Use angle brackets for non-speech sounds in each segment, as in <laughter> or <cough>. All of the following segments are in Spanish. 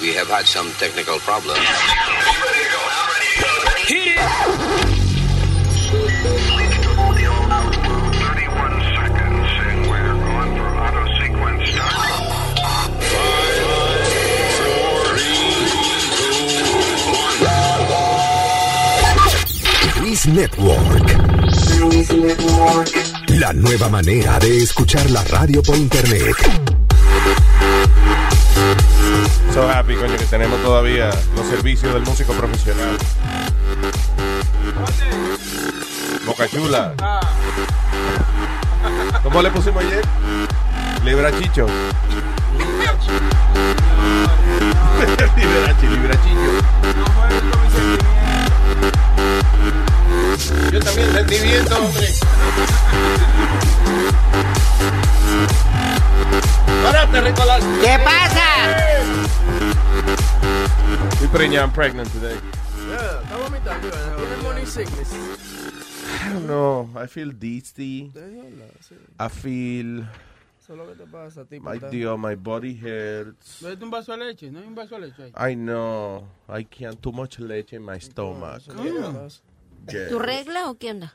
We have had some technical problems. Hit it! Luis Network. La nueva manera de escuchar la radio por internet. So happy, coño, que tenemos todavía los servicios del músico profesional. Boca Chula. ¿Cómo le pusimos ayer? Librachicho. Liberachi, <laughs> librachicho. Yo también sentimiento, hombre. ¡Párate, Ricolás! ¿Qué pasa? Estoy preñada, I'm pregnant today. Yeah, Está vomitando, ¿verdad? Tiene morning sickness. I don't know. I feel dizzy. Te digo la- sí. I feel... Eso que te pasa a. My dear, my body hurts. Vete un vaso de leche, no hay un vaso de leche ahí. I know. I can't. Too much leche in my stomach. Eso es lo que te pasa. Yeah. ¿Tu regla o qué onda?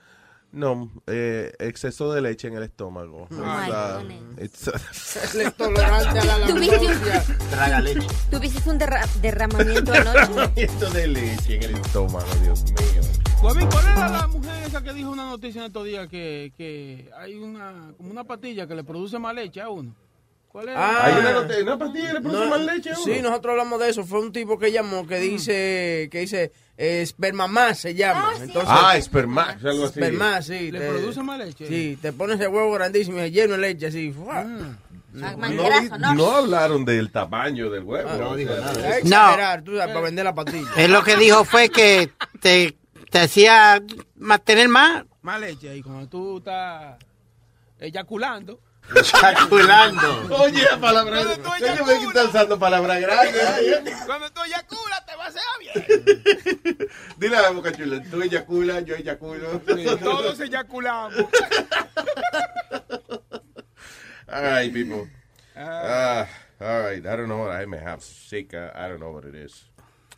No, eh, exceso de leche en el estómago. it's- <laughs> El intolerante a la ¿Tuviste un- lactosa. Traga leche. ¿Tuviste un derra- derramamiento anoche? <laughs> Esto de leche en el estómago, Dios mío. Guavín, ¿cuál era la mujer esa que dijo una noticia en estos días que, que hay una, como una patilla que le produce más leche a uno? ¿Cuál era? Ah. Hay una, una pastilla que le produce No, más leche a uno. Sí, nosotros hablamos de eso. Fue un tipo que llamó que dice, que dice, eh, espermamás se llama. Entonces, Ah, algo así. espermás, sí. ¿Le te- produce más leche? Sí, te pones el huevo grandísimo y lleno de leche así. ¡fua! Ah, No, ¿no? no hablaron del tamaño del huevo. Ah, o sea, Hay que exagerar, tú para vender la pastilla. Él lo que dijo fue que te, te hacía mantener más Más leche ahí, cuando tú estás eyaculando. Eyaculando. Oye, la palabra. Eyaculas. me está usando palabra grande. Cuando tú eyaculas te va a hacer bien. <laughs> Dile a la boca chula. Tú eyaculas, yo eyaculo. Todos eyaculamos. All right, people. Uh, all right. I don't know. I may have Zika. I don't know what it is.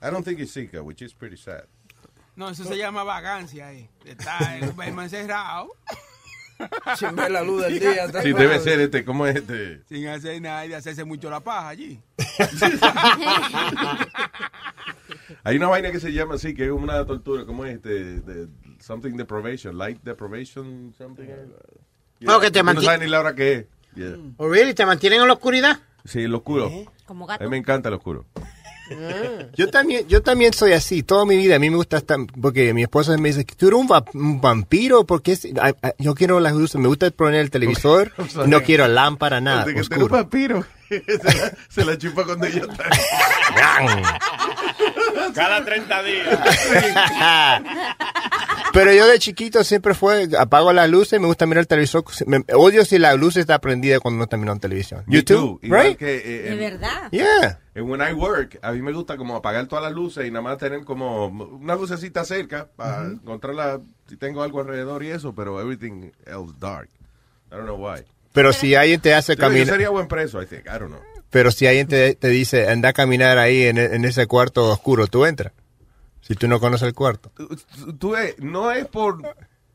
I don't think it's Zika, which is pretty sad. No, eso se llama vagancia ahí. Está el el encerrado Sin ver la luz del día. Sí, debe ser este. ¿Cómo es este? sin hacer nada y hacerse mucho la paja allí. <laughs> Hay una vaina que se llama así, que es una tortura. ¿Cómo es este? De- something deprivation. Light deprivation, something. Oh, que te No sabes ni la hora que es. Yeah. ¿Oh, really? ¿Te mantienen en la oscuridad? Sí, el oscuro. Como A mí me encanta el oscuro. Yo también, yo también soy así, toda mi vida. A mí me gusta estar, porque mi esposa me dice, ¿tú eres un, va- un vampiro? Porque es- a- a- yo quiero las luces, me gusta poner el televisor, <laughs> no quiero lámpara, nada, De que oscuro. vampiro. <laughs> se, la, se la chupa cuando ella está. Cada 30 días. <laughs> Pero yo de chiquito siempre fue, apago las luces, me gusta mirar el televisor. Me- odio si la luz está prendida cuando no está mirando televisión. YouTube, right? que, eh, De verdad. Yeah. En When I Work, a mí me gusta como apagar todas las luces y nada más tener como una lucecita cerca para encontrarla si tengo algo alrededor y eso, pero everything else dark. I don't know why. Pero si alguien te hace Yo, yo caminar, sería buen preso, I think. I don't know. pero si alguien te, te dice, anda a caminar ahí en, en ese cuarto oscuro, tú entras. Si tú no conoces el cuarto. Tú- tú- tú ves, no es por...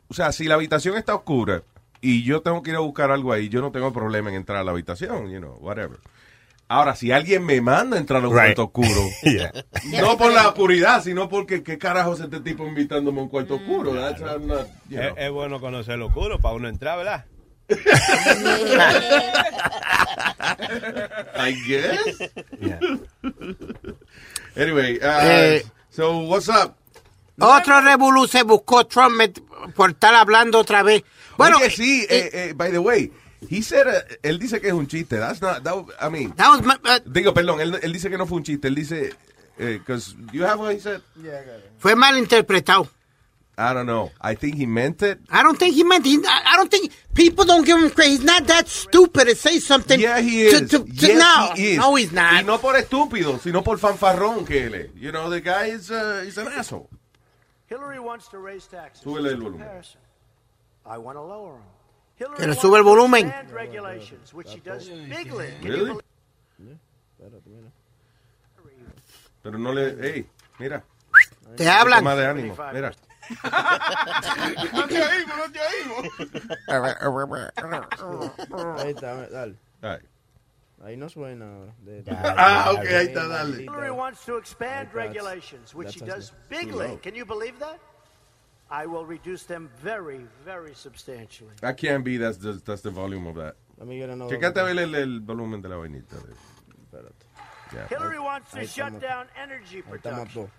O sea, si la habitación está oscura y yo tengo que ir a buscar algo ahí, yo no tengo problema en entrar a la habitación, you know, whatever. Ahora, si alguien me manda a entrar a un Right. cuarto oscuro, <laughs> Yeah. no por la oscuridad, sino porque qué carajos este tipo invitándome a un cuarto oscuro. Not, you know. Es, es bueno conocer lo oscuro para uno entrar, ¿verdad? <laughs> I guess. Yeah. Anyway, uh, Eh. so what's up? Otro revolú se buscó Trump por estar hablando otra vez. Bueno, Oye, sí, eh, eh, by the way, he said, uh, él dice que es un chiste. That's not, that, I mean, that was my- uh, digo, perdón, él, él dice que no fue un chiste. Él dice, because you have what he said? fue mal interpretado. I don't know. I think he meant it. I don't think he meant. He, I don't think people don't give him credit. He's not that stupid to say something. Yeah, he to- is. to- to- yes, no, he is. no, he's not. Y no por estúpido, sino por fanfarrón que él es. You know, the guy is, uh, an asshole. Hillary wants to raise taxes. Súbele el volumen. I want to lower them. Que le sube el volumen. Really? Pero no le... Ey, mira. Te hablan. Más de ánimo, mira. No te oímos, no te oímos. Ahí está, dale. Ay. Ahí no suena ahora. De- Ah, ok, ahí está, dale. Hillary wants to expand regulations, which she does bigly. Can you believe that? I will reduce them very, very substantially. That can't be, that's the, that's the volume of that. Let me get another Checate a one. ver el, el volumen de la vainita. Espérate. Yeah. Hillary wants to shut down energy Ahí production.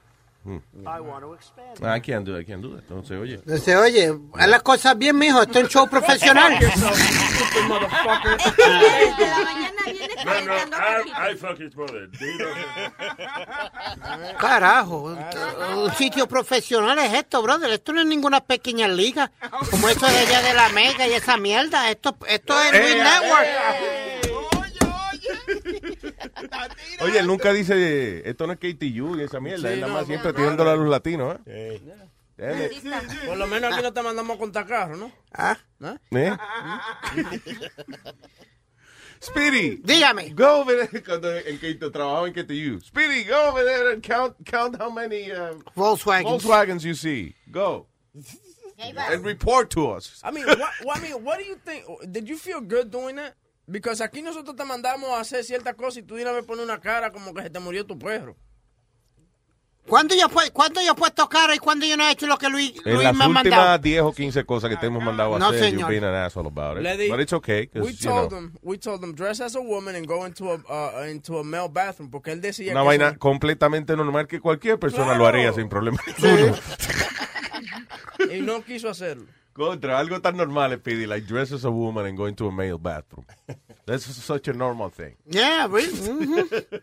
Todos. I can't do it, I can't do it. No se oye. Dice, oye, haz las cosas bien, mijo. Esto es un show profesional. <laughs> I, I fuck his mother. <laughs> Carajo, un sitio profesional es esto, brother. Esto no es ninguna pequeña liga. Como eso de allá de la Mega y esa mierda. Esto, esto es Luis Network. <laughs> Oye, él nunca dice, esto no es KTU y esa mierda. Sí, él nada no, más no, siempre no. tirándole a los latinos, ¿eh? Damn it. Por lo menos aquí no te mandamos a contar carro, ¿no? Ah, ¿Ah? ¿Eh? <laughs> Speedy, dígame. go over there. <laughs> Cuando en KTU, trabajaba en KTU. Speedy, go over there and count, count how many uh, Volkswagen. Volkswagens you see. Go. And report to us. I mean, what, what, I mean, what do you think? Did you feel good doing that? Because aquí nosotros te mandamos a hacer ciertas cosas y tú de vez pones una cara como que se te murió tu perro. ¿Cuándo yo, ¿Cuándo yo he puesto cara y cuándo yo no he hecho lo que Luis, En Luis las me ha mandado? últimas 10 o 15 cosas que te hemos mandado a No, hacer, you've señor. been an asshole about it. Lady, But it's okay, We told know, them, we told them, dress as a woman and go into a, uh, into a male bathroom. Porque él decía una que vaina completamente normal que cualquier persona lo Claro. haría sin problema ninguno. <laughs> y no quiso hacerlo. Contra algo tan normal, Speedy, like dress as a woman and go into a male bathroom. That's such a normal thing. Yeah, really. <laughs>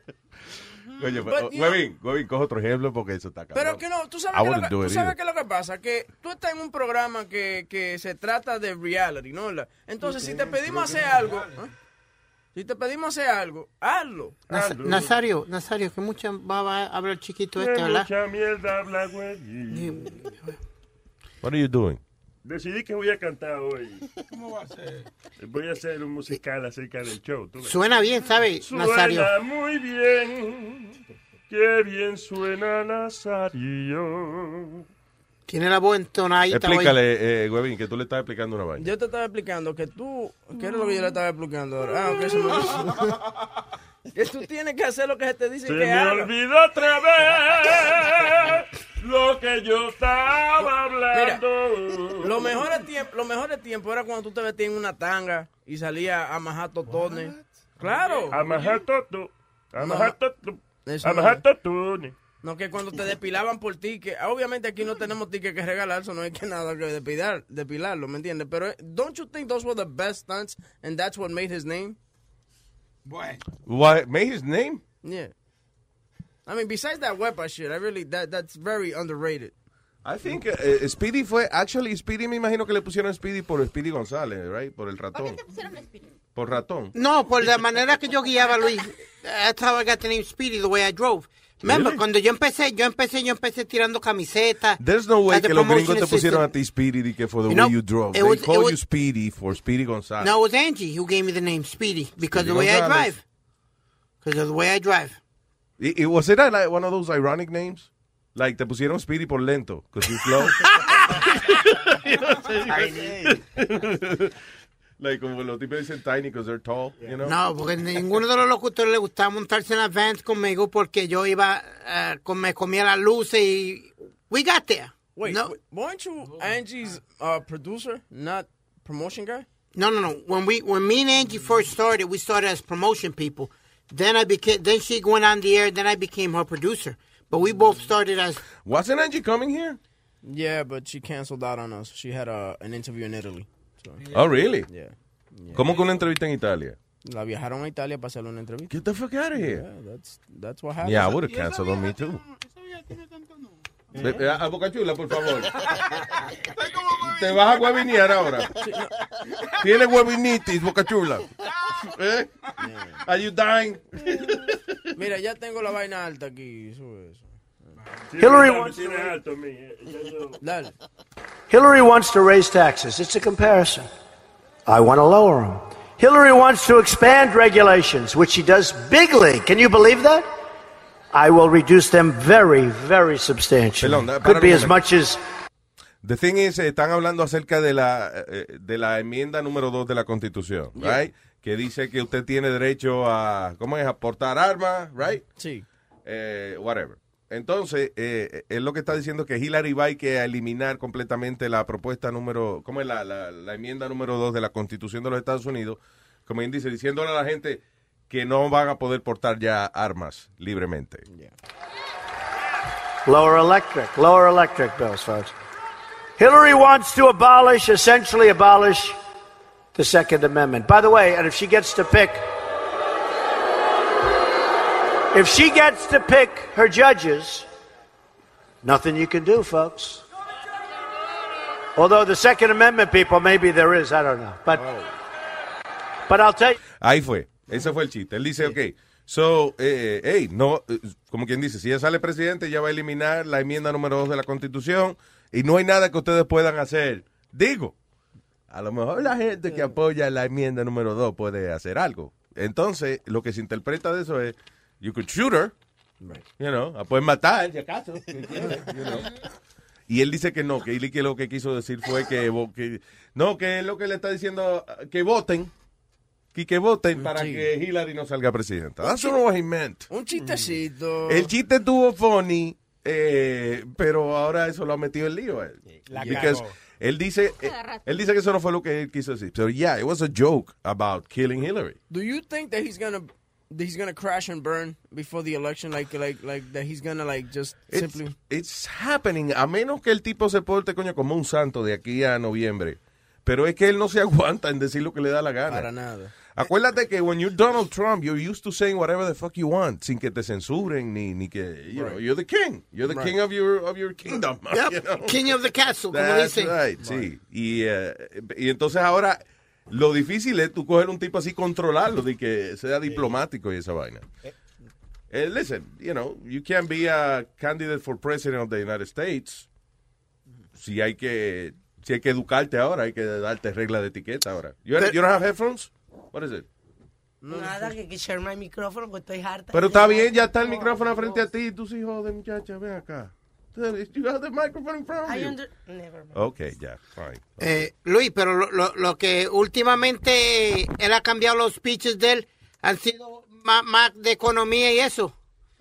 Mhm. Oye, But, pero, Webin, Webin, coge otro ejemplo porque eso está cabrón. Pero que no, tú sabes, lo que, do tú sabes es lo que pasa, que tú estás en un programa que, que se trata de reality, ¿no? La- Entonces, si te pedimos hacer algo, ¿eh? si te pedimos hacer algo, hazlo. Naz- Nazario, Nazario, que mucha va a hablar el chiquito este, Que ¿verdad? mucha mierda habla, güey. What are you doing? Decidí que voy a cantar hoy. ¿Cómo va a ser? Voy a hacer un musical acerca del show. ¿tú ves? Suena bien, ¿sabes, Nazario? Suena muy bien. Qué bien suena Nazario. Tiene la voz entonadita. Explícale, eh, Webin, que tú le estás explicando una vaina. Yo te estaba explicando que tú, ¿qué era lo que yo le estaba explicando ahora? Ah, ok, eso me- <laughs> que tú tienes que hacer lo que se te dice Se que me hagas. olvidó otra vez lo que yo estaba hablando. Lo mejor de tiempo, lo mejor tiempo era cuando tú te metías en una tanga y salías a majar totones. Claro. A majar toto. A majar toto. A majar es. totones. No, que cuando te depilaban por ticket. Obviamente aquí no tenemos ticket que regalar, eso no hay que nada que depilar, depilarlo, ¿me entiendes? Pero, eh, don't you think those were the best stunts and that's what made his name? Bueno. What made his name? Yeah. I mean, besides that weapon shit, I really, that, that's very underrated. I think eh, Speedy fue, actually Speedy me imagino que le pusieron Speedy por Speedy González, right? Por el ratón. Por ratón. No, por la manera que yo guiaba a Luis. That's how I got the name Speedy, the way I drove. Remember, Really? cuando yo empecé, yo empecé, yo empecé tirando camisetas. There's no way que los gringos te pusieron a ti Speedy que for the You way know, you drove. They was- call was- you Speedy for Speedy González. No, it was Angie who gave me the name Speedy because Speedy of the way I Gonzalez. drive. Because of the way I drive. It, it- was it like one of those ironic names? Like te pusieron Speedy por lento, because you slow. <laughs> <laughs> <laughs> like como los tipos dicen tiny because they're tall, you know? No, porque ninguno de los locutores le gustaba montarse en la vans conmigo porque yo iba, eh, con- me comía las luces y we got there. Wait, no, wait, weren't you Angie's uh, producer, not promotion guy? no, no, no. When we, when me and Angie first started, we started as promotion people. Then I became, then she went on the air. Then I became her producer. But we both started as. Wasn't Angie coming here? Yeah, but she canceled out on us. She had a, an interview in Italy. So, Oh, really? yeah. ¿Cómo que una entrevista en Italia? La viajaron a Italia para hacerle una entrevista. Get the fuck out of here. Yeah, that's, that's what happened. Yeah, I would have canceled on me too. Ve A Boca Chula, por favor. <laughs> Te vas a huevinear ahora. <laughs> Tienes huevinitis, Boca Chula. <laughs> ¿Eh? Are you dying? Mira, ya tengo la vaina alta aquí. Sube eso. Hillary wants to raise, eh. <laughs> Hillary wants to raise taxes. It's a comparison. I want to lower them. Hillary wants to expand regulations, which she does bigly. Can you believe that? I will reduce them very, very substantially. Could be as much as The thing is, eh, están hablando acerca de la, eh, de la enmienda número 2 de la Constitución, right? Que dice que usted tiene derecho a, ¿cómo es? A portar armas, right? Sí. Eh, whatever. Entonces, eh, él lo que está diciendo que Hillary va a que eliminar completamente la propuesta número, ¿cómo es? La, la, enmienda número 2 de la Constitución de los Estados Unidos, como bien dice, diciéndole a la gente que no van a poder portar ya armas libremente. lower electric, lower electric bills, folks. Hillary wants to abolish, essentially abolish the Second Amendment. By the way, and if she gets to pick, if she gets to pick her judges, nothing you can do, folks. Although the Second Amendment people, maybe there is, I don't know. But, but I'll tell you. Ahí fue. Ese fue el chiste. Él dice, ok, so, eh, hey, no, eh, como quien dice, si ella sale presidente, ya va a eliminar la enmienda número 2 de la Constitución y no hay nada que ustedes puedan hacer. Digo, a lo mejor la gente que apoya la enmienda número 2 puede hacer algo. Entonces, lo que se interpreta de eso es, you could shoot her, you know, la pueden matar, si acaso. <laughs> you know. Y él dice que no, que él que lo que quiso decir fue que, no, que es lo que le está diciendo, que voten, que, que voten para Sí. que Hillary no salga presidenta. That's not what he meant. Un chistecito. El chiste estuvo funny, eh, pero ahora eso lo ha metido en lío a él. La Because él dice, eh, él dice que eso no fue lo que él quiso decir. Pero yeah, it was a joke about killing Hillary. Do you think that he's gonna he's gonna crash and burn before the election? Like like like that he's gonna like just It's, simply it's happening, a menos que el tipo se porte, coño, como un santo de aquí a noviembre. Pero es que él no se <laughs> aguanta en decir lo que le da la gana. para nada. Acuérdate que when you're Donald Trump, you're used to saying whatever the fuck you want, sin que te censuren, ni, ni que, you know, you're the king. You're the Right. king of your, of your kingdom. <laughs> Yep, you know? King of the castle, como That's dicen. right, sí. Y, eh, y entonces ahora, lo difícil es tú coger un tipo así, controlarlo, de que sea diplomático y esa vaina. Eh, listen, you know, you can't be a candidate for president of the United States si hay que, si hay que educarte ahora, hay que darte reglas de etiqueta ahora. You, you don't have headphones? What is it? Nada, que quitarme el micrófono porque estoy harta. Pero está bien, ya está el micrófono frente a ti. Tú sí joder, muchacha, ven acá. You have the microphone in front of I you. under- Never mind. Okay, ya, fine. Eh, Luis, pero lo, lo, lo que últimamente él ha cambiado los speeches de él han sido más, más de economía y eso.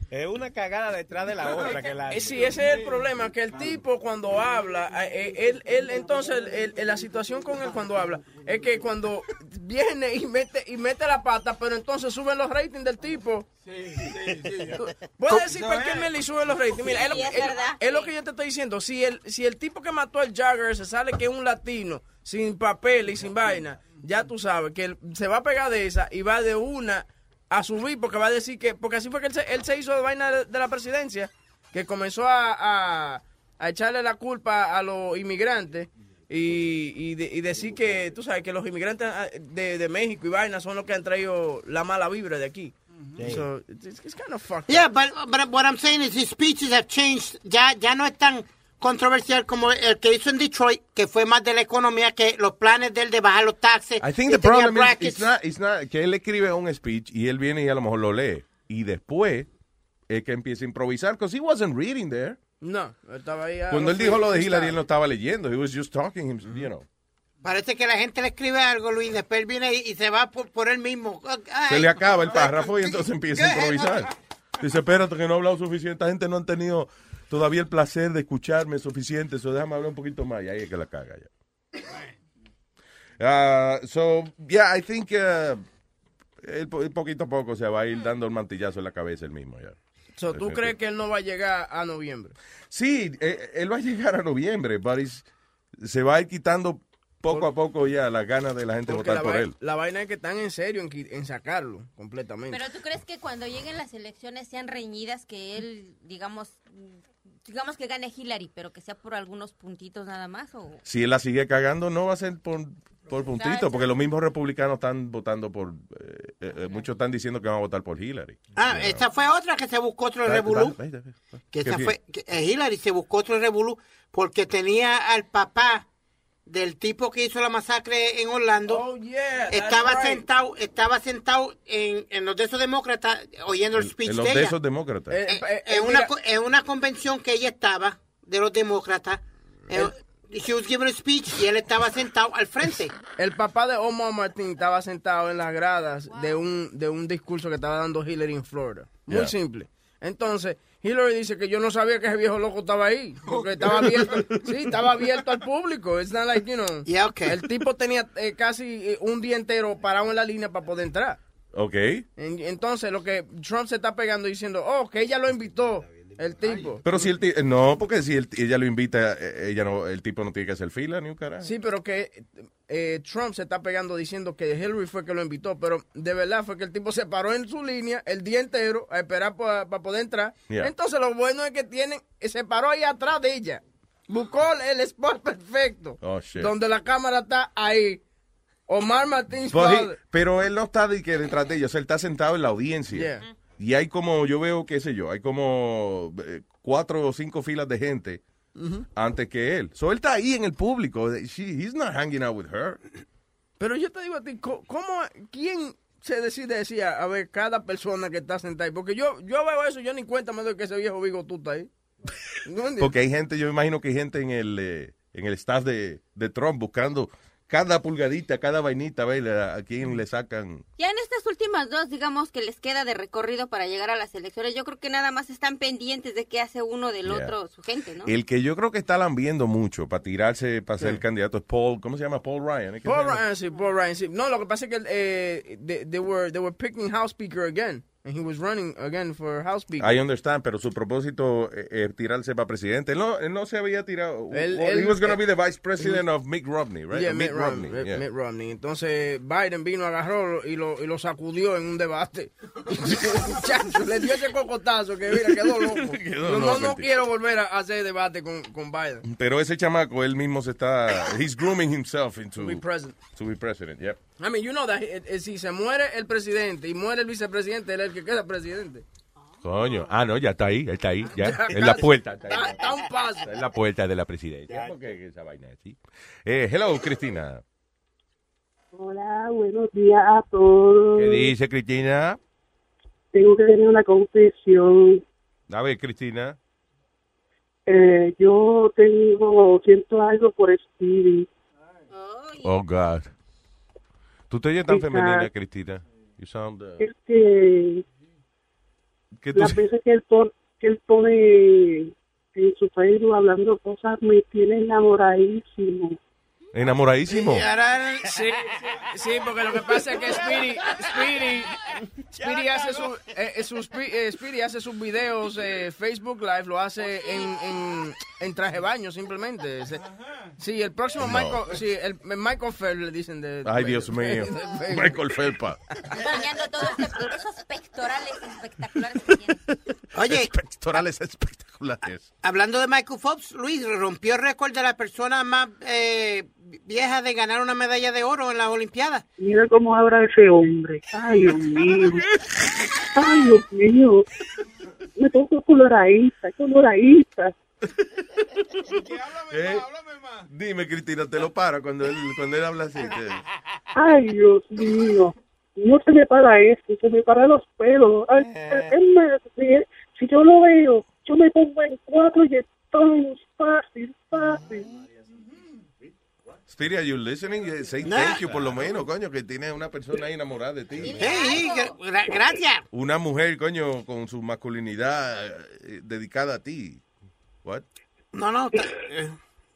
Es una cagada detrás de la <laughs> otra. Que la... Eh, Sí, ese es el problema, que el tipo cuando habla, eh, eh, él, él entonces, la situación con él cuando habla, es que cuando viene y mete y mete la pata, pero entonces suben los ratings del tipo. ¿Puedes decir por qué me le suben los ratings? Mira, es, lo, Sí, es es- lo que yo te estoy diciendo. Si el, si el tipo que mató al Jagger se sale que es un latino, sin papel y sin vaina, ya tú sabes que él se va a pegar de esa y va de una a subir porque va a decir que, porque así fue que él se, él se hizo de vaina de, de la presidencia, que comenzó a, a- a echarle la culpa a los inmigrantes y, y, de- y decir que, tú sabes, que los inmigrantes ah, de, de México y vaina son los que han traído la mala vibra de aquí. So, it's, it's kind of fucked Yeah, up. but, but what I'm saying is his speeches have changed. Ya, ya no es tan controversial como el que hizo en Detroit, que fue más de la economía que los planes de él de bajar los taxes. I think the problem is it's not, it's not que él escribe un speech y él viene y a lo mejor lo lee. Y después es que empieza a improvisar, because he wasn't reading there. No, estaba ahí. Cuando él dijo lo de. Hillary, él no estaba leyendo. He was just talking, him, you know. Parece que la gente le escribe algo, Luis, después él viene y, y se va por, por él mismo. Ay. Se le acaba el párrafo y entonces empieza a improvisar. Dice, espérate que no he hablado suficiente. Esta gente no han tenido todavía el placer de escucharme suficiente. Eso déjame hablar un poquito más. Y ahí es que la caga ya. Ah, so, yeah, I think uh, él po- poquito a poco se va a ir dando el mantillazo en la cabeza el mismo ya. So, ¿Tú crees que él no va a llegar a noviembre? Sí, eh, él va a llegar a noviembre, but it's- se va a ir quitando poco a poco ya las ganas de la gente votar la, por él. la vaina es que están en serio en, en sacarlo completamente. Pero tú crees que cuando lleguen las elecciones sean reñidas, que él, digamos, digamos que gane Hillary, pero que sea por algunos puntitos nada más? O... Si él la sigue cagando, no va a ser por, por puntito, Exacto. porque los mismos republicanos están votando por. eh, eh, eh, muchos están diciendo que van a votar por Hillary. Ah, esta fue otra que se buscó otro revolú. Que ¿Qué esa fue, que, eh, Hillary se buscó otro revolú porque tenía al papá del tipo que hizo la masacre en Orlando. Oh, yeah, estaba right. sentado, estaba sentado en, en los de esos demócratas oyendo el speech En los de de ella. esos demócratas. Eh, en, eh, en eh, una, en una convención que ella estaba de los demócratas. eh, she was giving a speech y él estaba sentado al frente. el papá de Omar Martín estaba sentado en las gradas de un de un discurso que estaba dando Hillary en Florida. Muy Yeah. simple. Entonces, Hillary dice que yo no sabía que ese viejo loco estaba ahí, porque estaba abierto, sí, estaba abierto al público. It's not like, you know, Yeah, okay. el tipo tenía eh, casi eh, un día entero parado en la línea para poder entrar. Ok. En- Entonces, lo que Trump se está pegando diciendo, oh, que ella lo invitó, el tipo. Pero si el ti- no, porque si el- ella lo invita, eh, ella no, el tipo no tiene que hacer fila ni un carajo. Sí, pero que eh, Trump se está pegando diciendo que Hillary fue que lo invitó, pero de verdad fue que el tipo se paró en su línea el día entero a esperar para poder entrar. Yeah. Entonces lo bueno es que tienen, se paró ahí atrás de ella, buscó el spot perfecto, Oh, shit. donde la cámara está ahí. Omar Martínez father. pero él no está de que detrás de ellos, él está sentado en la audiencia. Yeah. Y hay como, yo veo, qué sé yo, hay como eh, cuatro o cinco filas de gente antes que él. So él está ahí en el público. She, he's not hanging out with her. Pero yo te digo a ti, ¿cómo, quién se decide decir, a ver, cada persona que está sentada ahí? Porque yo, yo veo eso, yo ni cuenta me doy que ese viejo bigotudo está ahí. <laughs> Porque hay gente, yo me imagino que hay gente en el, eh, en el staff de, de Trump buscando cada pulgadita, cada vainita, a ver a, quién le sacan. Ya en estas últimas dos, digamos que les queda de recorrido para llegar a las elecciones, yo creo que nada más están pendientes de qué hace uno del Yeah. otro, su gente, ¿no? El que yo creo que está lambiendo mucho para tirarse, para ser candidato es Paul, ¿cómo se llama? Paul Ryan. ¿es que Paul? Ryan, sí, Paul Ryan, sí. No, lo que pasa es que eh, they, they were, they were picking House Speaker again. And he was running again for House Speaker. I understand, pero su propósito es eh, tirarse para presidente. Él no, él no se había tirado. Él- well, él- he was going to eh, be the vice president of Mitt Romney, right? Yeah, Of Mitt, Romney. Mitt- yeah. Mitt Romney. Entonces Biden vino, agarró y lo, y lo sacudió en un debate. <laughs> Muchacho, le dio ese cocotazo que mira, quedó loco. <laughs> Quedó no, no tipo. quiero volver a hacer debate con, con Biden. Pero ese chamaco, él mismo se está. He's grooming himself into. To be president. To be president, yep. I mean, you know that eh, eh, si se muere el presidente y muere el vicepresidente, él es el que queda presidente. Coño. Ah, no, ya está ahí, él está ahí, ya. <laughs> Ya, en la puerta. Está, ahí. está un paso. Está en la puerta de la presidencia. ¿Por qué esa vaina así? Eh, hello, Cristina. Hola, buenos días a todos. ¿Qué dice Cristina? Tengo que tener una confesión. A ver, Cristina. Eh, yo tengo, siento algo por Stevie. Oh, God. Tú te oyes tan Exacto. femenina, Cristina. You sound. uh, Es que ¿qué tú- las veces que él, pon- que él pone en su Facebook hablando cosas me tiene enamoradísimo. Enamoradísimo. Sí, sí, porque lo que pasa es que Speedy, Speedy, Speedy hace su, eh, eh, su eh, Speedy hace sus videos eh, Facebook Live, lo hace en, en, en traje baño simplemente. Sí, el próximo No. Michael, sí, el, el Michael Phelps le dicen de... Ay, Dios mío. Michael Felpa. Enseñando todo este- esos pectorales espectaculares que tiene. Oye, Pectorales espectaculares. hablando de Michael Phelps, Luis rompió el récord de la persona más eh, vieja de ganar una medalla de oro en las Olimpiadas. Mira cómo habla ese hombre. Ay, Dios mío. Ay, Dios mío. Me pongo coloradita, coloradita. Eh, Dime, Cristina, te lo para cuando él, cuando él habla así. te- Ay, Dios mío. No se me para esto, se me para los pelos. Ay, es más, si, si yo lo veo, yo me pongo en cuatro y estamos fácil, fácil. Spirit, are you listening? Say thank you, por lo menos, coño, que tiene una persona ahí enamorada de ti. Sí, gra- gracias. Una mujer, coño, con su masculinidad eh, dedicada a ti. What? No, no. eh,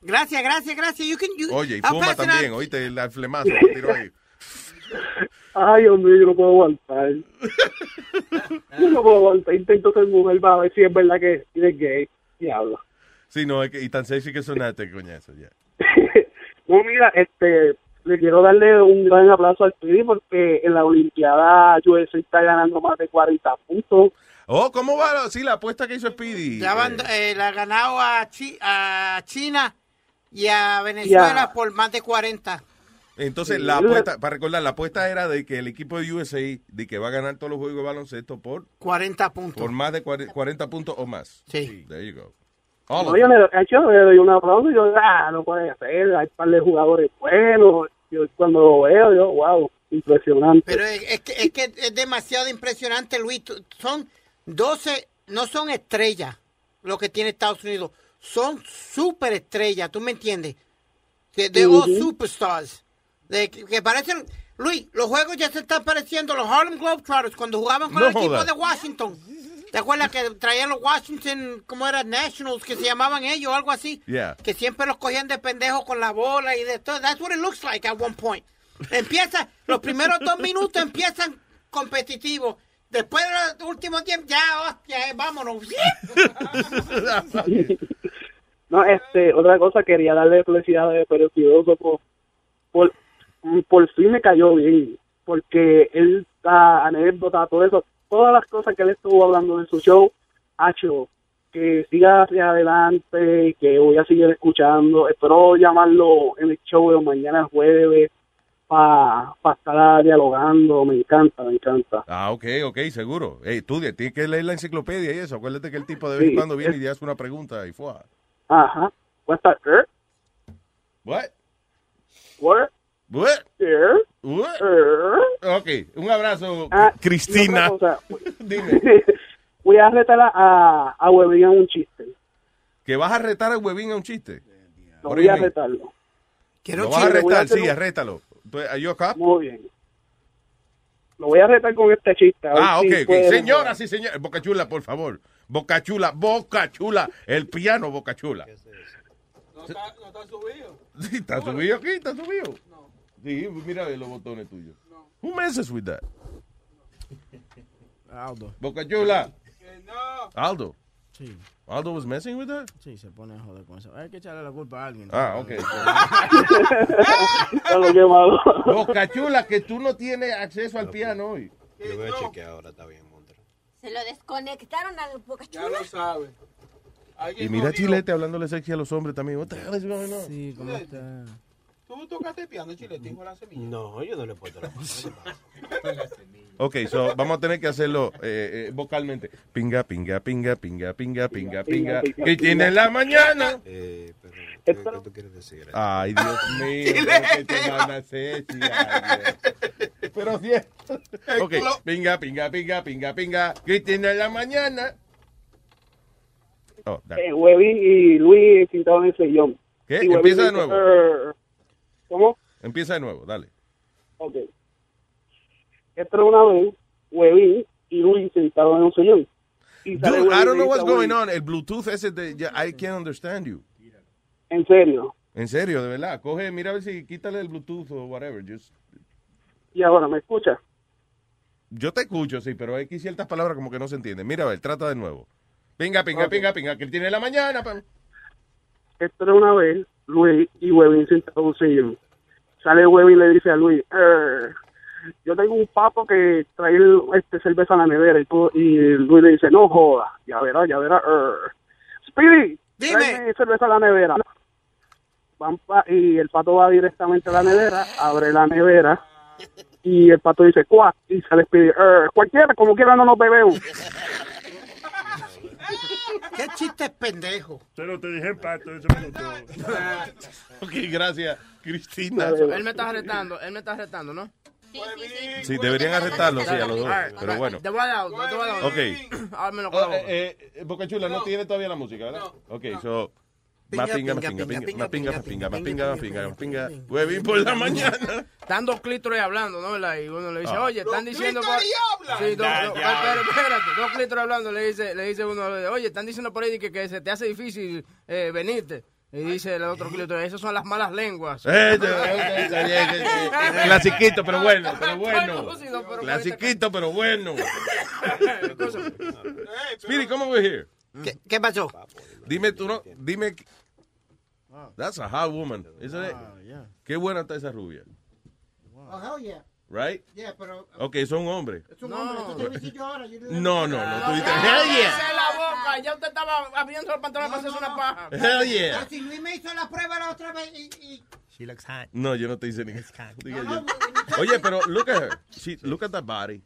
gracias, gracias, gracias. You can, you, Oye, y fuma también, oíste, el flemazo que tiró ahí. Ay, Dios mío, yo no puedo aguantar. Yo no puedo aguantar. Intento ser mujer para ver si es verdad que eres gay. Diablo. Sí, no, y tan sexy que sonaste, coñazo, ya. No, mira, este, le quiero darle un gran aplauso al Pidi porque en la Olimpiada USA está ganando más de 40 puntos. Oh, ¿cómo va? Sí, la apuesta que hizo Speedy. Ya van, Eh, eh, la ha ganado a, Chi- a China y a Venezuela Ya. por más de 40. Entonces, Sí. la apuesta, para recordar, la apuesta era de que el equipo de USA, de que va a ganar todos los juegos de baloncesto por, 40 puntos. por más de 40, 40 puntos o más. Sí. There you go. All No, yo le, yo le doy un aplauso y yo, ah, no puede ser, hay un par de jugadores buenos. Yo cuando lo veo, yo, wow, impresionante. Pero es, que, es que es demasiado impresionante, Luis. Son 12, no son estrellas lo que tiene Estados Unidos. Son super estrellas, ¿tú me entiendes? Que de all Ujú. superstars. De, que, que parecen, Luis, los juegos ya se están pareciendo los Harlem Globetrotters cuando jugaban con No el equipo de Washington. ¿Te acuerdas que traían los Washington, como era Nationals, que se llamaban ellos, algo así? Yeah. Que siempre los cogían de pendejos con la bola y de todo. That's what it looks like at one point. Empieza, los primeros dos minutos empiezan competitivos. Después de los últimos tiempos, ya, hostia, eh, vámonos. <laughs> No, este, otra cosa, quería darle felicidades pero Fidoso por, por, por fin me cayó bien, porque él, la anécdota, todo eso, todas las cosas que él estuvo hablando en su show, hecho que siga hacia adelante, que voy a seguir escuchando, espero llamarlo en el show de mañana jueves para estar dialogando, me encanta, me encanta. Ah, ok, ok, seguro. Ey, tú de- tienes que leer la enciclopedia y eso. Acuérdate que el tipo de vez en Sí, cuando viene y <laughs> te hace una pregunta y fue. Ajá, what's that, er? What? What? What? Er? Ok, un abrazo, Ah, Cristina. <laughs> Dime, <laughs> voy a retar a, a Huevín en un chiste. ¿que vas a retar al huevín a un chiste? Do voy a retarlo. ¿Lo vas a a retar? Sí, un- arrétalo. Pues, ¿Are you a cop? Muy bien. Lo voy a retar con este chiste. a Ah, si ok, ok. puede Señoras y señores, Boca Chula, por favor. Boca Chula, Boca Chula. El piano Boca Chula. No está, no está subido. <laughs> Sí, está subido aquí, está subido. Sí, mira los botones tuyos. Who messes with that? Aldo. Boca Chula. Aldo. Sí. Aldo was messing with that? Sí, se pone a joder con eso. Hay que echarle la culpa a alguien. Ah, ok. <laughs> Boca Chula, que tú no tienes acceso al piano hoy. Yo voy a chequear ahora, está bien. Se lo desconectaron al Boca Ya Chula. lo sabe. Y mira Chilete hablándole sexy a los hombres también. What the hell is going on? Sí, ¿cómo está? ¿Tú tocaste piano, Chilete, hijo de la semilla? No, yo no le puedo tocar. <laughs> Ok, so vamos a tener que hacerlo eh, eh, vocalmente. Pinga, pinga, pinga, pinga, pinga, pinga, pinga. ¿Qué tiene en la mañana? Eh, pero, ¿qué, qué tú quieres decir? Ay, Dios <laughs> mío, que te van a hacer. Pero sí. Ok, pinga, pinga, pinga, pinga, pinga. ¿Qué tiene en la mañana? Oh. Eh, Huevín y Luis en el sillón. ¿Qué? Empieza de dice, nuevo. ¿Cómo? Empieza de nuevo, dale. Ok. Esto era una vez, Huevín y Luis sentados en un sillón. Dude, I don't know what's going on. El Bluetooth ese de, I can't understand you. En serio. En serio, de verdad. Coge, mira a ver si quítale el Bluetooth o whatever. Just, Y ahora, ¿me escucha? yo te escucho, sí, pero hay aquí ciertas palabras como que no se entienden. Mira, a ver, trata de nuevo. Pinga, pinga, Ok. pinga, pinga. ¿Qué tiene en la mañana? pa? Esto era una vez, Luis y en un sillón. Sale Huevín y le dice a Luis, "Er, yo tengo un papo que trae este cerveza a la nevera. Y, tú- y Luis le dice, no joda, ya verá, ya verá. er. Speedy, Dime. cerveza a la nevera. Van pa- y el pato va directamente a la nevera, abre la nevera. Y el pato dice, ¿cuál? Y sale Speedy, "Er, cualquiera, como quiera no nos bebemos. ¿Qué chiste pendejo? Pero te dije pato, eso me gustó. <laughs> Ok, gracias, Cristina. Él me está retando, él me está retando, ¿no? Sí, deberían arrestarlo, sí, a los dos. Pero bueno. Te voy a dar te voy a dar. Ok. <clears throat> Oh, eh, eh, Boca Chula no tiene todavía la música, ¿verdad? Ok, so. Más pinga, más pinga, pinga, más pinga, más pinga, más pinga, más pinga, más pinga. Huevín por la mañana. <laughs> Están dos clítoris hablando, ¿no? Y uno le dice, Ah. oye, están diciendo... por-? Sí, dos, espérate, dos clítoris hablando, le dice, le dice uno, oye, están diciendo por ahí que, que se te hace difícil eh, venirte. Y dice el otro clítoris, esas son las malas lenguas. Eh, <laughs> Clasiquito, pero bueno, pero bueno. Clasiquito, pero bueno. <laughs> Speedy, come over here. ¿Qué, qué pasó? Dime tú, no, dime. Que- That's a hot woman, isn't it? Yeah. Qué buena está esa rubia, Oh, hell yeah. right? Yeah, pero... Uh, ok, son hombres. Es un hombre, tú te visito ahora. you. No, no, no, tú dices, ¡Cállese hell yeah. la boca! Ya usted estaba abriendo el pantalón para hacerse una paja. Hell yeah. Ah, pero si Luis me hizo la prueba la otra vez y... y... She looks hot. No, yo no te hice ni Diga yo. Oye, pero look at her. She, look at that body.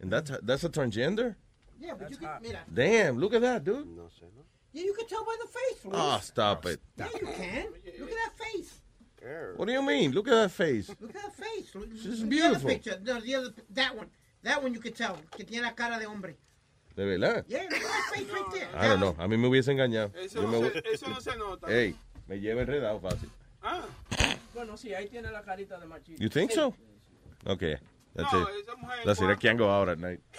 And that's a, that's a transgender? Yeah, but you can... Mira. Damn, look at that, dude. No sé, ¿no? Yeah, you can tell by the face. Luis. Oh, stop it. Yeah, you can. Look at that face. What do you mean? Look at that face. Look at that face. She's The beautiful. other picture. No, the other, that one. That one you can tell. Que tiene la cara de hombre. ¿De verdad? Yeah, look at that face right there. I don't know. A mí me hubiese engañado. Eso no me se- eso no se nota. Ey, me lleva enredado fácil. Ah. Bueno, sí, ahí tiene la carita de machito. You think so? Okay. That's No, it. esa mujer That's it. I can't go out at night. <laughs>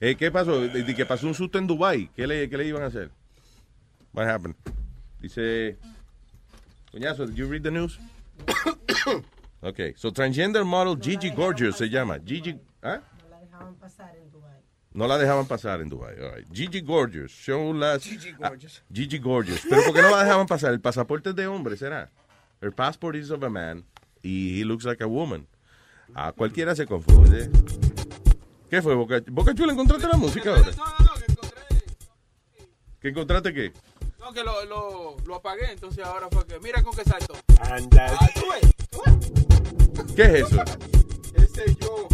Eh, ¿Qué pasó? De, de que pasó un susto en Dubai. ¿Qué le, ¿Qué le iban a hacer? What happened? Dice... Coñazo, did you read the news? <coughs> okay. So transgender model Gigi Gorgeous se llama. Gigi... ¿Ah? Dejaban pasar en Dubái. No la dejaban pasar en Dubai. All right. Gigi Gorgeous. Show las... Gigi ah, Gorgeous. Gigi Gorgeous. Pero ¿por qué no la dejaban pasar? El pasaporte es de hombre, ¿será? Her passport is of a man y he looks like a woman. A cualquiera se confunde. ¿Qué fue, Boca, Boca Chula? ¿Encontraste la música ahora? ¿Que encontraste qué? No, que lo, lo, lo apagué, entonces ahora fue que. Mira con qué salto. Anda. Ah, tú ves. ¿Qué es eso? Ese yo.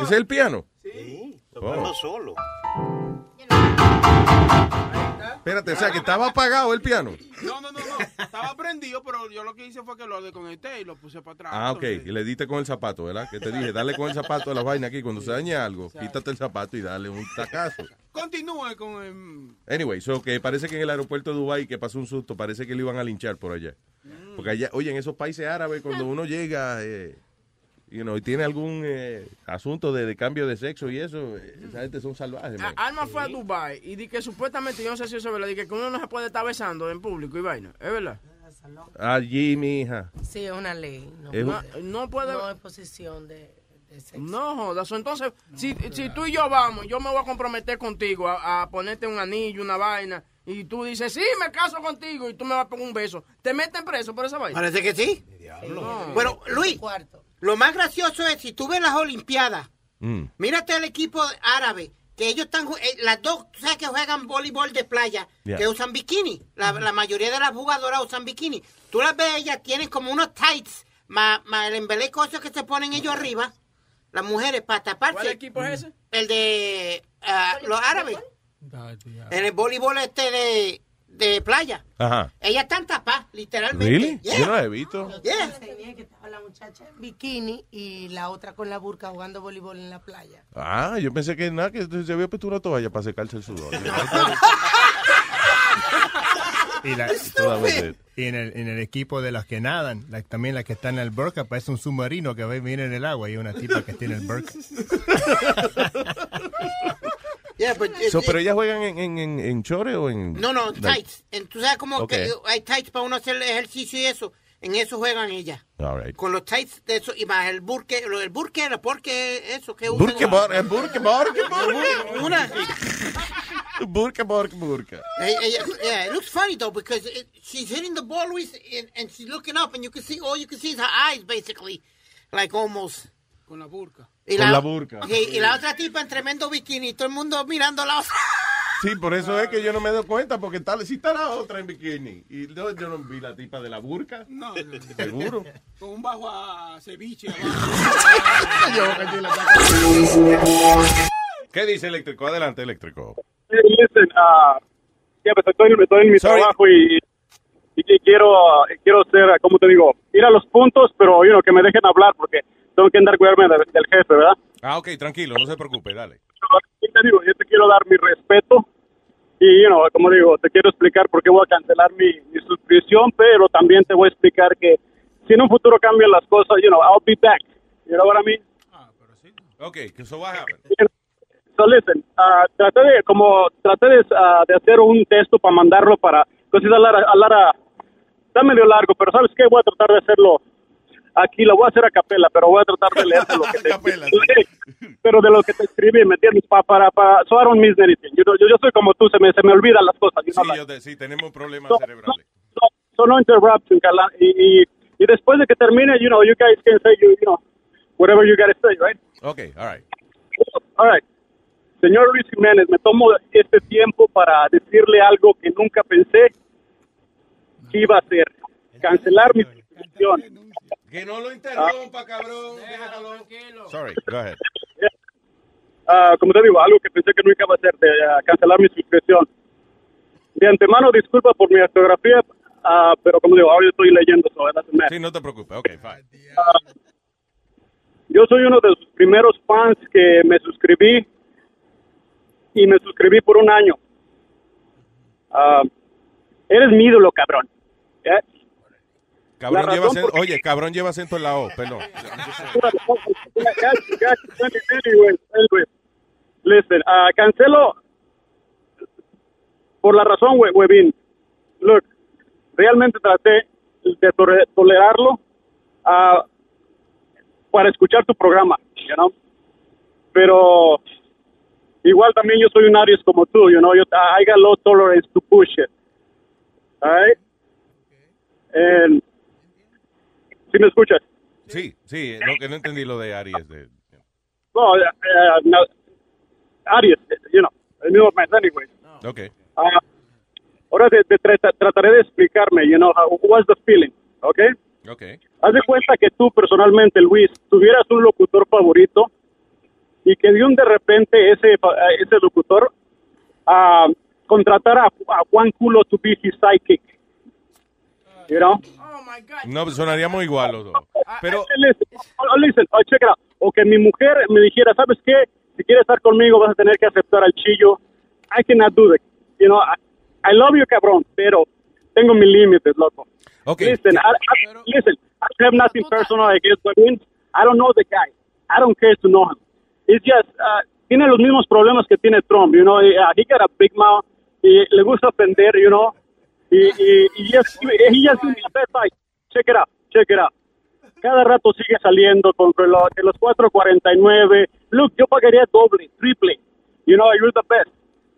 ¿Ese es el piano? Sí. Tocando Oh. solo. Espérate, o sea, que estaba apagado el piano. No, no, no, no. Estaba prendido, pero yo lo que hice fue que lo desconecté y lo puse para atrás. Ah, ok. entonces- Y le diste con el zapato, ¿verdad? Que te dije, dale con el zapato a la vaina aquí. Cuando se dañe algo, quítate el zapato y dale un tacazo. Continúe con el. Anyway, so que parece que en el aeropuerto de Dubai que pasó un susto, parece que lo iban a linchar por allá. Porque allá, oye, en esos países árabes, cuando uno llega, eh, you know, y tiene algún eh, asunto de, de cambio de sexo y eso, eh, esa gente son salvajes, man. A- Alma fue a Dubai y di que supuestamente, yo no sé si eso es verdad, di que uno no se puede estar besando en público y vaina. ¿Es verdad? Allí, mi hija. Sí, es una ley. No, Es puede- no puede- No es posición de. No jodas. Entonces, si, si tú y yo vamos, yo me voy a comprometer contigo a, a ponerte un anillo, una vaina, y tú dices, sí, me caso contigo, y tú me vas a poner un beso. ¿Te meten preso por esa vaina? Parece que sí. No. Bueno, Luis, lo más gracioso es si tú ves las Olimpiadas, Mm. mírate el equipo árabe, que ellos están, eh, las dos, tú sabes que juegan voleibol de playa, Yeah. que usan bikini. La, la mayoría de las jugadoras usan bikini. Tú las ves, ellas tienen como unos tights, más, más el embeleco que se ponen ellos arriba, las mujeres para taparse. ¿Cuál equipo es ese? El de ah, los árabes. En el voleibol este de, de playa. Ajá. Ellas están tapadas, literalmente. ¿Really? Yeah. Yo no la he visto. Yeah. Enseñé que estaba la muchacha en bikini y la otra con la burka jugando voleibol en la playa. Ah, yo pensé que nada, que se había puesto una toalla para secarse el sudor. <laughs> Y, la- en, el, en el equipo de las que nadan, la- también la que está en el burka, parece un submarino que va y viene en el agua y una tipa que tiene el burka. <laughs> Yeah, but it- So, it- ¿Pero ellas juegan en, en, en, en chore o en...? No, no, tights. En- Tú sabes como que hay tights para uno hacer ejercicio y eso. En eso juegan ellas. Right. Con los tights de eso y más el burque, lo del burque, el porque, eso que usan. Burke, bor- eh, burke, burke, Una. Burka. Hey, hey, yeah, it looks funny though because it, she's hitting the ball, and, and she's looking up, and you can see all you can see is her eyes, basically, like almost. Con la burka. Y Con la burka. Sí, y la otra tipa en tremendo bikini, y todo el mundo mirando la otra. Sí, por eso es que yo no me doy cuenta, porque tal, si está la otra en bikini. Y yo, yo no vi la tipa de la burka. No, no, no. Seguro. Con un bajo a ceviche. ¿Qué dice eléctrico? Adelante, eléctrico. Hey, listen, uh, yeah, pues estoy, estoy en mi trabajo y, y que quiero, uh, quiero ser, uh, como te digo, ir a los puntos, pero you know, que me dejen hablar porque tengo que andar cuidarme del, del jefe, ¿verdad? Ah, ok, tranquilo, no se preocupe, dale. Y te digo, yo te quiero dar mi respeto y, you know, como digo, te quiero explicar por qué voy a cancelar mi, mi suscripción, pero también te voy a explicar que si en un futuro cambian las cosas, you know, I'll be back. You know what I mean? Ok, que eso va a happen. So listen, uh, traté de, como, traté de, uh, de hacer un texto para mandarlo para, pues es a Lara, a está medio largo, pero ¿sabes qué? Voy a tratar de hacerlo aquí, lo voy a hacer a capela, pero voy a tratar de leerte lo que <laughs> te pero de lo que te escribí, ¿me entiendes? Pa, para, para, so I don't miss anything. Yo, yo, yo soy como tú, se me, se me olvidan las cosas. you know, Sí, like- yo te- sí, tenemos problemas No, cerebrales. so, so no interruption, Carla. Y, y, y después de que termine, you know, you guys can say, you, you know, whatever you gotta say, right? Ok, all right. All right. Señor Luis Jiménez, me tomo este tiempo para decirle algo que nunca pensé que iba a hacer. Cancelar mi suscripción. Que no lo interrumpa, cabrón. Déjalo. Ah. Sorry, go ahead. ah, como te digo, algo que pensé que nunca iba a hacer, de ah, cancelar mi suscripción. De antemano, disculpa por mi ortografía, ah, pero como digo, ahora estoy leyendo matter. Sí, no te preocupes. Ok, fine. Ah, yo soy uno de sus primeros fans que me suscribí y me suscribí por un año. Ah, eres mi ídolo, cabrón. ¿Eh? Cabrón lleva acento, oye, cabrón lleva acento en la O, perdón. <laughs> Listen, ah, cancelo por la razón, we- Webin. Look, realmente traté de tolerarlo ah, para escuchar tu programa, you know? Pero igual también yo soy un Aries como tú, you know? Yo, I got low tolerance to bullshit. All right? And, ¿Sí me escuchas? Sí, sí, no, que no entendí lo de Aries. De, No, eh, eh, no, Aries, you know, el mismo mes, anyway. ok. Ah, ahora te, te tra- trataré de explicarme, you know, how, what's the feeling, ¿ok? Ok. Haz de cuenta que tú personalmente, Luis, tuvieras un locutor favorito y que de un de repente ese, eh, ese locutor ah, contratara a, a Juan Culo to be his psychic. You know? No, pues sonaríamos igual los dos. Pero, Listen, oh, listen, oh, check it out. O que mi mujer me dijera, ¿sabes qué? Si quieres estar conmigo vas a tener que aceptar al chillo. I cannot do it. You know, I, I love you, cabrón, pero tengo mis límites, loco. Okay. Listen, I, I, listen, I have nothing personal against Webin. I don't know the guy. I don't care to know him. It's just, uh, tiene los mismos problemas que tiene Trump, you know. Uh, he got a big mouth. Y le gusta ofender, you know. Y, y, y a bad fight. Check it out, check it out. Cada rato sigue saliendo con que lo- que los 4.49. Look, yo pagaría doble, triple. You know, you're the best.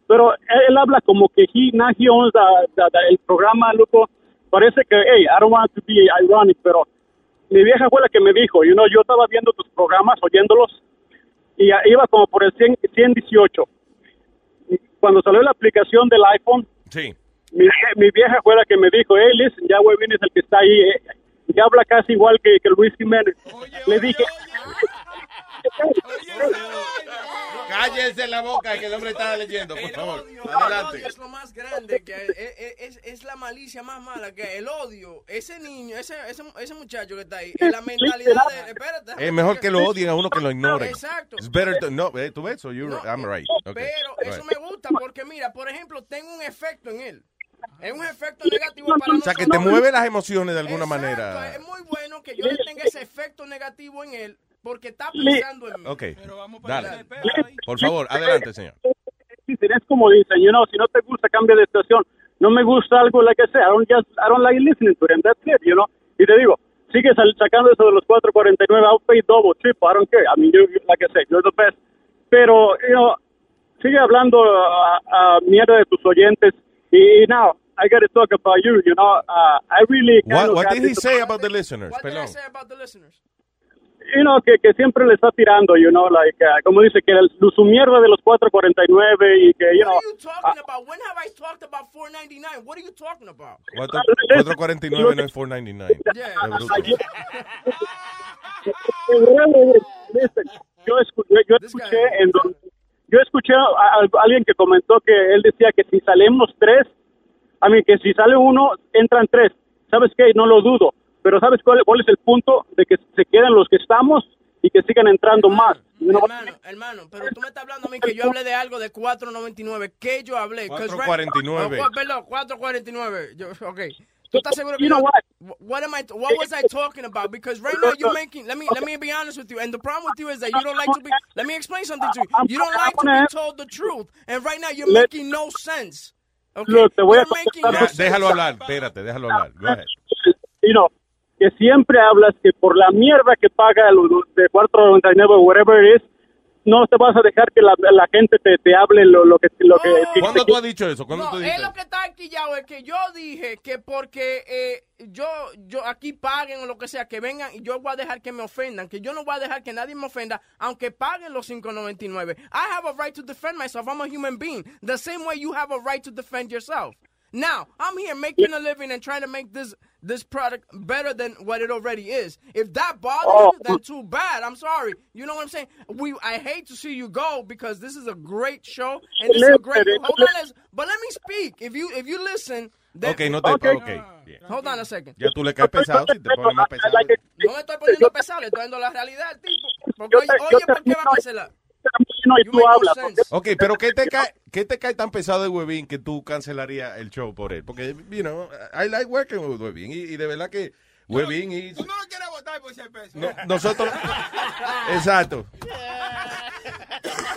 Pero él, él habla como que he, now he owns the- the- the- el programa, loco. Parece que, hey, I don't want to be ironic, pero mi vieja fue la que me dijo, you know, yo estaba viendo tus programas, oyéndolos, y iba como por el 100, 118. Cuando salió la aplicación del iPhone, sí. Mi, mi vieja fue la que me dijo, hey, listen, ya Webin es el que está ahí, eh, ya habla casi igual que, que Luis Jiménez. Le dije, Cállense la boca que el hombre estaba leyendo, por favor. El Adelante. odio es lo más grande que hay. es, es- es- es la malicia más mala que. El odio, ese niño, ese, ese, ese muchacho que está ahí, es la mentalidad de. Espérate. Es mejor que lo odien a uno que lo ignoren. Exacto. It's better to- no, eh, tú ves, so you're, I'm right. Okay. Pero Right. eso me gusta porque, mira, por ejemplo, tengo un efecto en él. Es un efecto negativo para O sea, que te nosotros. mueve las emociones de alguna manera. Es muy bueno que yo tenga ese efecto negativo en él porque está pensando en mí. Ok, dale. Por favor, adelante, señor. Es como dicen, you know, si no te gusta, cambia de estación. No me gusta algo, like I say, I don't, just, I don't like listening to them, that's it, you know. Y te digo, sigue sacando eso de los 4.49, I'll pay double, triple, I don't care. I mean, you, you- like I say, you're the best. Pero, you know, sigue hablando a, a mierda de tus oyentes. Y, now, I got to talk about you, you know. Uh, I really kind What, of what got did he say about the listeners? What did I Perdón. say about the listeners? you know, que, que siempre le está tirando, you know, like, uh, como dice, que el- su mierda de los 4.49 y que, you know, What are you talking about? When have I talked about 4.99? What are you talking about? Cuatro- 449 no es 499. Yeah. Qué bruto. Listen, yo escuché, yo escuché en donde- yo escuché a, a alguien que comentó que él decía que si salimos tres, a mí que si sale uno, entran tres. ¿Sabes qué? No lo dudo. Pero ¿sabes cuál, cuál es el punto? De que se queden los que estamos y que sigan entrando más. No- Hermano, hermano, pero tú me estás hablando a mí que yo hablé de algo de 4.99. ¿Qué yo hablé? 'Cause right- 4.49. Oh, perdón, 4.49. Yo, ok. ¿Tú estás seguro que You know yo- what? What am I? What was I talking about? Because right now you're making. Let me let me be honest with you. And the problem with you is that you don't like to be. Let me explain something to you. You don't like to be told the truth. And right now you're making no sense. Okay? Look, te voy a Ya, déjalo hablar, espérate, déjalo hablar. Go ahead. you know, que siempre hablas que por la mierda que paga lo- lo- de 4.99 whatever it is, no te vas a dejar que la, la gente te, te hable lo, lo que lo que ¿Cuándo tú has dicho eso? ¿Cuándo No, tú es dijiste? lo que está quillado es que yo dije que porque eh, yo yo aquí paguen o lo que sea, que vengan y yo voy a dejar que me ofendan, que yo no voy a dejar que nadie me ofenda, aunque paguen los 5.99. I have a right to defend myself. I'm a human being. The same way you have a right to defend yourself. Now, I'm here making a living and trying to make this this product better than what it already is. If that bothers Oh. you, then too bad. I'm sorry. You know what I'm saying? We I hate to see you go because this is a great show and this is a great. Listen, Hold on, but let me speak. If you if you listen, then, Ok, no te... Ok. okay. Ah, hold on a second. Ya tú le caes pesado si te pones más pesado. No me estoy poniendo pesado, le estoy dando la realidad al tipo. Porque, oye, te- yo oye, ¿por qué va a cancelar? No, y You tú hablas. Ok, pero ¿qué te cae, qué te cae tan pesado de Webin que tú cancelarías el show por él? Porque, you know, I like working with Webin. Y, y de verdad que Y... Tú no lo quieres votar por ese peso. no- nosotros... <laughs> Exacto.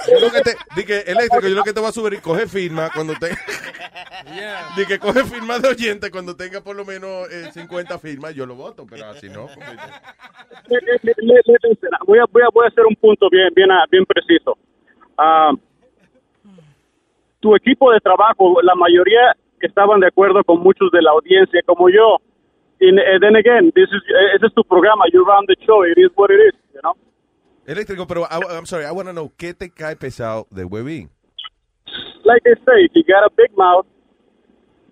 Yo lo que te... Di que eléctrico, yo lo que te voy a subir y coge firma cuando te... Di que coge firma de oyente cuando tenga por lo menos eh, 50 firmas, yo lo voto, pero así no. porque- Le- le- le- le- listen, voy, a, voy, a, voy a hacer un punto bien, bien, ah, bien preciso. Ah, tu equipo de trabajo, la mayoría estaban de acuerdo con muchos de la audiencia, como yo. And, and then again, this is, eh, ese es tu programa. You run the show. It is what it is, you know? Eléctrico, pero I, I'm sorry, I want to know, ¿qué te cae pesado de Webin? Like I say, he got a big mouth.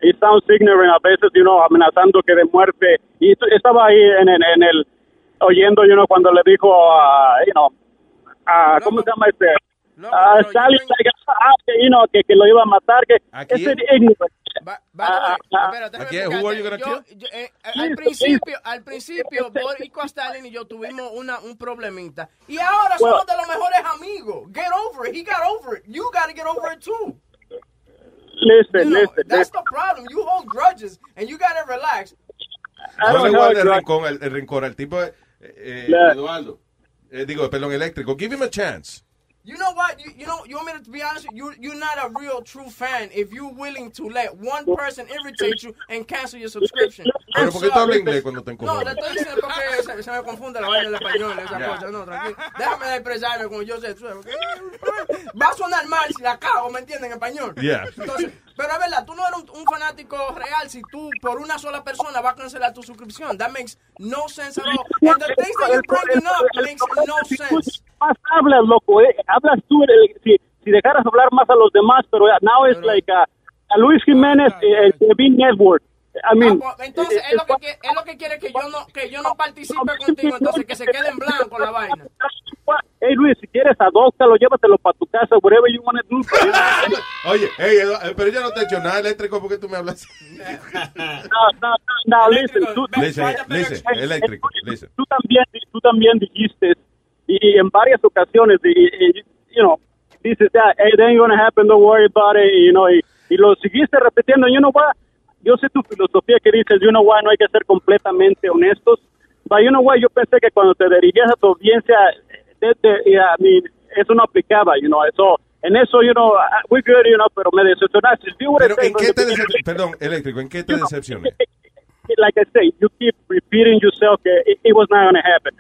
He sounds ignorant a veces, you know, amenazando que de muerte. Y estaba ahí en, en, en el, oyendo, you know, cuando le dijo a, you know, a, ¿cómo se llama este? A Stalin, like, ah, que, you know, que, que lo iba a matar, que ese ignorant. Ah, ah, Espérate, ¿A déjame quién? Who are you. Yo- yo, eh, al principio, al principio, Boricua Stalin y yo tuvimos una, un problemita. Y ahora Well- somos de los mejores amigos. Get over it. He got over it. You got to get over it too. Listen, You know, listen, that's listen. the problem. You hold grudges and you got to relax. No le guarde el rencor, el, el rencor al tipo, eh, eh, Eduardo. Eh, digo, perdón, eléctrico. Give him a chance. You know what? You, you know, you want me to be honest? You you're not a real true fan if you're willing to let one person irritate you and cancel your subscription. Pero ¿por qué tú hablas inglés cuando te No, encojonas? le estoy diciendo porque se, se me confunde la vaina del español, esa Ya. cosa. No, tranquilo. Déjame expresarme como yo sé. Va a sonar mal si la cago, ¿me entienden? En español. Yeah. Entonces, pero es verdad, tú no eres un, un fanático real si tú por una sola persona vas a cancelar tu suscripción. That makes no sense at all. And the things that you're bringing up makes no sense. Más hablas, loco, eh. Hablas tú, eh, si, si dejaras hablar más a los demás, pero now it's like a, a Luis Jiménez, eh, el Kevin Network. I mean, Ah, pues, Entonces, eh, es lo que, quiere- es lo que quiere que yo no que yo no participe contigo, entonces que se quede en blanco la vaina. Hey Luis, si quieres adóptalo, llévatelo para tu casa, whatever you want to do. <laughs> Oye, hey, eh, pero yo no te he hecho nada eléctrico porque tú me hablas. <laughs> No, no, no, listen, tú, Listen, listen, eléctrico, listen. tú también, tú también dijiste, y en varias ocasiones, y, y, you know, dices, yeah, it ain't gonna happen, don't worry about it, you know, y, y lo seguiste repitiendo, you know what, yo sé tu filosofía que dices, you know what, no hay que ser completamente honestos, but you know what, yo pensé que cuando te dirigías a tu audiencia, de, de- yeah, I mean, eso no aplicaba, you know, eso, en eso, you know, uh, we're good, you know, pero me decepcionaste. Pero ¿en qué te from the decep- Perdón, eléctrico, ¿en qué te decepcioné? like I say, you keep repeating yourself that it, it was not going to happen.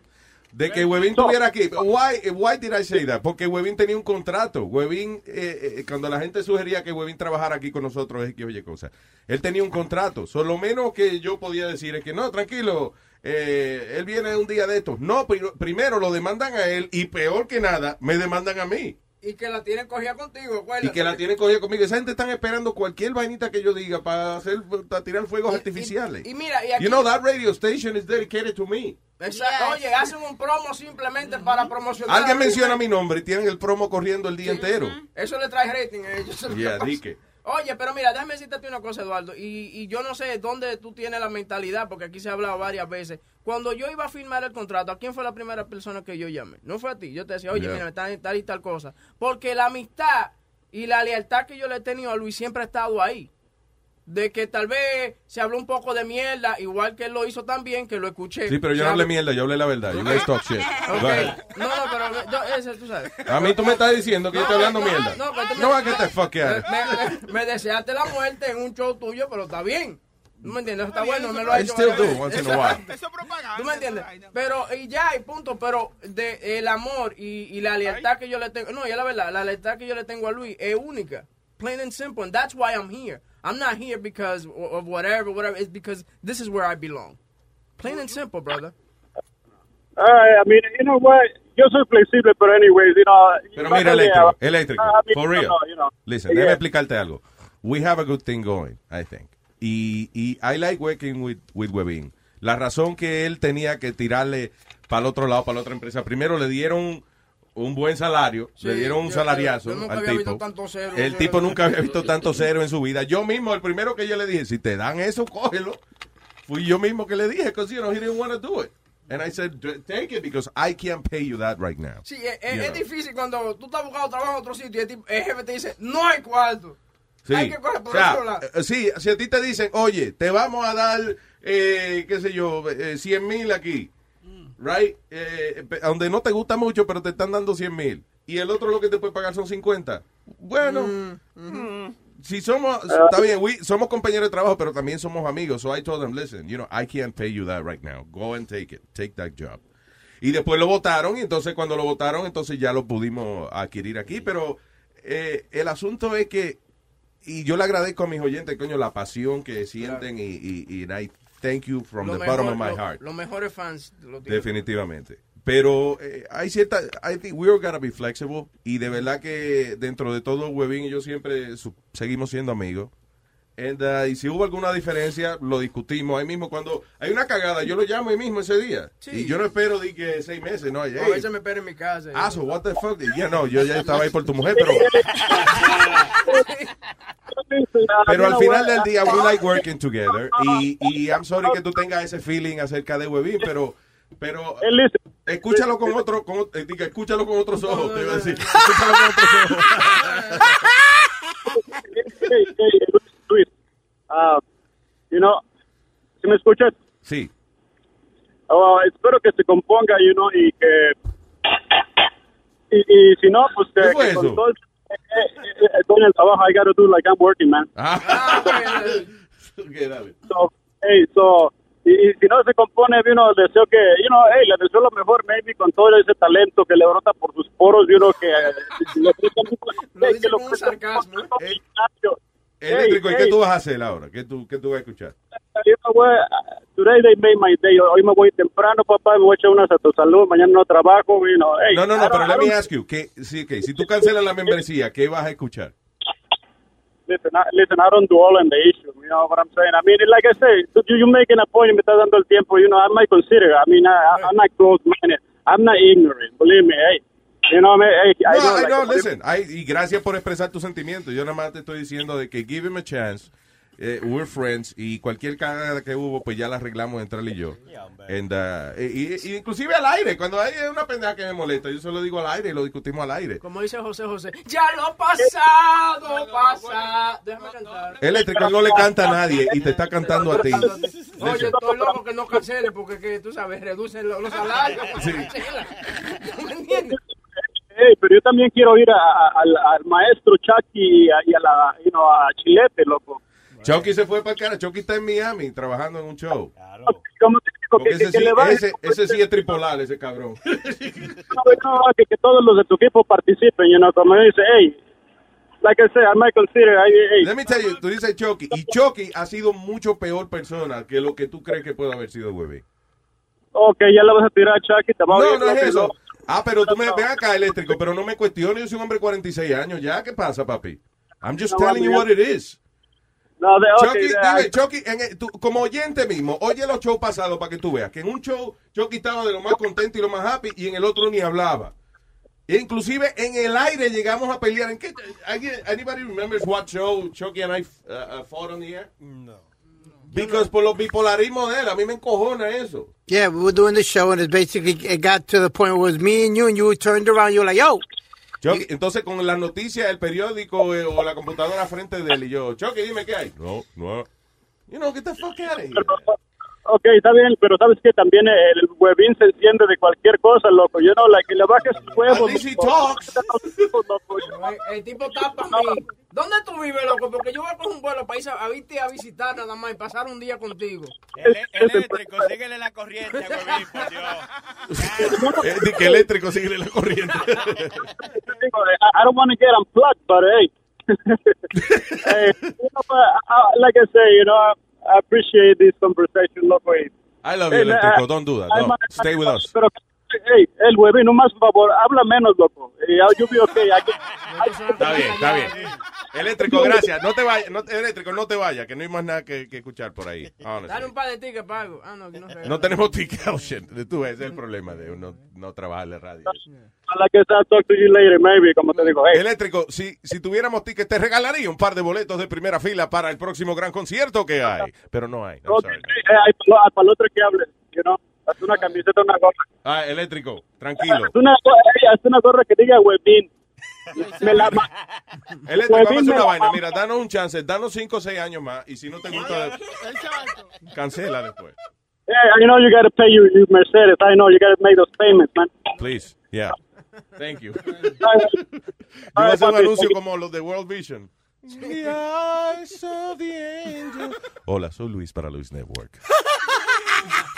De que Webin estuviera aquí. Why, why did I say that? Porque Webin tenía un contrato. Webin, eh, eh, cuando la gente sugería que Webin trabajara aquí con nosotros, es que oye cosa. Él tenía un contrato. So, lo menos que yo podía decir es que no, tranquilo, eh, él viene un día de estos. No, pri- primero lo demandan a él y peor que nada, me demandan a mí. Y que la tienen cogida contigo, Y que la tienen cogida conmigo. Esa gente están esperando cualquier vainita que yo diga para hacer para tirar fuegos artificiales. Y mira, y aquí, you know that radio station is dedicated to me. Exacto. Oye, hacen un promo simplemente para promocionar. Alguien menciona mi nombre y tienen el promo corriendo el día entero. Eso le trae rating a ellos. lo Yeah, di que. Oye, pero mira, déjame decirte una cosa, Eduardo. Y, y yo no sé dónde tú tienes la mentalidad, porque aquí se ha hablado varias veces. Cuando yo iba a firmar el contrato, ¿a quién fue la primera persona que yo llamé? No fue a ti. Yo te decía, oye, Yeah. mira, tal, tal y tal cosa. Porque la amistad y la lealtad que yo le he tenido a Luis siempre ha estado ahí. De que tal vez se habló un poco de mierda, igual que él lo hizo también, que lo escuché. Sí, pero yo no hablé mierda, yo hablé la verdad. You guys talk shit. Ok. Go ahead. No, no, pero yo, ese, tú sabes. A mí tú me estás diciendo que yo estoy hablando no, mierda. No, pero tú No me- va a que te fuck me, me- me deseaste la muerte en un show tuyo, pero está bien. ¿Tú me entiendes? Está bueno, me lo ha hecho. still do, once in a while. Eso es propaganda. ¿Tú me entiendes? Pero, y ya, y punto. Pero de, el amor y, y la lealtad que yo le tengo. No, ya la verdad, la lealtad que yo le tengo a Luis es única. Plain and simple. And that's why I'm here. I'm not here because of of whatever, whatever. It's because this is where I belong. Plain and simple, brother. All right, I mean, you know what? Yo soy flexible, pero anyways, you know. Pero mira, eléctrico, eléctrico, I mean, for no, real. no, you know. Listen, Yeah. déjame explicarte algo. We have a good thing going, I think. Y, y I like working with, with Webin. La razón que él tenía que tirarle para el otro lado, para la otra empresa, primero le dieron un buen salario, Sí, le dieron un yo- salariazo yo al tipo. cero, el cero, tipo nunca había visto tanto cero en su vida. Yo mismo, el primero que yo le dije, si te dan eso, <laughs> cógelo. Fui yo mismo que le dije, because, you know, he didn't want to do it. And I said, "D- take it because I can't pay you that right now. Sí, es, es- You es difícil cuando tú estás buscando trabajo en otro sitio y el, tipo- el jefe te dice, no hay cuarto. Sí. Hay que coger O sea, eh, sí, si a ti te dicen, oye, te vamos a dar, eh, qué sé yo, eh, 100 mil aquí, right? Eh, pe- donde no te gusta mucho, pero te están dando 100 mil. Y el otro lo que te puede pagar son 50. Bueno, mm, si somos, está bien, we- somos compañeros de trabajo, pero también somos amigos. So I told them, listen, you know, I can't pay you that right now. Go and take it. Take that job. Y después lo votaron, y entonces cuando lo votaron, entonces ya lo pudimos adquirir aquí. Pero eh, el asunto es que, y yo le agradezco a mis oyentes, coño, la pasión que sienten, y, y, y I thank you from Lo the bottom of mejor- my lo- heart. Los mejores fans lo. Definitivamente. Pero eh, hay cierta, I think we're gonna be flexible y de verdad que dentro de todo Webin y yo siempre su- seguimos siendo amigos. And, uh, y si hubo alguna diferencia, lo discutimos ahí mismo. Cuando hay una cagada, yo lo llamo ahí mismo ese día. Sí. Y yo no espero de que seis meses, no. A Hey, veces me espera en mi casa. ah, so what the fuck? Ya no, yo ya estaba ahí por tu mujer, pero, <laughs> <laughs> pero al final del día, we like working together. Y, y I'm sorry que tú tengas ese feeling acerca de Webin, pero, pero escúchalo con otro, con, eh, diga, escúchalo con otros ojos, te iba a decir. Escúchalo con otros ojos. Hey, hey, Luis, ah, you know, ¿sí me escuchas? Sí. Oh, espero que se componga, you know, y que... Y, y si no, pues que, ¿Qué fue que con eso? todo el, con el trabajo, I gotta do like I'm working, man. Ah, ok, dale. <laughs> So, hey, so, y, y si no se compone, you know, deseo que, you know, hey, le deseo lo mejor, maybe, con todo ese talento que le brota por sus poros, you know, que eh, le Lo dice con un sarcasmo. Eléctrico, ¿y Hey, qué tú vas a hacer ahora? ¿Qué tú, qué tú vas a escuchar? You know what? Today they made my day. Hoy me voy temprano, papá, me voy a echar unas a tu salud. Mañana no trabajo, you know. Hey, No, no, no, pero let me ask you, que, sí, okay, si tú cancelas la membresía, ¿qué vas a escuchar? Listen, I, listen, I don't dwell on the issue. You know what I'm saying? I mean, like I say, you, you making a point, me estás dando el tiempo. You know, I might consider. I mean, I, I'm not close-minded. I'm not ignorant. Believe me, hey. You know, man, hey, I No, know, I like, know, listen, I- y gracias por expresar tus sentimientos. Yo nada más te estoy diciendo de que give him a chance. eh, we're friends y cualquier cagada que hubo, pues ya la arreglamos entre él y yo. And, uh, y, y- inclusive al aire, cuando hay una pendeja que me molesta, yo se lo digo al aire y lo discutimos al aire. Como dice José José, ya lo pasado, pasado. Déjame cantar. Eléctrico no le canta a nadie y te está cantando a ti. Oye, estoy loco que no cancele porque que, tú sabes, reducen los, los salarios. Sí. <laughs> ¿No me entiendes? Hey, pero yo también quiero ir a- a- al, al maestro Chucky y a, y a la, you know, a Chilete, loco. Chucky se fue para el cara. Chucky está en Miami trabajando en un show. Que- ese sí, ese, ese sí es tripolar, ese cabrón. <laughs> No, no, que, que todos los de tu equipo participen, you know, como dice, hey, like I said, I might consider, hey, hey. Let me tell you, tú dices Chucky, y Chucky ha sido mucho peor persona que lo que tú crees que puede haber sido Webby. Ok, ya le vas a tirar a Chucky, te va a No, no es loco, eso. Ah, pero tú me ven acá, eléctrico, pero no me cuestiones, yo soy un hombre de 46 años ya, ¿qué pasa, papi? I'm just No, telling you what it is. No, de, Chucky, dime, Chucky, en el- tú, como oyente mismo, oye los shows pasados para que tú veas que en un show Chucky estaba de lo más contento y lo más happy y en el otro ni hablaba. E inclusive en el aire llegamos a pelear. ¿En qué? ¿Alguien- Anybody remembers what show Chucky and I uh, uh, fought on the air? No. Because por los bipolarismos de él, a mí me encojona eso. Yeah, we were doing the show, and it basically it got to the point where it was me and you, and you turned around. You were like, "Yo, Chucky, entonces con las noticias, el periódico eh, o la computadora frente de él y yo, Chucky, dime qué hay. No, no. You know, get the fuck out of here. Ok, está bien, pero sabes que también el, huevín se enciende de cualquier cosa, loco. Yo no, like, que le bajes sus huevos. <laughs> El, tipo tapa a mí. ¿Dónde tú vives, loco? Porque yo voy a coger un vuelo para ir a, a irte a visitar nada más y pasar un día contigo. El, eléctrico, síguele la corriente, huevín, por Dios. <laughs> Eh, que eléctrico sigue la corriente. <laughs> Digo, I, I don't want to get unplugged, but hey. hey you know, but, uh, like I say, you know, I, appreciate this conversation, loco. I love you, Hey, eléctrico. uh, Don't do that. No. Stay with us. Pero, hey, el huevín, no más, por favor, habla menos, loco. Y I'll be okay. I can- I- Está bien, está bien. Eléctrico, gracias. No te vayas, no, eléctrico, no te vayas, que no hay más nada que, que escuchar por ahí. Honestly. Dale un par de tickets pago. Ah, no, que no sé. No tenemos ticket <laughs> option. Tú ves, ese es el problema de uno no trabajar en radio. I like I'll talk to you later, maybe, como te digo. Hey, Eléctrico, si, si tuviéramos tickets, te regalaría un par de boletos de primera fila para el próximo gran concierto que hay. Pero no hay. No, sorry. hay para, el otro que hable, you know. Haz una camiseta, una gorra. Ah, eléctrico, tranquilo. Haz una, haz una gorra que diga Webin. Me la ma- Eléctrico, vamos a hacer una la vaina. Mira, danos un chance, danos 5 o 6 años más. Y si no te gusta, cancela después. Yeah, I know you got to pay your, your Mercedes. I know you got to make those payments, man. Please, yeah. Thank you. <laughs> Yo voy a hacer un anuncio como los de World Vision. <laughs> Hola, soy Luis para Luis Network.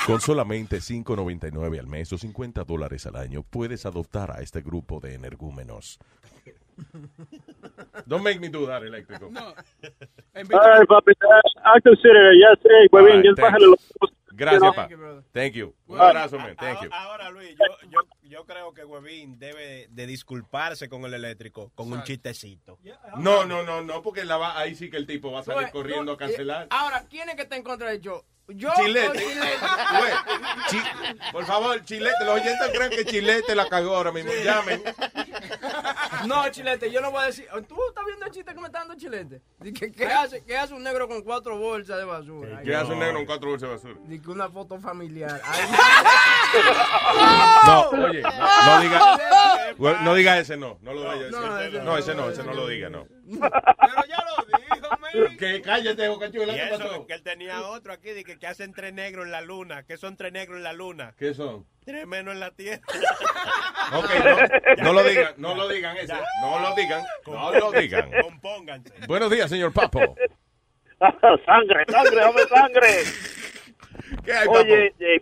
Con solamente $5.99 al mes o 50 dólares al año, puedes adoptar a este grupo de energúmenos. Don't make me do that, eléctrico. All right, papi. I'll consider it. Yes, hey, right, bájale los... Gracias, you know. pa. Thank you. Un abrazo, man. Thank you. Ahora, Luis, yo, yo, yo creo que Webin debe de disculparse con el eléctrico con un chistecito. No, no, no, no, porque la va, ahí sí que el tipo va a salir corriendo a tú, cancelar. eh, Ahora, ¿quién es que está en contra de yo? Yo Chilete. o Chilete. <laughs> Güey, chi- por favor, Chilete, los oyentes creen que Chilete la cagó ahora mismo. Llamen. <laughs> No, Chilete, yo no voy a decir. ¿Tú estás viendo el chiste que me está dando Chilete? ¿qué, hace, ¿Qué hace un negro con cuatro bolsas de basura? ¿Qué hace un negro con cuatro bolsas de basura? Dice una foto familiar. Ay, <laughs> No, oye, no, no diga, no diga ese no, no lo diga. no, ese, ese no, ese no, ese no lo diga, no. Pero ya lo dijo, man. Que cállate, Bocachula, Y ¿qué eso, pasó? que él tenía otro aquí, de que, que hacen tres negros en la luna. ¿Qué son tres negros en la luna? ¿Qué son? Tres menos en la tierra. Ok, no, no lo digan, no lo digan ese, no lo digan, no lo digan. Compónganse. Buenos días, señor Papo. <laughs> sangre, sangre, dame sangre. ¿Qué hay, Oye, eh,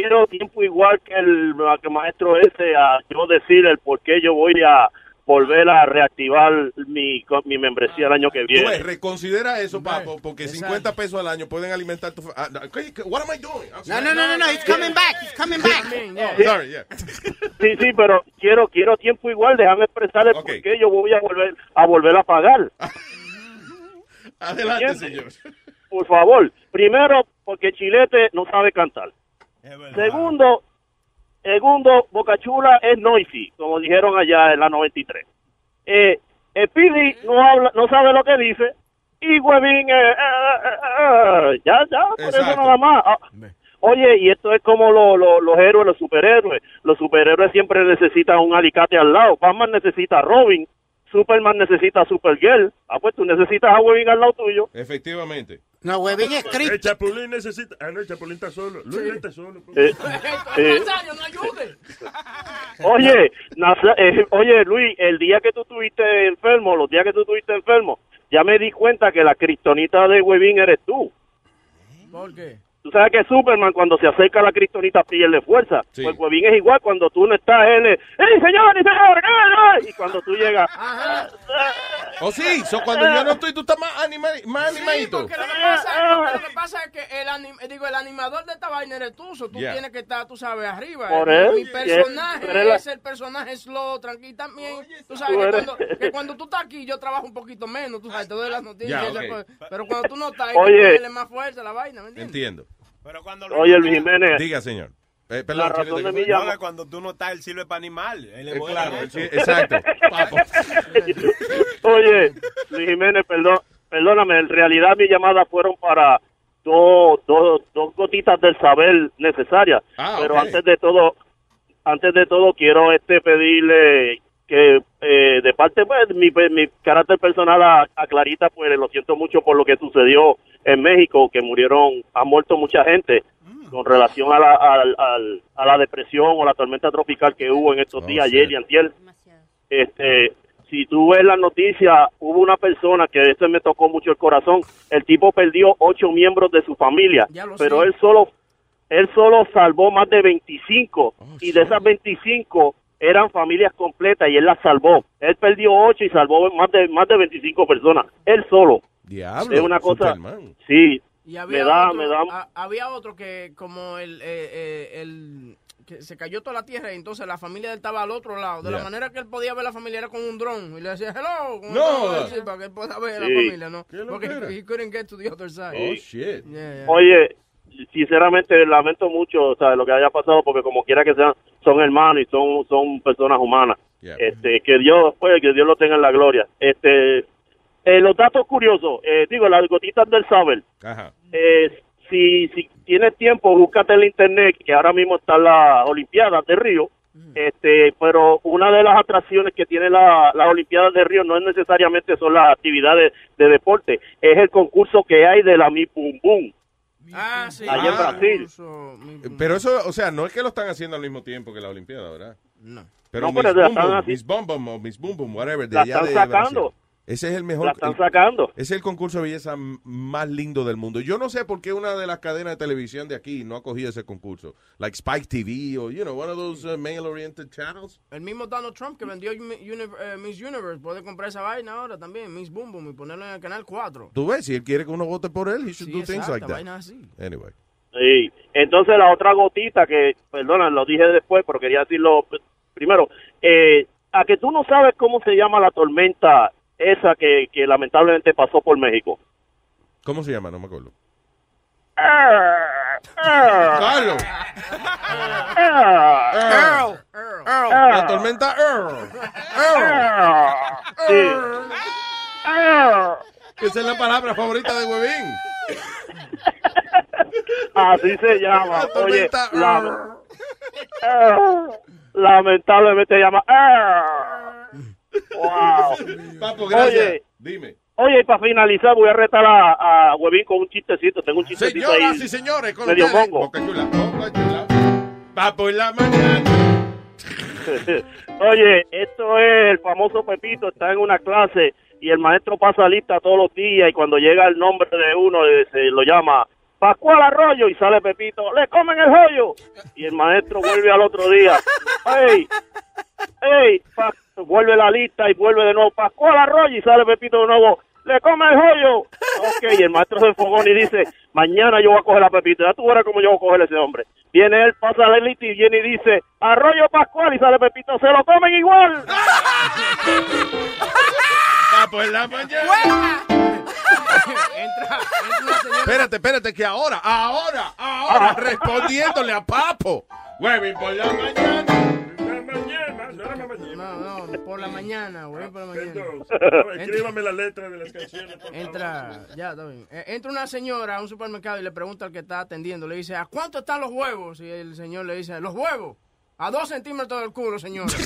quiero tiempo igual que el que maestro ese a yo decir el por qué yo voy a volver a reactivar mi, mi membresía el año que Tú ves, viene. reconsidera eso, Papo, porque 50 pesos al año pueden alimentar tu... fa- ah, no, ¿qué- qué- what am I doing? I'm No, no, no, no, no, he's coming back, he's coming back. Oh, sorry, yeah. <laughs> Sí, sí, pero quiero quiero tiempo igual, déjame expresar el por qué yo voy a volver a volver a pagar. <laughs> Adelante, ¿Entiendes? señor. Por favor, primero porque Chilete no sabe cantar. Segundo, segundo, Bocachula es noisy, como dijeron allá en la 93. Eh, el Pidi no habla, no sabe lo que dice y Huevín, eh, eh, eh, eh, ya, ya, por eso nada más. Ah, Oye, y esto es como lo- lo- los héroes, los superhéroes. Los superhéroes siempre necesitan un alicate al lado. Batman necesita a Robin, Superman necesita a Supergirl. Ah, pues tú necesitas a Huevín al lado tuyo. Efectivamente. No, Huevín es El Chapulín necesita. Ah, no, el Chapulín está solo. Luis está solo. Eh, <laughs> eh, Nazario, no ayude. <laughs> Oye, Naza- eh, oye, Luis, el día que tú estuviste enfermo, los días que tú estuviste enfermo, ya me di cuenta que la cristonita de Webin eres tú. ¿Por qué? Tú sabes que Superman cuando se acerca a la cristonita pierde fuerza. Pues Webin es igual cuando tú no estás, él es, ¡Ey, señor, y señor! Y cuando tú llegas, <laughs> Oh, sí, so cuando yo no estoy, tú estás más, anima, más animadito. Porque lo que pasa, lo que pasa es que el, anim- digo, el animador de esta vaina eres tú, so tú Yeah. tienes que estar, tú sabes, arriba. Por Eh, él, Mi yeah. personaje la- es el personaje slow, tranquilo también. Tú sabes tú que, cuando, que cuando tú estás aquí yo trabajo un poquito menos, tú sabes, te doy las <laughs> noticias. Ya, y esas ok. cosas. Pero cuando tú no estás, hay que más fuerza a la vaina, ¿me entiendes? Entiendo. Pero cuando Oye, Luis Jiménez. Diga, señor. Eh, La perdón, razón Chilete, de ¿qué mi fue? llamada- No, cuando tú no estás, él sirve para animal. Él es Eh, bueno claro, sí, exacto. Papo. <laughs> Oye, Luis Jiménez, perdón, perdóname, en realidad mi llamada fueron para dos, dos, dos gotitas del saber necesarias. Ah, Pero antes de todo, antes de todo quiero este pedirle que eh, de parte pues mi, mi carácter personal a, a Clarita pues lo siento mucho por lo que sucedió en México que murieron ha muerto mucha gente con relación a la, al- al- a la depresión o la tormenta tropical que hubo en estos Oh, días sí. ayer y antier. Este si tú ves la noticia hubo una persona que este me tocó mucho el corazón. El tipo perdió ocho miembros de su familia pero sé. él solo él solo salvó más de 25 y de esas 25 eran familias completas y él las salvó. Él perdió 8 y salvó más de más de 25 personas. Él solo. Diablo. Es una cosa. Superman. Sí. Y había, Me da, otro, me da. a- había otro que como el, eh, eh, el que se cayó toda la tierra y entonces la familia de él estaba al otro lado. De la manera que él podía ver la familia era con un dron y le decía hello. con un No. dron, así, para que él pueda ver a la familia, ¿no? Porque he couldn't get to the other side. Oh, shit. Yeah, yeah. Oye, sinceramente lamento mucho, o sea, lo que haya pasado porque como quiera que sean, son hermanos y son son personas humanas. Este, que Dios, pues, que Dios lo tenga en la gloria. Este, eh, los datos curiosos, eh, digo, las gotitas del saber. Ajá. Eh, si, si tienes tiempo, búscate en la internet, que ahora mismo están las Olimpiadas de Río. Este, pero una de las atracciones que tiene la, las Olimpiadas de Río no es necesariamente son las actividades de deporte, es el concurso que hay de la Mi Pum Pum. Ah, sí. Allá en Ah, Brasil. Pero eso, o sea, no es que lo están haciendo al mismo tiempo que la Olimpiada, ¿verdad? No. Pero No, Miss pero Boom Boom, Miss o Boom Boom, whatever, de La allá están de sacando. Brasil. Ese es el mejor. La están el- sacando. Es el concurso de belleza más lindo del mundo. Yo no sé por qué una de las cadenas de televisión de aquí no ha cogido ese concurso. Like Spike TV o, you know, one of those uh, male-oriented channels. El mismo Donald Trump que vendió eh, Miss Universe puede comprar esa vaina ahora también, Miss Boom Boom, y ponerlo en el canal 4. Tú ves, si él quiere que uno vote por él, he should Sí, do things exacto, like that. vaina así. Anyway. Sí. Entonces la otra gotita que, perdona, lo dije después, pero quería decirlo primero. Eh, a que tú no sabes cómo se llama la tormenta esa que, que lamentablemente pasó por México. ¿Cómo se llama? No me acuerdo. Carlos. Earl. La tormenta Earl. Sí. Esa es la palabra favorita de Huevín. Así se llama. La Oye, la- Earl. lamentablemente se llama Earl. Wow. Papo, gracias. Oye, Dime. Oye, y para finalizar voy a retar a, a Huevín con un chistecito. Tengo un chistecito Señoras ahí. y señores, con medio ustedes, mongo. Boca Chula, Boca Chula. Papo en la mañana. <laughs> Oye, esto es el famoso Pepito, está en una clase y el maestro pasa lista todos los días y cuando llega el nombre de uno eh, se lo llama Pascual Arroyo y sale Pepito, le comen el joyo. Y el maestro vuelve al otro día, <laughs> ¡Ey! ¡Ey! Pa- vuelve la lista y vuelve de nuevo Pascual Arroyo y sale Pepito de nuevo, le come el joyo. Ok, y el maestro se enfogó y dice, mañana yo voy a coger a Pepito, ya tú verás cómo yo voy a coger a ese hombre. Viene él, pasa la lista y viene y dice, Arroyo Pascual y sale Pepito, se lo comen igual. Papo en la mañana. Espérate, espérate, que ahora, ahora, ahora, <laughs> respondiéndole a Papo. Huevín por la mañana. No, no, por la mañana, güey, por la mañana. Escríbame la letra de las canciones. por favor. Entra, ya, está bien. Eh, Entra una señora a un supermercado y le pregunta al que está atendiendo, le dice, ¿a cuánto están los huevos? Y el señor le dice, ¿los huevos? A dos centímetros del culo, señor. <laughs>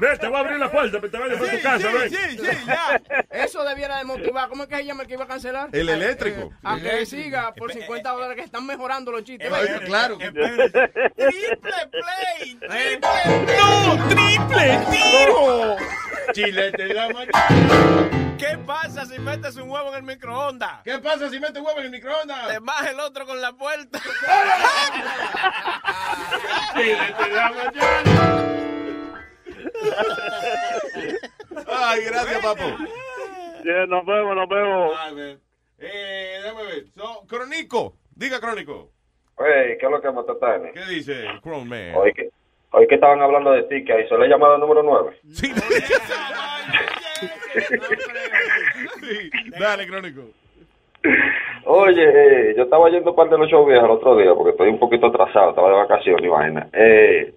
Ve, te voy a abrir la puerta, pero te vayas para tu casa, ven. Eso debiera de motivar. ¿Cómo es que se llama el que iba a cancelar? El eléctrico. A que siga por 50 dólares que están mejorando los chistes. Claro. Triple play. ¡No! ¡Triple tiro! Chilete la mañana. ¿Qué pasa si metes un huevo en el microondas? ¿Qué pasa si metes huevo en el microondas? Te baja el otro con la puerta. Ay, gracias, papo. Yeah, nos vemos, nos vemos. Ay, man. Eh, déjame ver. So, Crónico. Diga, Crónico. Oye, ¿qué es lo que Matatane? ¿Qué dice Crown Man? Hoy que, hoy que estaban hablando de ti, que ahí se le ha llamado número 9. <laughs> Sí. Dale, Crónico. Oye, eh, yo estaba yendo parte de los shows viejos el otro día porque estoy un poquito atrasado, estaba de vacaciones y vaina. Eh,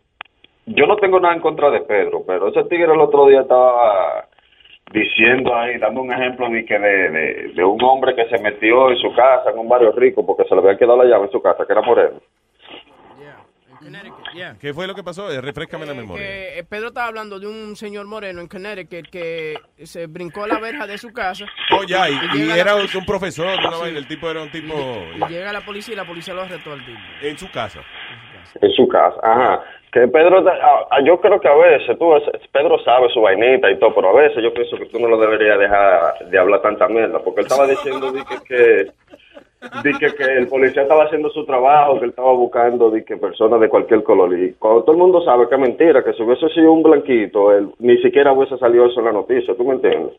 yo no tengo nada en contra de Pedro, pero ese tigre el otro día estaba diciendo ahí, dando un ejemplo de, que de, de, de un hombre que se metió en su casa, en un barrio rico, porque se le había quedado la llave en su casa, que era moreno. Yeah. ¿Qué fue lo que pasó? Eh, Refrescame la memoria. Que eh, Pedro estaba hablando de un señor moreno en Connecticut que se brincó la verja de su casa. Oh, ya, y, y llega era la- un, profesor, una Sí. el tipo era un tipo Y llega la policía y la policía lo arrestó al tipo. en su casa. En su casa, ajá. Que Pedro, a- a- yo creo que a veces, tú, Pedro sabe su vainita y todo, pero a veces yo pienso que tú no lo deberías dejar de hablar tanta mierda, porque él estaba diciendo di que, que, di que, que el policía estaba haciendo su trabajo, que él estaba buscando que personas de cualquier color. Y cuando todo el mundo sabe que es mentira, que si hubiese sido un blanquito, ni siquiera hubiese salido eso en la noticia, ¿tú me entiendes?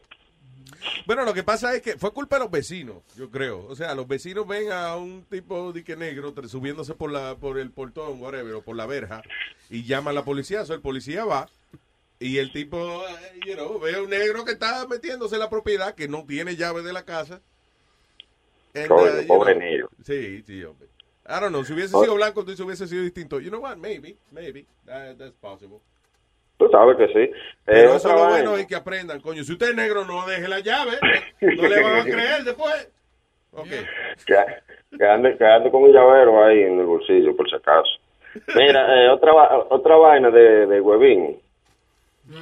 Bueno, lo que pasa es que fue culpa de los vecinos, yo creo. O sea, los vecinos ven a un tipo dique negro tr- subiéndose por la por el portón, whatever, o por la verja, y llama a la policía. So, el policía va y el tipo, eh, you know, ve a un negro que está metiéndose en la propiedad, que no tiene llave de la casa. And, Coño, uh, pobre know, negro. Sí, sí, hombre. I don't know, si hubiese Oh. sido blanco, entonces hubiese sido distinto. You know what, maybe, maybe, that- that's possible. Tú sabes que sí. Eh, Pero eso otra es lo bueno es que aprendan, coño. Si usted es negro, no deje la llave. No le van a <laughs> creer después. Ok. que, que ande, que ande con un llavero ahí en el bolsillo, por si acaso. Mira, <laughs> eh, otra, otra vaina de, de Huevín.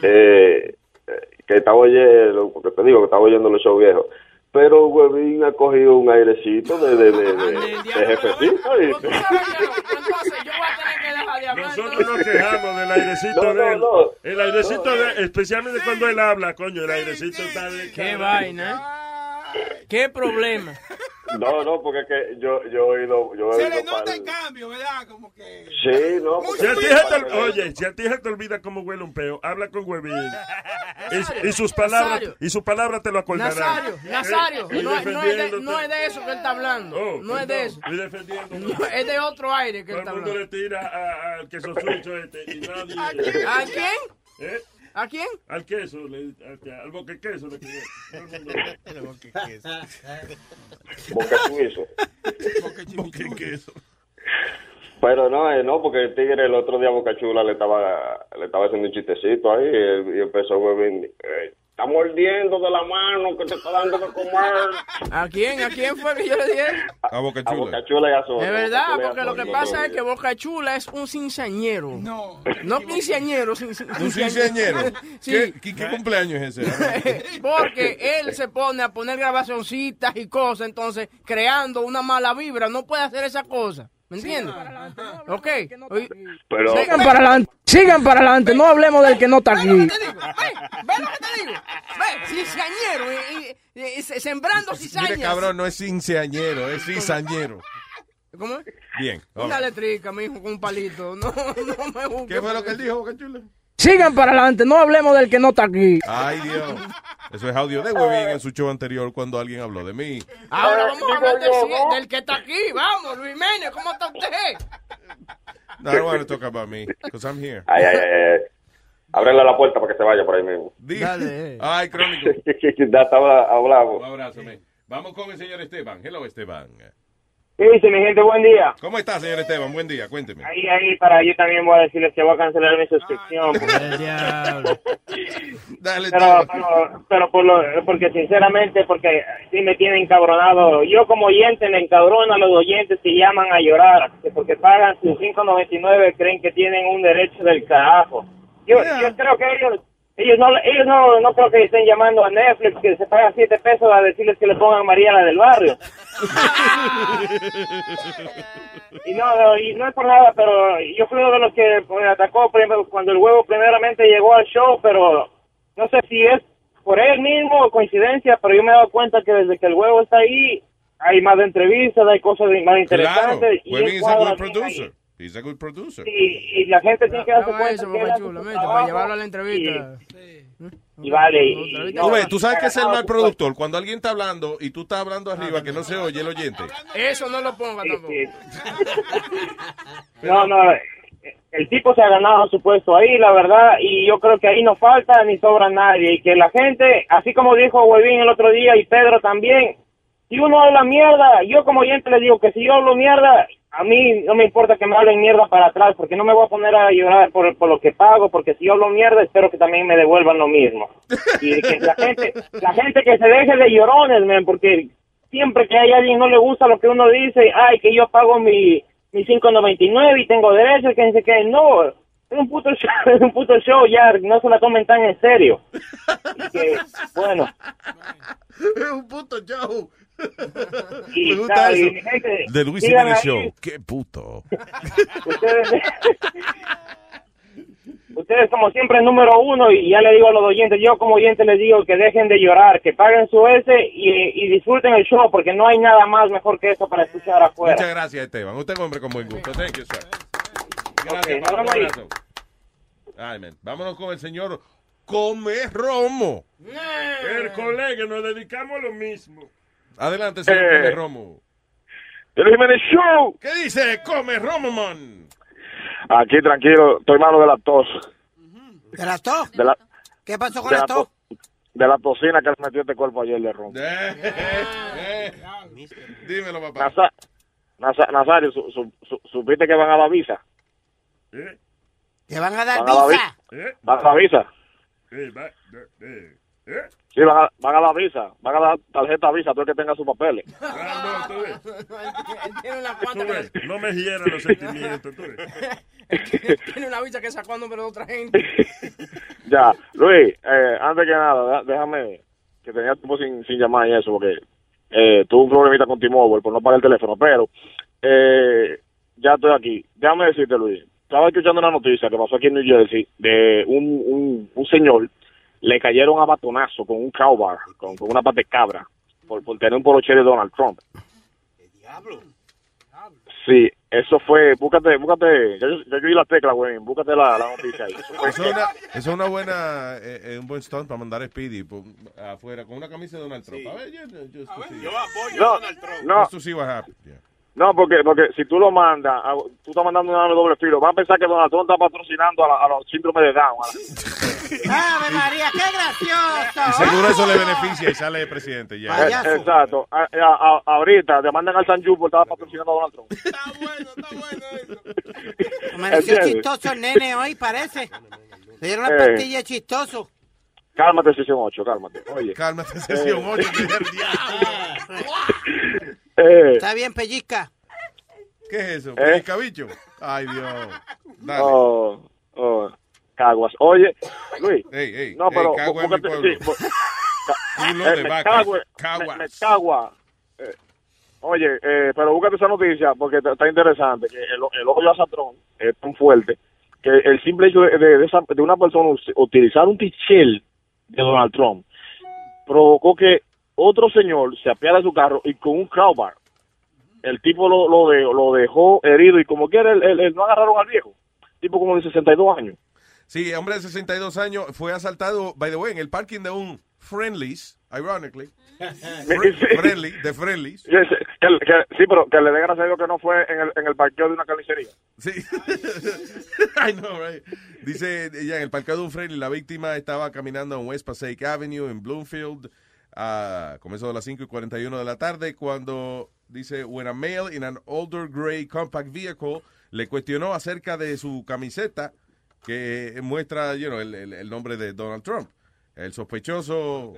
Eh, eh, que estaba oyendo, porque te digo que estaba oyendo los shows viejos. Pero Huevín ha cogido un airecito de, de, de, de, de jefecito. Nosotros nos quejamos del airecito No, de él. no. El airecito de él, especialmente cuando él habla, coño, el airecito está de... Qué vaina. Qué problema. No, no, porque es que yo, yo he oído... Yo he Se le nota el cambio, ¿verdad? Como que... Sí, no. porque- Si a ti se te, oye, si a ti se te olvida cómo huele un peo, habla con Huevín. Y, y sus palabras, Nazario. y sus palabras te lo acordarán. Nazario, Nazario, Eh, no, no es de, no es de eso que él está hablando. Oh, no es de eso. Y defendiendo. No, es de otro aire que él Todo el está mundo hablando. le tira a- al queso suizo este y nadie... ¿A quién? ¿Eh? ¿A quién? Al queso, le, al, al boque queso le. Todo el mundo- <laughs> <laughs> Boca suizo. Boque queso. Pero no, eh, no, porque el tigre el otro día a Boca Chula le estaba, le estaba haciendo un chistecito ahí y, y empezó a eh, está mordiendo de la mano que te está dando de comer. ¿A quién? ¿A quién fue que yo le dije? A Boca A Boca Chula y a Soto. Es verdad, Chula porque lo que pasa es que Boca Chula es un cinceañero. No. No quinceañero, sin- sin- Un. <laughs> Sí. ¿Qué, qué, qué cumpleaños es ese? <laughs> Porque él se pone a poner grabacioncitas y cosas, entonces creando una mala vibra. No puede hacer esa cosa. ¿Me entiendes? Ok. Pero- Sigan para adelante. Sigan para adelante. No hablemos del que no está aquí. Ve lo que te digo. Ve, cizañero. Y, y- y se- sembrando cizañas. Mire, cabrón, no es cinceañero, es cizañero. ¿Cómo es? Bien. Una letrica, mijo, con un palito. No, <laughs> no me busques. ¿Qué fue lo que él dijo, Boca Chula? Sigan para adelante. No hablemos del que no está aquí. Ay, Dios. Eso es audio de Huevín en su show anterior cuando alguien habló de mí. Ahora vamos a hablar del, del que está aquí. Vamos, Luis Méndez, ¿cómo está usted? No, I don't want to talk about me, because I'm here. Ay, ay, ay, ay. Ábrele la puerta para que se vaya por ahí mismo. Dale. Ay, crónico. <laughs> ya estaba hablando. Un abrazo, man. Vamos con el señor Esteban. Hello, Esteban. ¿Qué dice mi gente? Buen día. ¿Cómo está, señor Esteban? Buen día, cuénteme. Ahí, ahí, para yo también voy a decirles que voy a cancelar mi suscripción. <laughs> Dale, pero, pero, pero por lo, porque sinceramente, porque sí me tienen encabronado. Yo como oyente me encabrono a los oyentes que llaman a llorar, que porque pagan sus 5.99 creen que tienen un derecho del carajo. Yo, yo creo que ellos ellos no ellos no, no creo que estén llamando a Netflix que se pagan 7 pesos a decirles que le pongan María la del barrio. <laughs> Y no, y no es por nada, pero yo fui uno de los que pues, atacó ejemplo, cuando el huevo primeramente llegó al show, pero no sé si es por él mismo o coincidencia, pero yo me he dado cuenta que desde que el huevo está ahí, hay más entrevistas, hay cosas más Claro, interesantes. y él producer. ahí. He's a good producer. Y, y la gente tiene que darse cuenta eso, que mete, para llevarlo a la entrevista. Y, y vale, y, Tú ves, tú sabes que es el mal productor. Cuando alguien está hablando y tú estás hablando arriba que no se oye el oyente. Eso no lo ponga tampoco. <laughs> No, no, el tipo se ha ganado su puesto ahí, la verdad, y yo creo que ahí no falta ni sobra nadie, y que la gente, así como dijo Huevín el otro día y Pedro también, si uno habla mierda, yo como oyente le digo que si yo hablo mierda, a mí no me importa que me hablen mierda para atrás, porque no me voy a poner a llorar por, por lo que pago, porque si yo hablo mierda, espero que también me devuelvan lo mismo. Y que la gente, la gente que se deje de llorones, man, porque siempre que hay alguien no le gusta lo que uno dice, ay, que yo pago mi, mi 5.99 y tengo derechos, que dice que no, es un puto show, <laughs> es un puto show, ya no se la tomen tan en serio. Y que, bueno, <laughs> Es un puto show. Y, Me De Luis Jiménez. Show. Qué puto. ustedes, <laughs> ustedes como siempre número uno y ya le digo a los oyentes, yo como oyente les digo que dejen de llorar, que paguen su S y, y disfruten el show porque no hay nada más mejor que eso para escuchar afuera. Muchas gracias, Esteban. Usted es un hombre con buen gusto. Thank you, sir. Gracias, abrazo. Ay, man. Vámonos con el señor come romo. El colega, nos dedicamos a lo mismo. Adelante, señor Eh. Come Romo. El Jiménez Show. ¿Qué dice Come Romo, man? Aquí tranquilo, estoy malo de la tos. ¿De la tos? De la, ¿Qué pasó con de la la tos? to- de la tocina que le metió este cuerpo ayer de ron. Eh, Dímelo, papá. Nasa- Nasa- Nazario, su- su- su- ¿supiste que van a la visa? ¿Eh? ¿Que van a dar Van a la visa? ¿Eh? ¿Van a la visa? Eh, va- eh, eh. Sí, van a, van a la visa. Van a dar tarjeta visa a todo el que tenga sus papeles. <laughs> Ah, no, tú ves. Tú ves, me hieran los sentimientos, tú ves. <laughs> tiene una bicha que sacó a nombre de otra gente. <laughs> Ya, Luis, eh, antes que nada, déjame, que tenía tiempo sin, sin llamar y eso, porque eh, tuve un problemita con T-Mobile por no pagar el teléfono, pero eh, ya estoy aquí. Déjame decirte, Luis, estaba escuchando una noticia que pasó aquí en New Jersey de un, un, un señor, le cayeron a batonazo con un crowbar, con, con una pata de cabra, por, por tener un poloche de Donald Trump. Sí, eso fue, búscate, búscate, yo, yo vi la tecla, güey, búscate la, la noticia ahí. Eso fue- Eso es una, eso es una buena, eh, eh, un buen stunt para mandar a Speedy por- afuera con una camisa de Donald Trump. A ver, yo, yo, yo, Yo apoyo No, a Donald Trump. no. Yeah. No, porque, porque si tú lo mandas, a- tú estás mandando una doble filo, van a pensar que Donald Trump está patrocinando a, la- a los síndromes de Down. <laughs> ¡Ave María, qué gracioso! Y seguro eso le beneficia y sale presidente ya. Eh, exacto. A- a- ahorita demandan al San Yu por estar patrocinando a Donald Trump. Amaneció ¿Entiendes? chistoso el nene hoy, parece. Le dieron la Eh. pastilla chistoso. Cálmate, sesión 8, cálmate. Oye. Cálmate, sesión 8. Eh, Está bien, pellizca. ¿Qué es eso? ¿Eh? ¿Picabicho? Ay, Dios. Dale. oh, oh, caguas. Oye, Luis. Ey, ey, no, ey, pero. cagua en mi búscate- pueblo. sí, bu- <laughs> ca- Culo de me vaca. cago en- Caguas. me- me cagua. Eh, oye, eh, pero búscate esa noticia porque está- interesante. Que el, el odio a Satrón es tan fuerte que el simple hecho de, de- de esa- de una persona utilizar un tichel de Donald Trump provocó que otro señor se apiara de su carro y con un crowbar el tipo lo, lo, de- lo dejó herido y como quiera el, el- el- no agarraron al viejo tipo como de 62 años Sí, hombre de 62 años fue asaltado, by the way, en el parking de un Friendlies, ironically. <laughs> Fr- friendly, de Friendlies. Sí, sí, que- que- sí, pero que le dé gracias a Dios que no fue en el, en el parqueo de una carnicería. Sí. <laughs> I know, right? Dice ella, en el parqueo de un Friendly, la víctima estaba caminando en West Passaic Avenue, en Bloomfield, a comenzó a las 5 y 41 de la tarde, cuando dice, when a male in an older gray compact vehicle le cuestionó acerca de su camiseta que muestra, you el- el nombre de Donald Trump. El sospechoso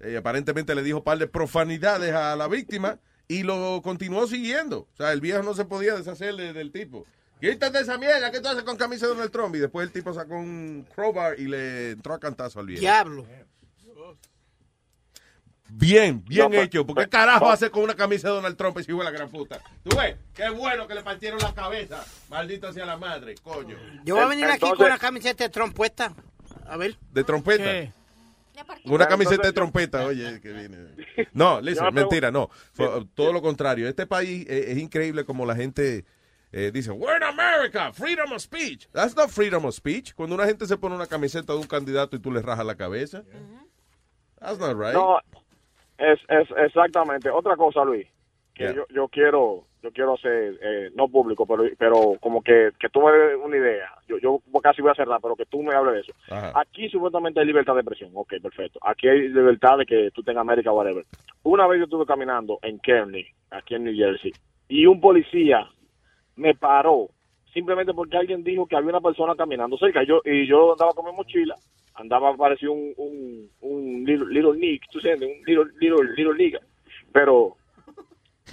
eh, aparentemente le dijo un par de profanidades a la víctima y lo continuó siguiendo. O sea, el viejo no se podía deshacer de- del tipo. Quítate esa mierda, ¿qué tú haces con camisa de Donald Trump? Y después el tipo sacó un crowbar y le entró a cantazo al viejo. Diablo. Bien, bien No, hecho. ¿Por qué carajo hace con una camisa de Donald Trump de la gran puta? Tú ves, qué bueno que le partieron la cabeza. Maldito sea la madre, coño. Yo voy a venir aquí Entonces- con una camiseta de Trump puesta. A ver. De trompeta. ¿Qué? Una camiseta de trompeta, oye, que viene. <laughs> No, listen, mentira, no. Todo lo contrario. Este país eh, es increíble como la gente eh, dice, we're in America, freedom of speech. That's not freedom of speech. Cuando una gente se pone una camiseta de un candidato y tú le rajas la cabeza. That's not right. No, es, es exactamente. Otra cosa, Luis, que Yeah. yo, yo quiero yo quiero hacer, eh, no público, pero pero como que, que tú me des una idea. Yo, yo casi voy a cerrar, pero que tú me hables de eso. Ajá. Aquí supuestamente hay libertad de expresión. Ok, perfecto. Aquí hay libertad de que tú tengas América, whatever. Una vez yo estuve caminando en Kearney, aquí en New Jersey, y un policía me paró simplemente porque alguien dijo que había una persona caminando cerca. Yo, y yo andaba con mi mochila, andaba parecido un, un, un little, little Nick, tú sabes, un little, little, little nigga. Pero,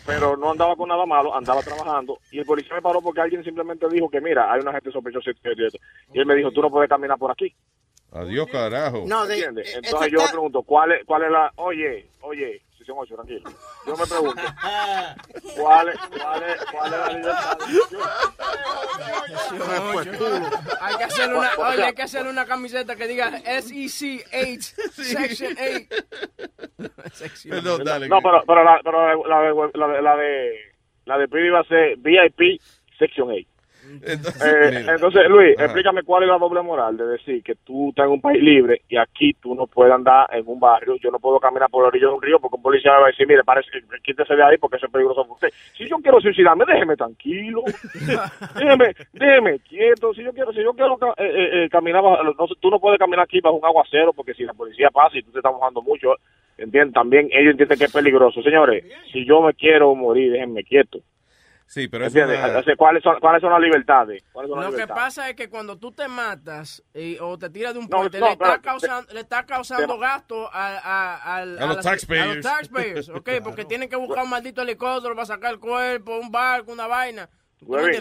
pero no andaba con nada malo, andaba trabajando. Y el policía me paró porque alguien simplemente dijo que, mira, hay una gente sospechosa. y él me dijo, tú no puedes caminar por aquí. Adiós, carajo. ¿Entiendes? eh, Entonces yo me pregunto, ¿cuál es, ¿cuál es la...? Oye, oye, son ocho, tranquilo. Yo me pregunto, ¿cuál es, cuál es, cuál es la libertad Hay que hacerle una, oye, hay que hacerle una camiseta que diga SEC 8, Section 8. Sección. Perdón, dale. No, pero, pero, la, pero la, la, de- la, de- la de la de Pidi va a ser VIP Section 8. Entonces, Eh, entonces, Luis, Ajá. explícame cuál es la doble moral de decir que tú estás en un país libre y aquí tú no puedes andar en un barrio. Yo no puedo caminar por la orilla de un río porque un policía me va a decir, mire, parece quítese de ahí porque eso es peligroso para usted. Si yo quiero suicidarme, déjeme tranquilo. <laughs> déjeme, déjeme quieto. Si yo quiero, si yo quiero ca- eh, eh, eh, caminar, bajo- no, tú no puedes caminar aquí bajo un aguacero porque si la policía pasa y tú te estás mojando mucho, entienden, también ellos entienden que es peligroso. Señores, si yo me quiero morir, déjenme quieto. Sí, pero eso sea, ¿cuáles, son, ¿Cuáles son las libertades? ¿Cuáles son las Lo que pasa es que cuando tú te matas y- o te tiras de un No, puente, no, le, está pero- causando, le está causando gasto a, a, al- A los las- taxpayers. a los taxpayers, ¿ok? <laughs> Porque tienen que buscar un maldito helicóptero para sacar el cuerpo, un barco, una vaina.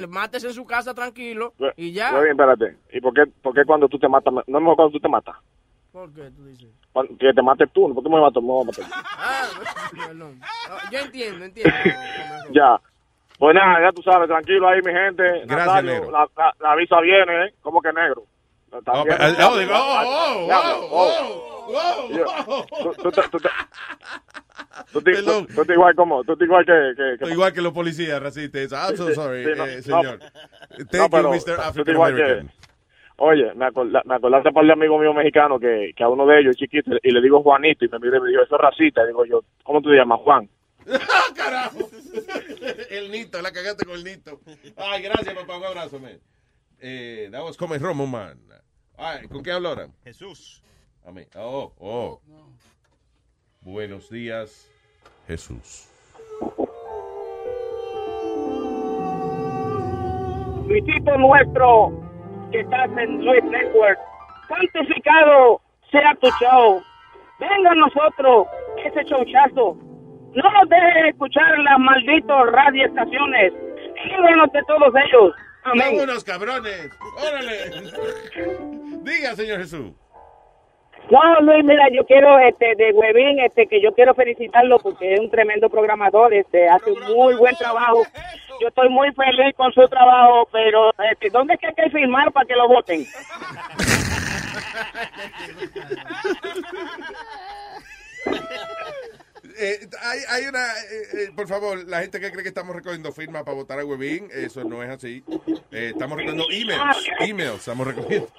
Mátese en su casa tranquilo y ya. Muy bien, espérate. ¿Y por qué, por qué cuando tú te matas? No es mejor cuando tú te matas. ¿Por qué tú dices? Que te mates tú, no porque me mato, me voy a matar yo. Ah, <laughs> perdón. No, yo entiendo, entiendo. <laughs> Ya. Pues nada, ya tú sabes, tranquilo ahí, mi gente. Gracias, Nazario, negro. La, la, la visa viene, ¿eh? ¿Cómo que negro? Oh, oh, oh, oh, oh. oh, Tú- te igual como, tú igual que... que, que- Igual que los policías racistas. I'm so Sí, sorry, sí, no, eh, no, señor. no, Thank pero you, Mr. African igual que- American. Oye, me, acorda- me acordaste para el amigo mío mexicano que, que a uno de ellos chiquito y le digo Juanito y me mira y me dijo, eso es racista. Y digo yo, ¿cómo tú te llamas, Juan? <laughs> Carajo. El nito, la cagaste con el nito. Ay, gracias, papá. Un abrazo, man. Eh, that was Come Romo, man. Ay, ¿Con qué hablo ahora? Jesús. Amén. Oh, oh. Buenos días, Jesús. Luisito nuestro, que estás en Luis Network, santificado sea tu show. Venga a nosotros, ese showchazo. No nos dejes escuchar las malditas radioestaciones. Líbranos de todos ellos. Amén. Vámonos, cabrones. Órale. Diga, señor Jesús. No, Luis, mira, yo quiero, este, de Webin, este, que yo quiero felicitarlo porque es un tremendo programador, este, hace un muy buen trabajo. Yo estoy muy feliz con su trabajo, pero, este, ¿dónde es que hay que firmar para que lo voten? <laughs> Eh, hay, hay una, eh, eh, por favor, la gente que cree que estamos recogiendo firmas para votar a Webin, eso no es así. Eh, estamos recogiendo emails, emails, estamos recogiendo. <laughs>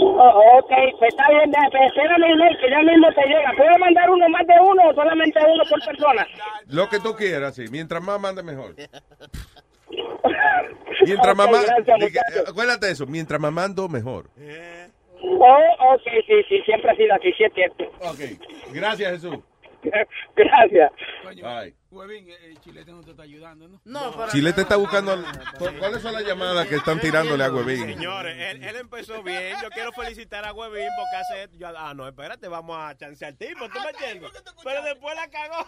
Oh, ok, pues está bien, pues espérame, email, que ya mismo te llega. ¿Puedo mandar uno más de uno o solamente uno por persona? Lo que tú quieras, sí. Mientras más mande, mejor. <laughs> Mientras Ok, mamá, gracias, acuérdate de eso, mientras mamando, mejor. Oh, ok, sí, sí, siempre ha sido así, sí es cierto. Ok, gracias Jesús. <laughs> Gracias. Bye. Huevín, el chilete no te está ayudando, ¿no? No, para Chile te está buscando. ¿Cuáles son las llamadas que están tirándole a Huevín? Señores, él, él empezó bien. Yo quiero felicitar a Huevín porque hace. Yo, ah, no, espérate, vamos a chancear al tipo. ¿Tú me entiendes? Pero después la cagó.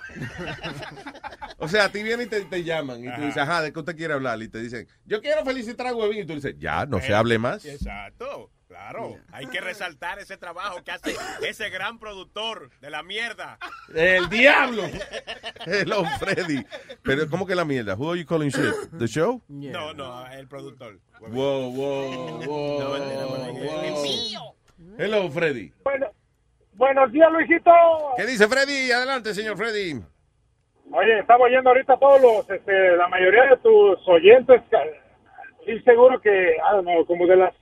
O sea, a ti vienen y te, te llaman y tú dices, ajá, ¿de qué usted quiere hablar? Y te dicen, yo quiero felicitar a Huevín. Y tú dices, ya, no se hable más. Exacto, claro. Hay que resaltar ese trabajo que hace <laughs> ese gran productor de la mierda. ¡El diablo! <laughs> Hello, Freddy. Pero, ¿cómo que la mierda? Who are you calling shit? ¿The show? No, no, el productor. Wow, wow, wow, wow. Hello, Freddy. Bueno, buenos días, Luisito. ¿Qué dice Freddy? Adelante, señor Freddy. Oye, estaba oyendo ahorita todos los, este, la mayoría de tus oyentes. Sí, seguro que, I don't know, como de las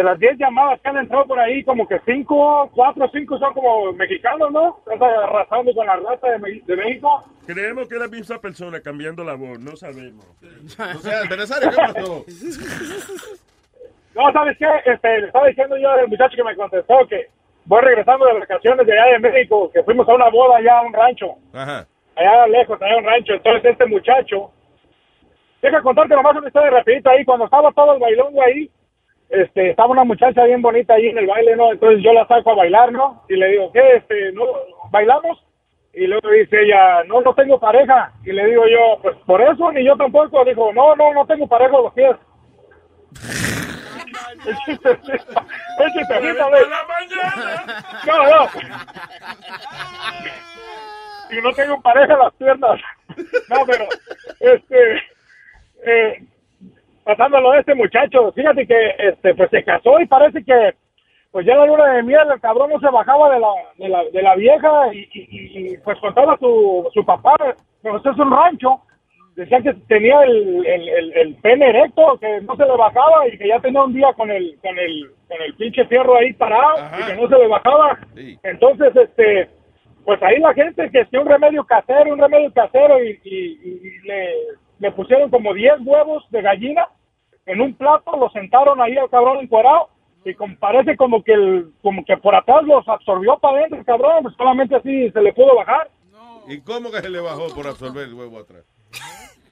de las 10 llamadas que han entrado por ahí, como que 5, 4 o 5 son como mexicanos, ¿no? Estás arrasando con la raza de, de México. Creemos que es la misma persona cambiando la voz, no sabemos. O sea, Nazario, ¿qué pasó? No, ¿sabes qué? Este, le estaba diciendo yo al muchacho que me contestó que voy regresando de vacaciones de allá de México, que fuimos a una boda allá a un rancho. Ajá. allá lejos, allá en un rancho. Entonces este muchacho, deja contarte nomás una historia rapidita ahí, cuando estaba todo el bailongo ahí, este, estaba una muchacha bien bonita ahí en el baile, ¿no? Entonces yo la saco a bailar, ¿no? Y le digo, ¿qué? Este, ¿no? ¿Bailamos? Y luego dice ella, no, no tengo pareja. Y le digo yo, pues por eso, ni yo tampoco. Dijo, no, no, no tengo pareja los pies. <laughs> El chistecito, el chistecito, güey. No, no. Y no tengo pareja las piernas. No, pero, este, eh, pasándolo de este muchacho, fíjate que, este, pues se casó y parece que, pues ya la luna de miel, el cabrón no se bajaba de la, de la, de la vieja y, y- y, pues contaba su, su papá, pues es un rancho, decía que tenía el, el, el, el pene erecto, que no se le bajaba y que ya tenía un día con el, con el, con el pinche fierro ahí parado y que no se le bajaba. Entonces, este, pues ahí la gente que hacía un remedio casero, un remedio casero y, y- y le, le pusieron como 10 huevos de gallina en un plato, lo sentaron ahí al cabrón encuerado y como, parece como que el, como que por atrás los absorbió para adentro el cabrón, pues solamente así se le pudo bajar. ¿Y cómo que se le bajó por absorber el huevo atrás?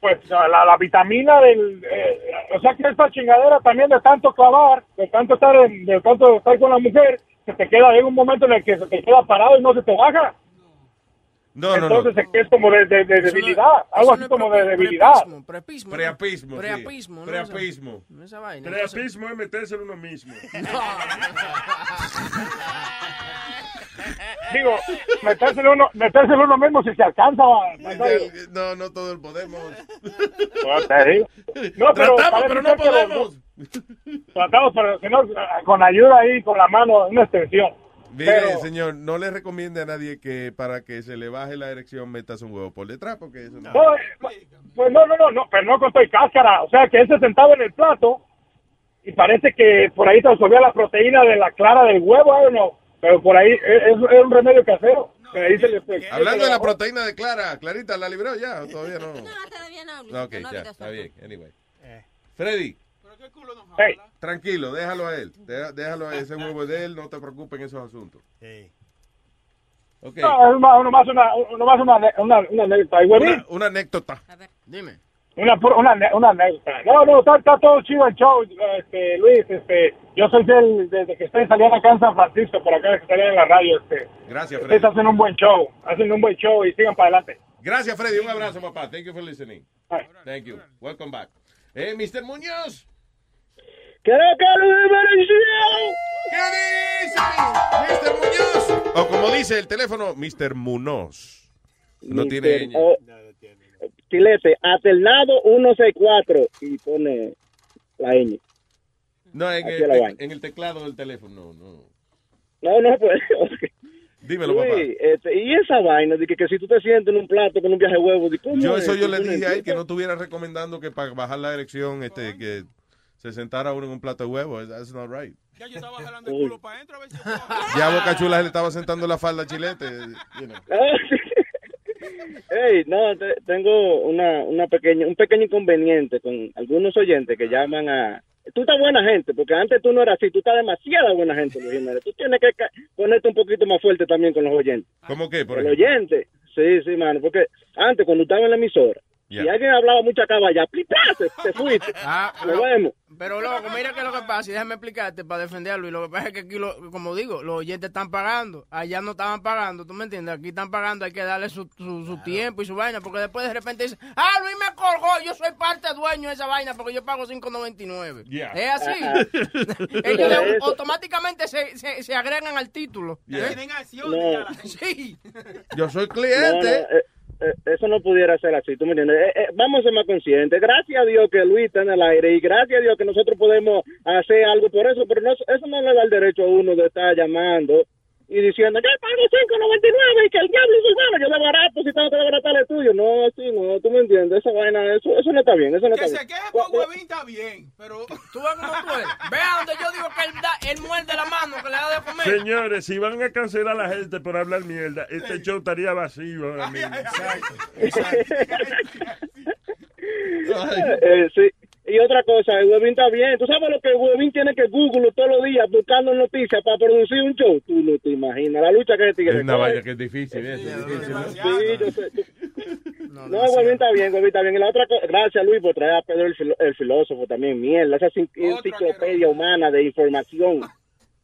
Pues la, la vitamina del, eh, o sea que esta chingadera también de tanto clavar, de tanto estar, en- de tanto estar con la mujer, se te queda, llega un momento en el que se te queda parado y no se te baja. No, no, no. Entonces es como de, de- de debilidad, algo así como de debilidad. Preapismo. Preapismo. Preapismo. ¿no? Preapismo. Esa- Esa vaina. Preapismo es meterse en uno mismo. <laughs> <laughs> Digo, metérselo uno, metérselo uno mismo si se alcanza. No, no todo el podemos. No, pero Tratamos, pero no los podemos. dos- Tratamos, pero si no, con ayuda ahí, con la mano, una extensión. Mire, Pero- señor, no le recomiende a nadie que para que se le baje la erección metas un huevo por detrás, porque eso no. No, eh, pues no, no, no, no, pero no con y cáscara. O sea, que él se sentaba en el plato y parece que por ahí se absorbía la proteína de la clara del huevo, don't know. Pero por ahí es, es un remedio casero. Que ahí se le- se- Hablando de la proteína de Clara, Clarita, ¿la libró ya? ¿O todavía no? todavía no. No, ok, no, ya, no, está no. bien. Anyway. Freddy. Tranquilo, déjalo a él. Deja- Déjalo a él. Ese huevo de él, no te preocupes en esos asuntos. Ok. No, es más, nomás una, nomás una, una, una anécdota. Una, una anécdota. Dime. Una, una, una anécdota. No, no, está, está todo chido el show, este, Luis. Este, yo soy del, desde que estoy saliendo acá en San Francisco, por acá que estoy en la radio. Este, Gracias, Freddy. ustedes hacen un buen show, hacen un buen show y sigan para adelante. Gracias, Freddy. Un abrazo, papá. Thank you for listening. Thank you. Welcome back. Eh, Mr. Muñoz. Creo que Luis ¿Qué dice? Mr. Muñoz. O como dice el teléfono, Mr. Munoz. No tiene ñ. Oh, Chilete, alternado 164 y pone la ñ. No, en el, te- en el teclado del teléfono, no. No, no, pues. <laughs> Dímelo, papá. Este, y esa vaina de que, que si tú te sientes en un plato con un viaje de huevo, ¿de ¿cómo Yo es? eso yo le ¿Cómo dije a él que no estuviera recomendando que para bajar la erección este que se sentara uno en un plato de huevo. That's not right. Ya Boca Chula le estaba sentando la falda a Chilete. you know. <laughs> Ey, no, te- tengo una, una pequeña, un pequeño inconveniente con algunos oyentes que llaman a... Tú estás buena gente, porque antes tú no eras así, tú estás demasiada buena gente, Luis Jiménez. Tú tienes que ponerte un poquito más fuerte también con los oyentes. ¿Cómo qué? Por El ejemplo? oyente, sí, sí, mano, porque antes cuando estaba en la emisora, Ya. y alguien hablaba mucha caballa, te, te fuiste. <laughs> Ah, Nos vemos. Pero loco, mira qué es lo que pasa, y déjame explicarte para defender a Luis. Lo que pasa es que aquí, lo- como digo, los oyentes están pagando. Allá no estaban pagando, ¿tú me entiendes? Aquí están pagando, hay que darle su, su, su tiempo y su vaina, porque después de repente dicen, ah, Luis me colgó, yo soy parte dueño de esa vaina porque yo pago 5.99. Yeah. Es así. <laughs> Ellos de- automáticamente se, se, se agregan al título. Yeah. ¿Eh? No. Sí. Yo soy cliente. no, eh, eh, eso no pudiera ser así, tú me entiendes. Eh, eh, vamos a ser más conscientes. Gracias a Dios que Luis está en el aire y gracias a Dios que nosotros podemos hacer algo por eso, pero no, eso no le da el derecho a uno de estar llamando y diciendo, yo pago 5.99 y que el diablo y su hermano, yo de barato si tengo que desbaratar el tuyo. No, así no, tú me entiendes. Esa vaina, eso, eso no está bien, eso no Que está se bien. queje por huevín está bien, pero... <laughs> Tú ves cómo tú eres. Vea donde yo digo que él, da, él muerde la mano que le da de comer. Señores, si van a cancelar a la gente por hablar mierda, este show estaría vacío ahora mismo. <laughs> <laughs> Eh, sí. Y otra cosa, el Webin está bien. ¿Tú sabes lo que el Webin tiene que Google todos los días buscando noticias para producir un show? Tú no te imaginas la lucha que tigre Es una vaina que es difícil, es difícil. ¿no? Sí, yo sé. <laughs> No, Webin está bien, Webin está bien. Y la otra cosa, gracias Luis por traer a Pedro el, filo- el filósofo también. Mierda, esa encicl- enciclopedia humana de información.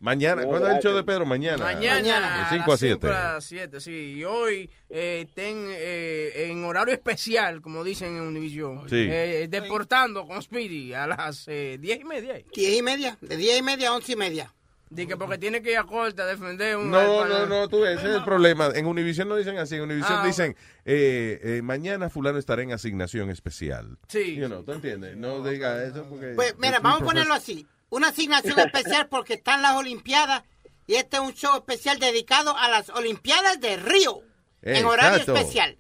Mañana, ¿cuándo es el show de Pedro? Mañana. Mañana. De 5 a 7. cinco a 7, sí. Y hoy eh, estén eh, en horario especial, como dicen en Univision. Sí. Eh, deportando con Speedy a las eh, 10 y media. Diez y media, de diez y media a once y media. Dice porque tiene que ir a corte a defender un... No, no, no, tú ves, ese es el problema. En Univision no dicen así. En Univision Ah, dicen, eh, eh, mañana fulano estará en asignación especial. Sí. You know, ¿Tú entiendes? No diga eso porque... Pues mira, vamos a ponerlo así. Una asignación especial porque están las Olimpiadas y este es un show especial dedicado a las Olimpiadas de Río. En horario Exacto. especial.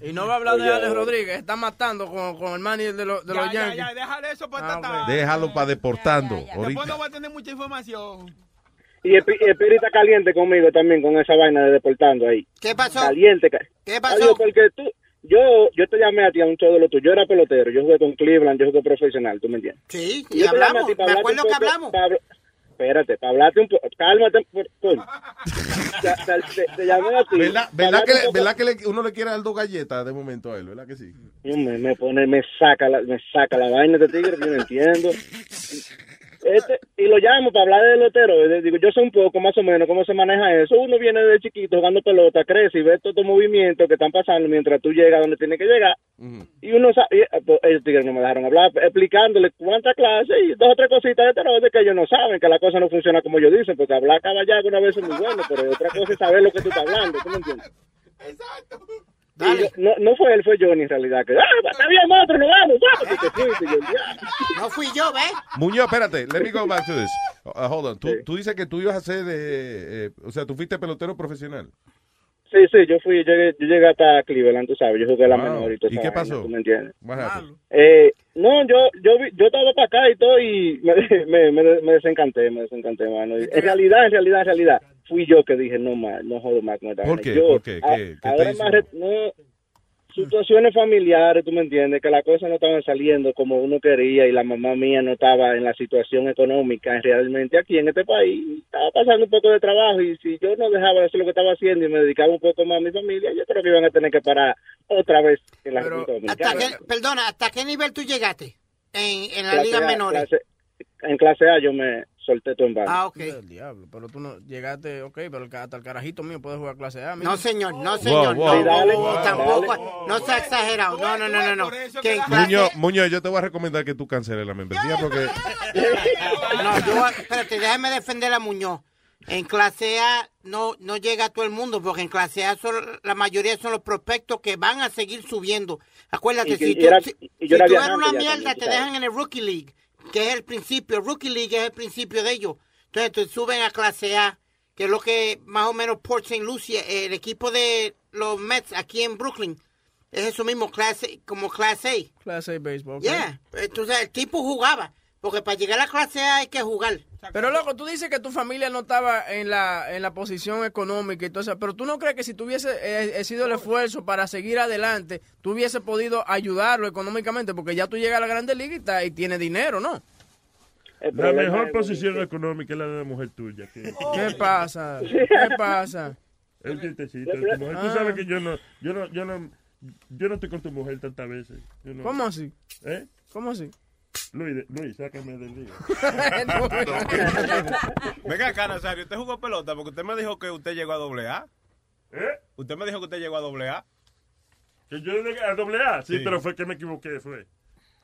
Y no va a hablar de Alex oye. Rodríguez, está matando con, con el manager de, los de Ya, los ya, Yankees. ya, déjale eso para Ah, tratar. Déjalo para deportando. Después Ahorita. no va a tener mucha información. Y el, pi- el Piri está caliente conmigo también con esa vaina de deportando ahí. ¿Qué pasó? Caliente. ¿Qué pasó? Adiós, porque tú, yo, yo te llamé a ti a un de lo tuyo. Yo era pelotero, yo jugué con Cleveland, yo jugué profesional, ¿tú me entiendes? Sí, Y y yo hablamos. ti Me acuerdo que hablamos. para espérate, para hablarte un poco. Cálmate, coño. <laughs> Te, te- te- te llamé a ti. ¿Verdad, verdad que, le- verdad que le- uno le quiere dar dos galletas de momento a él? ¿Verdad que sí? Me, me pone, me saca la, me saca la vaina de tigre, yo no entiendo. Este, y lo llamo para hablar de lotero. Le Digo, yo sé un poco más o menos cómo se maneja eso. Uno viene de chiquito jugando pelota, crece y ve todos estos movimientos que están pasando mientras tú llegas donde tienes que llegar. Y uno sabe, y, eh, pues, ellos tigres no me dejaron hablar, explicándole cuántas clases y dos o tres cositas de terror que ellos no saben, que la cosa no funciona como ellos dicen, porque hablar caballado una vez es muy bueno, pero otra cosa es saber lo que tú estás hablando, ¿tú me entiendes? Y yo- no, no fue él, fue Johnny en realidad. Que, ah, está bien, monstruo, nos vamos. No fui yo, ¿ves? Muñoz, espérate, let me go back to this. Uh, hold on. Tú, tú dices que tú ibas a ser de. eh, o sea, tú fuiste pelotero profesional. Sí, sí, yo fui, yo llegué, yo llegué hasta Cleveland, tú sabes, yo jugué la Wow. menor y todo ¿Y qué pasó? ¿Tú me entiendes? Eh, no, yo, yo, vi- yo estaba para acá y todo y me, <laughs> me, me, me desencanté, me desencanté, mano. En realidad, en realidad, en realidad, fui yo que dije, no más, no jodo más con esta ¿Por qué? Yo, ¿Por qué? a- ¿Qué- qué te ahora hizo? más, re- no, situaciones familiares, tú me entiendes, que las cosas no estaban saliendo como uno quería y la mamá mía no estaba en la situación económica realmente aquí en este país. Estaba pasando un poco de trabajo y si yo no dejaba de hacer lo que estaba haciendo y me dedicaba un poco más a mi familia, yo creo que iban a tener que parar otra vez en la República ¿Hasta Dominicana. qué, perdona, ¿hasta qué nivel tú llegaste en, en las Clase ligas A, menores? clase- en clase A yo me solté en banda. Ah, ok. El diablo, pero tú no llegaste, ok, pero hasta el carajito mío puede jugar clase A. No, señor, no, señor. wow, no, dale, wow, tampoco. No sea exagerado. No, no, no, no. no. Clase- Muñoz, Muñoz, yo te voy a recomendar que tú canceles la membresía porque. No, yo, espérate, déjame defender a Muñoz. En clase A no, no llega a todo el mundo, porque en clase A son, la mayoría son los prospectos que van a seguir subiendo. Acuérdate, Y que- si y tú, era- si- y yo si tú eres una mierda, te dejan en el Rookie League, que es el principio. Rookie League es el principio de ellos. Entonces, suben a clase A, que es lo que más o menos Port St. Lucie, el equipo de los Mets aquí en Brooklyn, es eso mismo, clase, como clase A. Clase A béisbol. ok. Yeah, entonces el tipo jugaba, porque para llegar a la clase A hay que jugar. Pero loco, tú dices que tu familia no estaba en la, en la posición económica y todo eso, pero tú no crees que si tuviese eh, eh, sido el esfuerzo para seguir adelante, tú hubiese podido ayudarlo económicamente, porque ya tú llegas a la Grande Liga y, está- y tienes dinero, ¿no? La mejor posición económica es la de la mujer tuya. que- <laughs> ¿Qué pasa? ¿Qué pasa? El chistecito de tu mujer. Tú Ah. sabes que yo no, yo no, yo no, yo no estoy con tu mujer tantas veces. Yo no- ¿Cómo así? ¿Eh? ¿Cómo así? Luis, Luis, sácame del lío. <laughs> Venga acá, Nazario, usted jugó pelota porque usted me dijo que usted llegó a doble A. ¿Eh? Usted me dijo que usted llegó a doble A. Que yo llegué a doble A, sí, Sí. pero fue que me equivoqué, fue.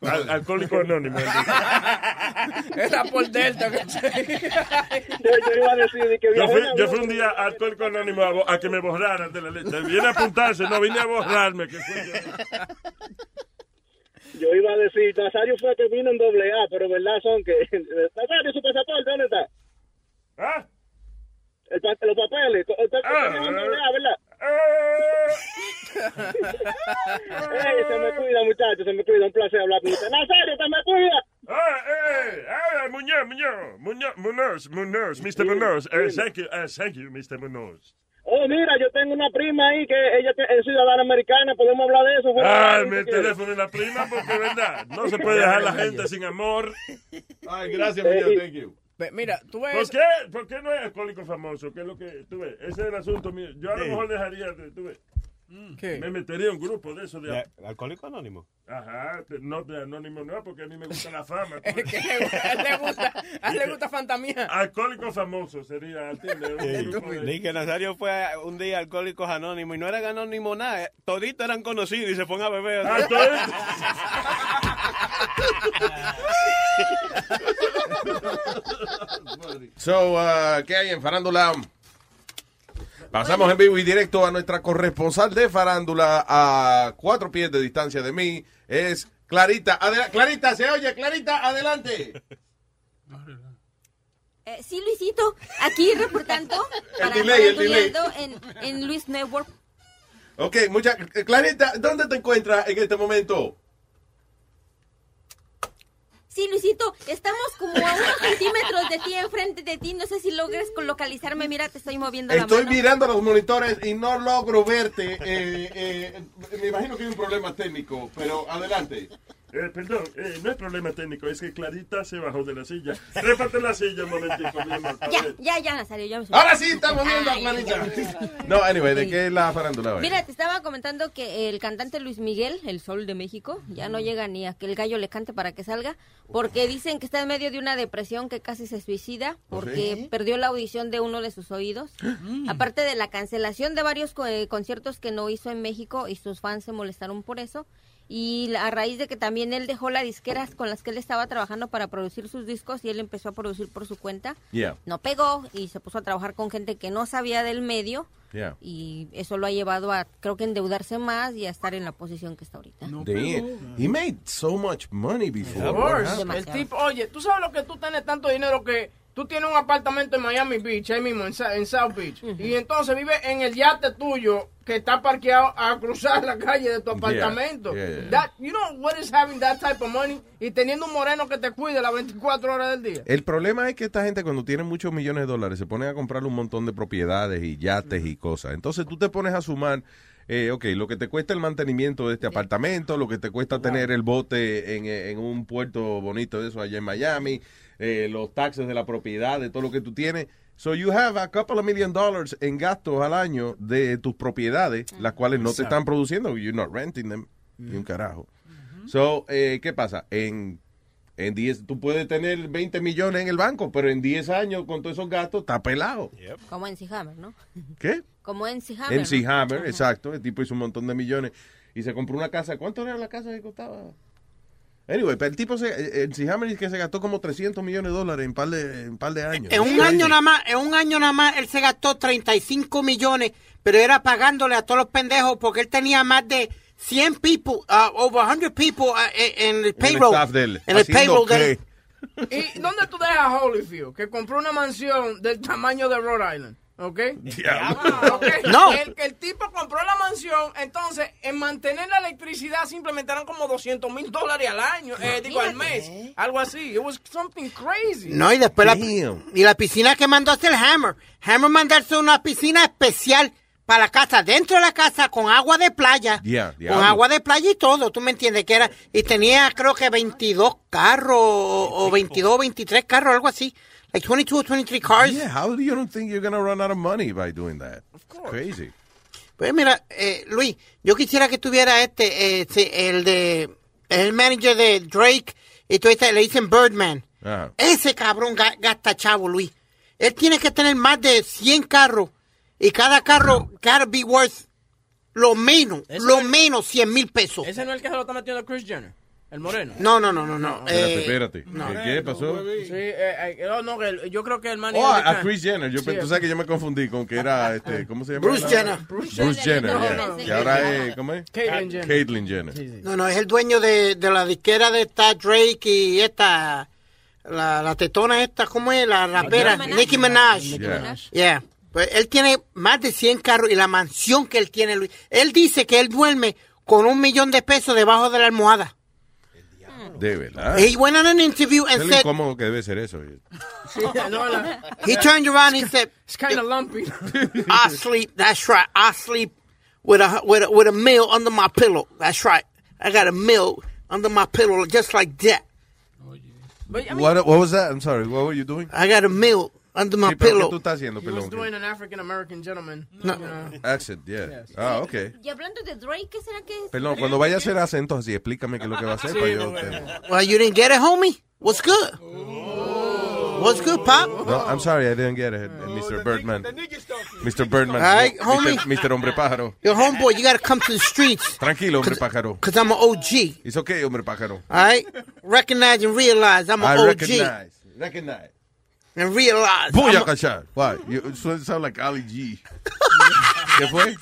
Al- alcohólico anónimo. <laughs> Era por Delta. que- yo, yo iba a decir de que Yo fui, yo fui un día al alcohólico anónimo a, a que me borraran de la lista. Viene a apuntarse, no, vine a borrarme. Que fui yo. Yo iba a decir, Nazario fue que vino en doble A, pero verdad son que... Nazario, su pasaporte, ¿dónde está? ¿Ah? El los papeles. Usted Ah, vino en doble A, ¿verdad? Ey, se me cuida, muchachos, se me cuida. Un placer hablar con usted. Nazario, se me cuida. Ah, eh, ah, Muñoz, Muñoz, Muñoz, Munoz, Munoz, Mr. Munoz. Eh, thank you, eh, thank you, Mr. Munoz. Oh, mira, yo tengo una prima ahí que ella es ciudadana americana. ¿Podemos hablar de eso? Ah, mi si quieres. teléfono y la prima, porque verdad, no se puede dejar la gente sin amor. Ay, gracias, thank you. Mira, tú ves... ¿Por qué? ¿Por qué no es alcohólico famoso? ¿Qué es lo que tú ves? Ese es el asunto mío. Yo a lo mejor dejaría, de- tú ves. ¿Qué? Me metería en un grupo de eso de... De- ¿Alcohólico anónimo? Ajá, no de anónimo no, porque a mí me gusta la fama. <laughs> que le- a él le gusta, a él le gusta fantamía. Alcohólico famoso sería, Ni que Nazario fue a- un día a Alcohólicos Anónimos y no eran anónimos nada. eh. Toditos eran conocidos y se fueron a beber. Ah, todo <laughs> So, uh, ¿qué hay en Farándula? Pasamos en vivo y directo a nuestra corresponsal de Farándula a cuatro pies de distancia de mí. Es Clarita. Clarita, se oye. Clarita, adelante. Eh, sí, Luisito, aquí reportando El para delay, el Faranduleando en, en Luis Network. Ok, mucha, Clarita, ¿dónde te encuentras en este momento? Sí, Luisito, estamos como a unos centímetros de ti, enfrente de ti. No sé si logres localizarme. Mira, te estoy moviendo Estoy la mano. mirando los monitores y no logro verte. Eh, eh, me imagino que hay un problema técnico, pero adelante. Eh, perdón, eh, no es problema técnico, es que Clarita se bajó de la silla. En la silla un momentico, mi amor. Ya, ya, ya, Nazario, ya me subí. Ahora sí, estamos viendo a Ay, Clarita. No, anyway, ¿de qué es la farándula hoy? Mira, te estaba comentando que el cantante Luis Miguel, el sol de México, ya no llega ni a que el gallo le cante para que salga, porque dicen que está en medio de una depresión que casi se suicida, porque ¿Sí? perdió la audición de uno de sus oídos. <gasps> Aparte de la cancelación de varios eh, conciertos que no hizo en México y sus fans se molestaron por eso. Y a raíz de que también él dejó las disqueras con las que él estaba trabajando para producir sus discos y él empezó a producir por su cuenta, Yeah, no pegó y se puso a trabajar con gente que no sabía del medio yeah. y eso lo ha llevado a creo que endeudarse más y a estar en la posición que está ahorita. Damn. He made so much money before. El tipo, oye, tú sabes lo que tú tienes tanto dinero que tú tienes un apartamento en Miami Beach, ahí mismo, en, en South Beach, y entonces vive en el yate tuyo que está parqueado a cruzar la calle de tu apartamento. yeah, yeah. That- you know what is having that type of money y teniendo un moreno que te cuide las 24 horas del día. El problema es que esta gente cuando tiene muchos millones de dólares se ponen a comprar un montón de propiedades y yates y cosas. Entonces tú te pones a sumar, eh, ok, lo que te cuesta el mantenimiento de este apartamento, lo que te cuesta tener el bote en, eh, en un puerto bonito de eso allá en Miami, eh, los taxes de la propiedad, de todo lo que tú tienes. So you have a couple of million dollars en gastos al año de tus propiedades, las cuales no te están produciendo, you're not renting them, ni un carajo. So, eh, ¿qué pasa? En, en 10, tú puedes tener 20 millones en el banco, pero en 10 años con todos esos gastos está pelado. Como en Hammer, ¿no? ¿Qué? Como en Hammer. ¿no? Hammer, exacto. El tipo hizo un montón de millones y se compró una casa. ¿Cuánto era la casa que costaba? Anyway, pero el tipo, se, el MC Hammer es que se gastó como 300 millones de dólares en par de, en par de años. En un año nada más, en un año nada más, él se gastó 35 millones, pero era pagándole a todos los pendejos porque él tenía más de 100 people, uh, over 100 people uh, en el En el payroll. staff de él. En el ¿Haciendo payroll de él. ¿Y dónde tú dejas a Holyfield? Que compró una mansión del tamaño de Rhode Island. ¿Ok? Ah, ok. <laughs> No. El, el tipo compró la mansión, entonces en mantener la electricidad simplemente eran como 200 mil dólares al año, eh, digo al mes, algo así. It was something crazy. No, y después la, y la piscina que mandó hacer Hammer. Hammer mandarse una piscina especial para la casa, dentro de la casa, con agua de playa. Yeah, Con agua de playa y todo, tú me entiendes que era. Y tenía creo que 22 carros o o 22 23 carros, algo así. Like 22 or 23 cars. Yeah, how do you don't think you're gonna run out of money by doing that? Crazy. Pues mira, eh, Luis, yo quisiera que tuviera este, eh, el de, el manager de Drake, y tú este, le dicen Birdman. Ese cabrón ga- gasta chavo, Luis. Él tiene que tener más de 100 carros, y cada carro gotta be worth lo menos, lo menos 100 mil pesos. Ese no es el que se lo está metiendo Chris Jenner, el moreno. No, no, no, no, no. Espérate, eh, espérate. ¿Qué, qué pasó? Sí, eh, eh, oh, no, que el- yo creo que el manager Oh, a Chris Jenner. Yo, Sí, tú sabes que yo me confundí con que era, este, ¿cómo se llama? Bruce Jenner. Bruce, Jenner, No, yeah. no, no. Y ahora es, ¿cómo es? Caitlyn Jenner. Caitlyn Jenner. No, no, es el dueño de, de la disquera de esta Drake y esta, la, la tetona esta, ¿cómo es? La rapera, Minaj. Nicki Minaj. Nicki Yeah. Minaj. Yeah. Pues él tiene más de 100 carros y la mansión que él tiene, Luis. Él dice que él duerme con un millón de pesos debajo de la almohada. De verdad. He went on an interview and lo said, incómodo que debe ser eso. Sí, no, la- <laughs> he turned around and he said, It's kind of lumpy. <laughs> I sleep, that's right, I sleep with a, with a, with a meal under my pillow. That's right. I got a meal under my pillow just like that. But, I mean, What, what was that? I'm sorry. What were you doing? I got a meal under my Sí, pero ¿Qué pillow. tú estás haciendo, he was doing an African American gentleman. No. you know. Accent, yeah. Ah, ok. Y hablando de Drake, ¿qué será que es? Perdón, cuando vaya a hacer acentos así, explícame qué es lo que va a hacer para yo... te- Well, you didn't get it, homie? What's good? What's good, Pop? No, I'm sorry, I didn't get it, Mr. Birdman. Mr. Birdman. All right, Mr. homie. Mr. Hombre Pájaro. Yo, homeboy, you gotta come to the streets. Tranquilo, hombre pájaro. Cause I'm an OG. It's okay, hombre pájaro. All right? Recognize and realize I'm an I OG. recognize. Recognize. And realize. Voy I'm a a- You sound sound like Ali G. <laughs> ¿Qué fue?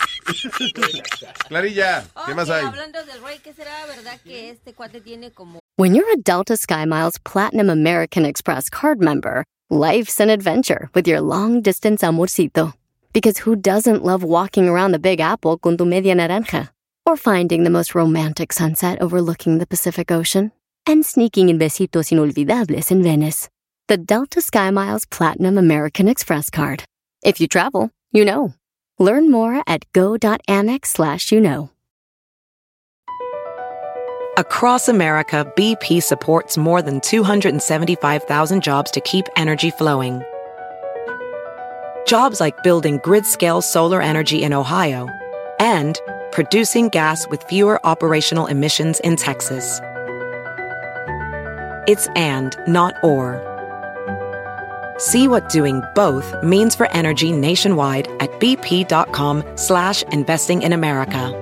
Clarilla, ¿qué más hay? hablando del Drake, ¿qué será verdad que este cuate tiene como When you're a Delta SkyMiles Platinum American Express card member, life's an adventure with your long distance amorcito. Because who doesn't love walking around the Big Apple con tu media naranja? Or finding the most romantic sunset overlooking the Pacific Ocean? And sneaking in besitos inolvidables in Venice? The Delta Sky Miles Platinum American Express card. If you travel, you know. Learn more at go.amex slash you know. Across America, BP supports more than 275,000 jobs to keep energy flowing. Jobs like building grid scale solar energy in Ohio and producing gas with fewer operational emissions in Texas. It's and, not or. See what doing both means for energy nationwide at bp.com slash investing in America.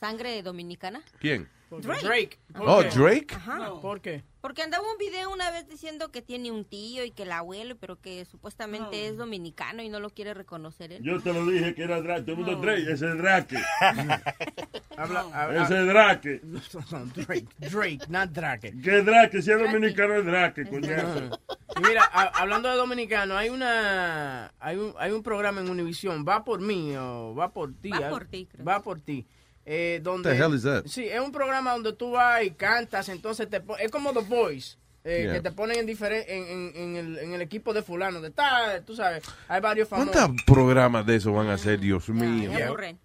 ¿Sangre dominicana? ¿Quién? Drake. Oh, ¿Por Oh, qué? Drake. Ajá. ¿Por qué? Porque andaba un video una vez diciendo que tiene un tío y que el abuelo, pero que supuestamente es dominicano y no lo quiere reconocer él. Yo te lo dije que era Drake. Todo el mundo Drake, ese es Drake. <laughs> Habla, habla- Ese es Drake. <laughs> Drake, Drake, not Drake. Que Drake, si es dominicano es Drake, coñazo. Y mira, a- hablando de dominicano, hay una hay un, hay un programa en Univision, va por mí o va por ti. Va por ti, creo. Va por ti. Eh, donde, The hell is that? Sí, es un programa donde tú vas y cantas, entonces te es como The Voice. eh, Yeah. Que te ponen en, diferen- en, en, en el, en el equipo de fulano, de tal, tú sabes, hay varios famosos. ¿Cuántos programas de eso van a hacer, Dios mío? Aburren.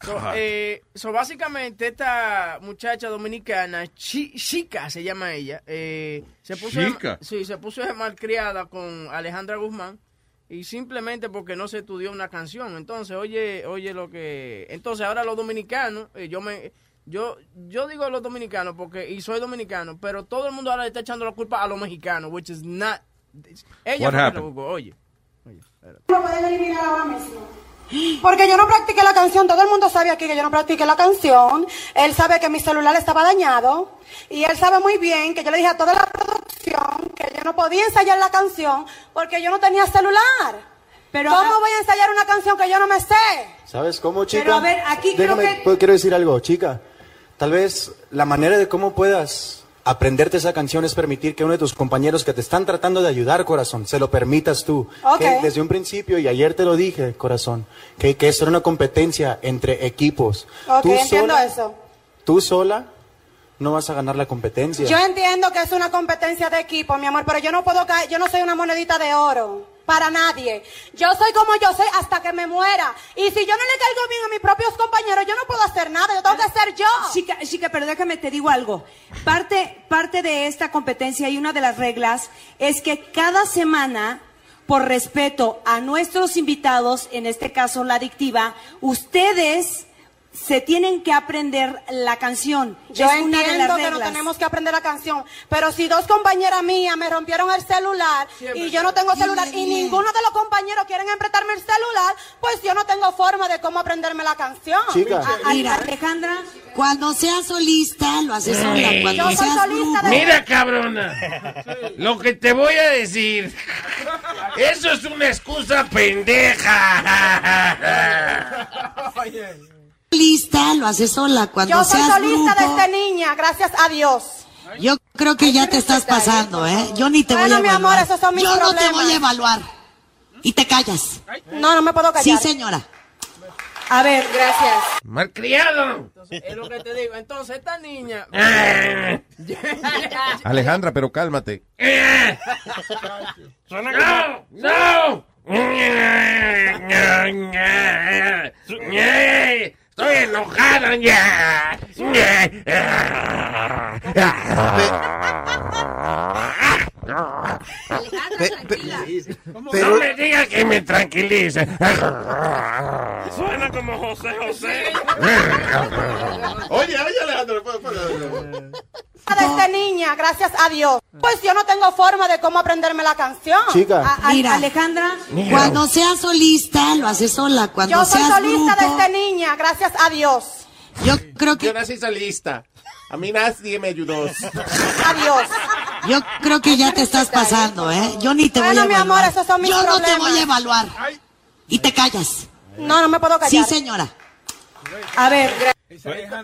So, eh, so, básicamente esta muchacha dominicana, Chi- Chica se llama ella, eh, se puso de- sí, se puso de malcriada con Alejandra Guzmán y simplemente porque no se estudió una canción. Entonces, oye, oye lo que, entonces ahora los dominicanos, eh, yo me, yo, yo digo los dominicanos porque y soy dominicano, pero todo el mundo ahora le está echando la culpa a los mexicanos, which is not. Ella What fue que lo oye. Lo pueden eliminar ahora mismo. Porque yo no practiqué la canción, todo el mundo sabe aquí que yo no practiqué la canción. Él sabe que mi celular estaba dañado. Y él sabe muy bien que yo le dije a toda la producción que yo no podía ensayar la canción porque yo no tenía celular. Pero- ¿Cómo voy a ensayar una canción que yo no me sé? ¿Sabes cómo, chica? Pero a ver, aquí creo Déjame, que- quiero decir algo, chica. Tal vez la manera de cómo puedas aprenderte esa canción es permitir que uno de tus compañeros que te están tratando de ayudar, corazón, se lo permitas tú. Ok. Que desde un principio, y ayer te lo dije, corazón, que, que esto era una competencia entre equipos. Ok, tú, entiendo sola, eso. tú sola no vas a ganar la competencia. Yo entiendo que es una competencia de equipo, mi amor, pero yo no puedo caer, yo no soy una monedita de oro. Para nadie. Yo soy como yo soy hasta que me muera. Y si yo no le caigo bien a mis propios compañeros, yo no puedo hacer nada. Yo tengo que ser yo. Chica, chica, pero déjame te digo algo. Parte, parte de esta competencia y una de las reglas es que cada semana, por respeto a nuestros invitados, en este caso la adictiva, ustedes se tienen que aprender la canción. Yo es una de entiendo las que no tenemos que aprender la canción, pero si dos compañeras mías me rompieron el celular y yo no tengo celular y ninguno de los compañeros quieren emprestarme el celular, pues yo no tengo forma de cómo aprenderme la canción. A- a- Mira, Alejandra, Cuando seas solista, lo haces sola. Cuando Yo soy solista de- Mira, cabrona, lo que te voy a decir, eso es una excusa pendeja. Solista, lo haces sola. Cuando yo soy seas solista grupo. desde niña, gracias a Dios. Yo creo que ya te estás pasando, ¿eh? Yo ni te Bueno, voy a mi evaluar. amor, esos son mis Yo no te voy a evaluar. Y te callas. No, no me puedo callar. Sí, señora. A ver, gracias. Malcriado. Entonces, es lo que te digo. Entonces, esta niña. <laughs> Alejandra, pero cálmate. No, no. Estoy enojado ya. No me digas que me tranquilice. Suena como José José. Oye, oye, Alejandro. pues, pues, Desde niña, gracias a Dios. Pues yo no tengo forma de cómo aprenderme la canción. Chica. A- a- Mira. Alejandra. Cuando seas solista, lo haces sola. Cuando Yo soy seas solista grupo. desde niña, gracias a Dios. Yo creo que. Yo nací solista. A mí nadie me ayudó. Adiós. Yo creo que ya te estás pasando, ¿eh? Yo ni te Bueno, voy a mi evaluar. amor, esos son mis Yo no te voy a evaluar. Y te callas. No, no me puedo callar. Sí, señora. A ver,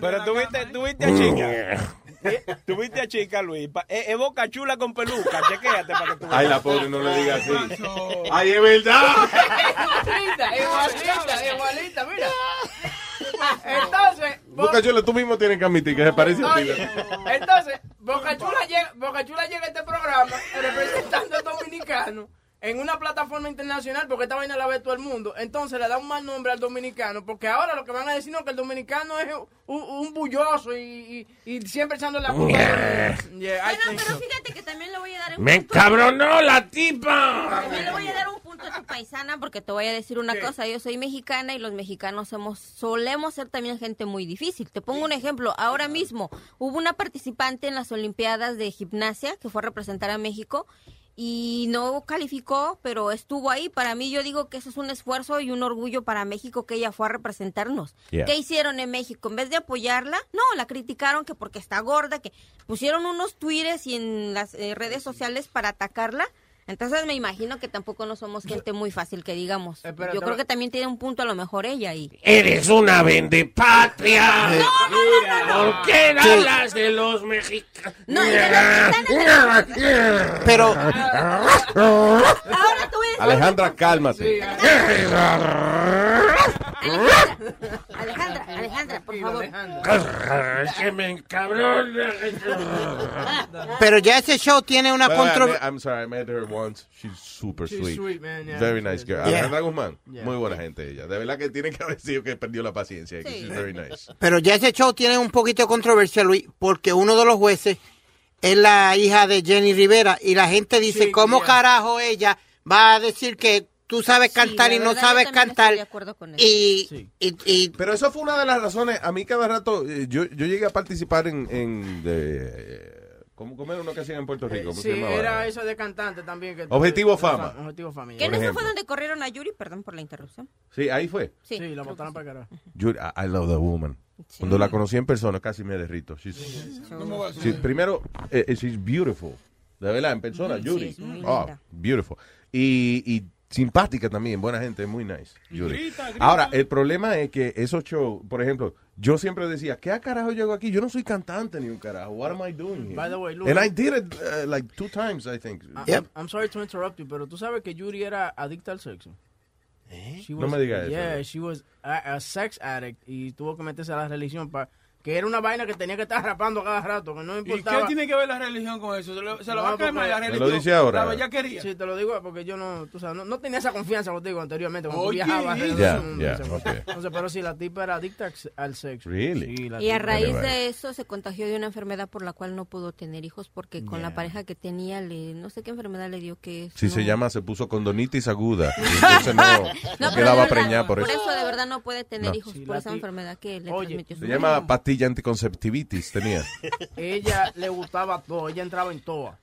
Pero tuviste, tuviste a chica. <laughs> Tuviste a chica, Luis. Pa- Es es boca chula con peluca. Chequéate para que tú Ay, la pobre, no le diga así. Ay, es verdad. <laughs> Igualita, igualita, igualita, mira. Entonces, Bo- Boca Chula, tú mismo tienes que admitir que se parece a ti. Entonces, Boca Chula llega, Boca Chula llega a este programa representando al dominicano en una plataforma internacional porque esta vaina la ve todo el mundo. Entonces le da un mal nombre al dominicano porque ahora lo que van a decir no que el dominicano es un, un bulloso y, y- y siempre echando la culpa. Yeah, so. Fíjate que también le voy a dar un ¡Me punto. encabronó la tipa! También le voy a dar un punto a tu paisana porque te voy a decir una cosa. Yo soy mexicana y los mexicanos somos, solemos ser también gente muy difícil. Te pongo un ejemplo. Ahora mismo hubo una participante en las Olimpiadas de Gimnasia que fue a representar a México y no calificó, pero estuvo ahí. Para mí yo digo que eso es un esfuerzo y un orgullo para México que ella fue a representarnos. Yeah. ¿Qué hicieron en México? En vez de apoyarla, no, la criticaron que porque está gorda, que pusieron unos tweets y en las eh, redes sociales para atacarla. Entonces me imagino que tampoco no somos gente muy fácil que digamos. Yo creo que también tiene un punto a lo mejor ella ahí. Eres una vendepatria. ¿Por qué Sí. hablas de los mexicanos? Pero. Alejandra, cálmate. Alejandra, <laughs> Alejandra, por favor. Es que me encabrona. Pero ya ese show tiene una I controversia. I'm sorry, I met her once. She's super She's sweet. sweet, man, yeah. Very nice girl. Yeah. Alejandra Guzmán, Yeah. muy buena gente ella. De verdad que tiene que haber sido que perdió la paciencia. que She's very nice. Pero ya ese show tiene un poquito de controversia, Luis, porque uno de los jueces es la hija de Jenny Rivera y la gente dice, Sí, ¿cómo yeah. carajo ella va a decir que tú sabes cantar la y no sabes cantar? estoy de acuerdo con eso. Y, y, y- Pero eso fue una de las razones. A mí cada rato, eh, yo, yo llegué a participar en... en de, eh, ¿cómo, cómo era uno que hacían en Puerto Rico? ¿Cómo Sí, era eso de cantante también. Que Objetivo Fama. Objetivo Fama. ¿Que yeah. no fue donde corrieron a Yuri? Perdón por la interrupción. Sí, ahí fue. Sí, Sí, la botaron para carajo. Yo, I, I love the woman. Cuando la conocí en persona casi me derrito. She's- Sí, primero, eh, eh, she's beautiful. De verdad, en persona, Sí, Yuri. es muy oh, linda. beautiful. Y, y simpática también, buena gente, muy nice. Yuri. grita, grita. Ahora, el problema es que esos shows, por ejemplo, yo siempre decía, ¿qué a carajo yo hago aquí? Yo no soy cantante ni un carajo. What am I doing here? By the way, Luis- And I did it uh, like two times, I think. I- I'm, I'm sorry to interrupt you, pero tú sabes que Yuri era adicta al sexo. She No me digas eso. Yeah, she was a, a sex addict y tuvo que meterse a la religión para que era una vaina que tenía que estar rapando cada rato, que no ¿Y importaba. qué tiene que ver la religión con eso? Se lo, se lo No, va a quemar porque- la Me lo religión. dice ahora. La bellaquería. Sí, te lo digo porque yo no, tú sabes, no, no tenía esa confianza contigo anteriormente cuando Oye, alrededor Ya, del mundo, ya, entonces, ok. entonces, pero sí, la tipa era adicta al- sexo. Really? Sí, la Y a raíz de eso se contagió de una enfermedad por la cual no pudo tener hijos porque con la Yeah. pareja que tenía le no sé qué enfermedad le dio que Sí, se llama, se puso condonitis aguda. <laughs> Y entonces no, quedaba preñada por eso. de verdad no puede tener No. hijos Sí, por esa enfermedad que le Oye, transmitió su Se llama pastilla anticonceptivitis, tenía. Ella le gustaba todo, ella entraba en toa.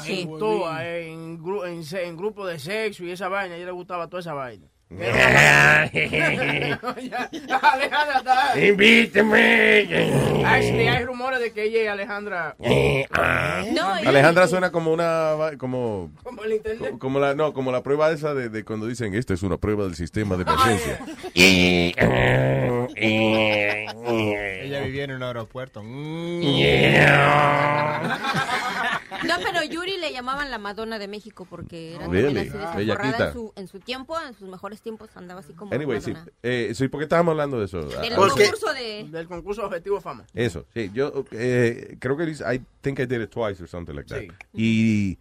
Sí, en toa, en, gru- en, se- en grupo de sexo y esa vaina, a ella le gustaba toda esa vaina. <laughs> Invíteme. Actually, hay rumores de que ella y Alejandra... No, y- Alejandra suena como una como Como el internet. como la no como la prueba esa de, de cuando dicen esta es una prueba del sistema de <laughs> emergencia Ella vivía en un aeropuerto. <laughs> No, pero Yuri le llamaban la Madonna de México porque era Really? así forrada en su, en su tiempo, en sus mejores tiempos andaba así como anyway sí. Eh, sí ¿por qué estábamos hablando de eso Del Ah, concurso de Del concurso Objetivo Fama. eso sí yo eh, creo que I think I did it twice or something like that. Sí. y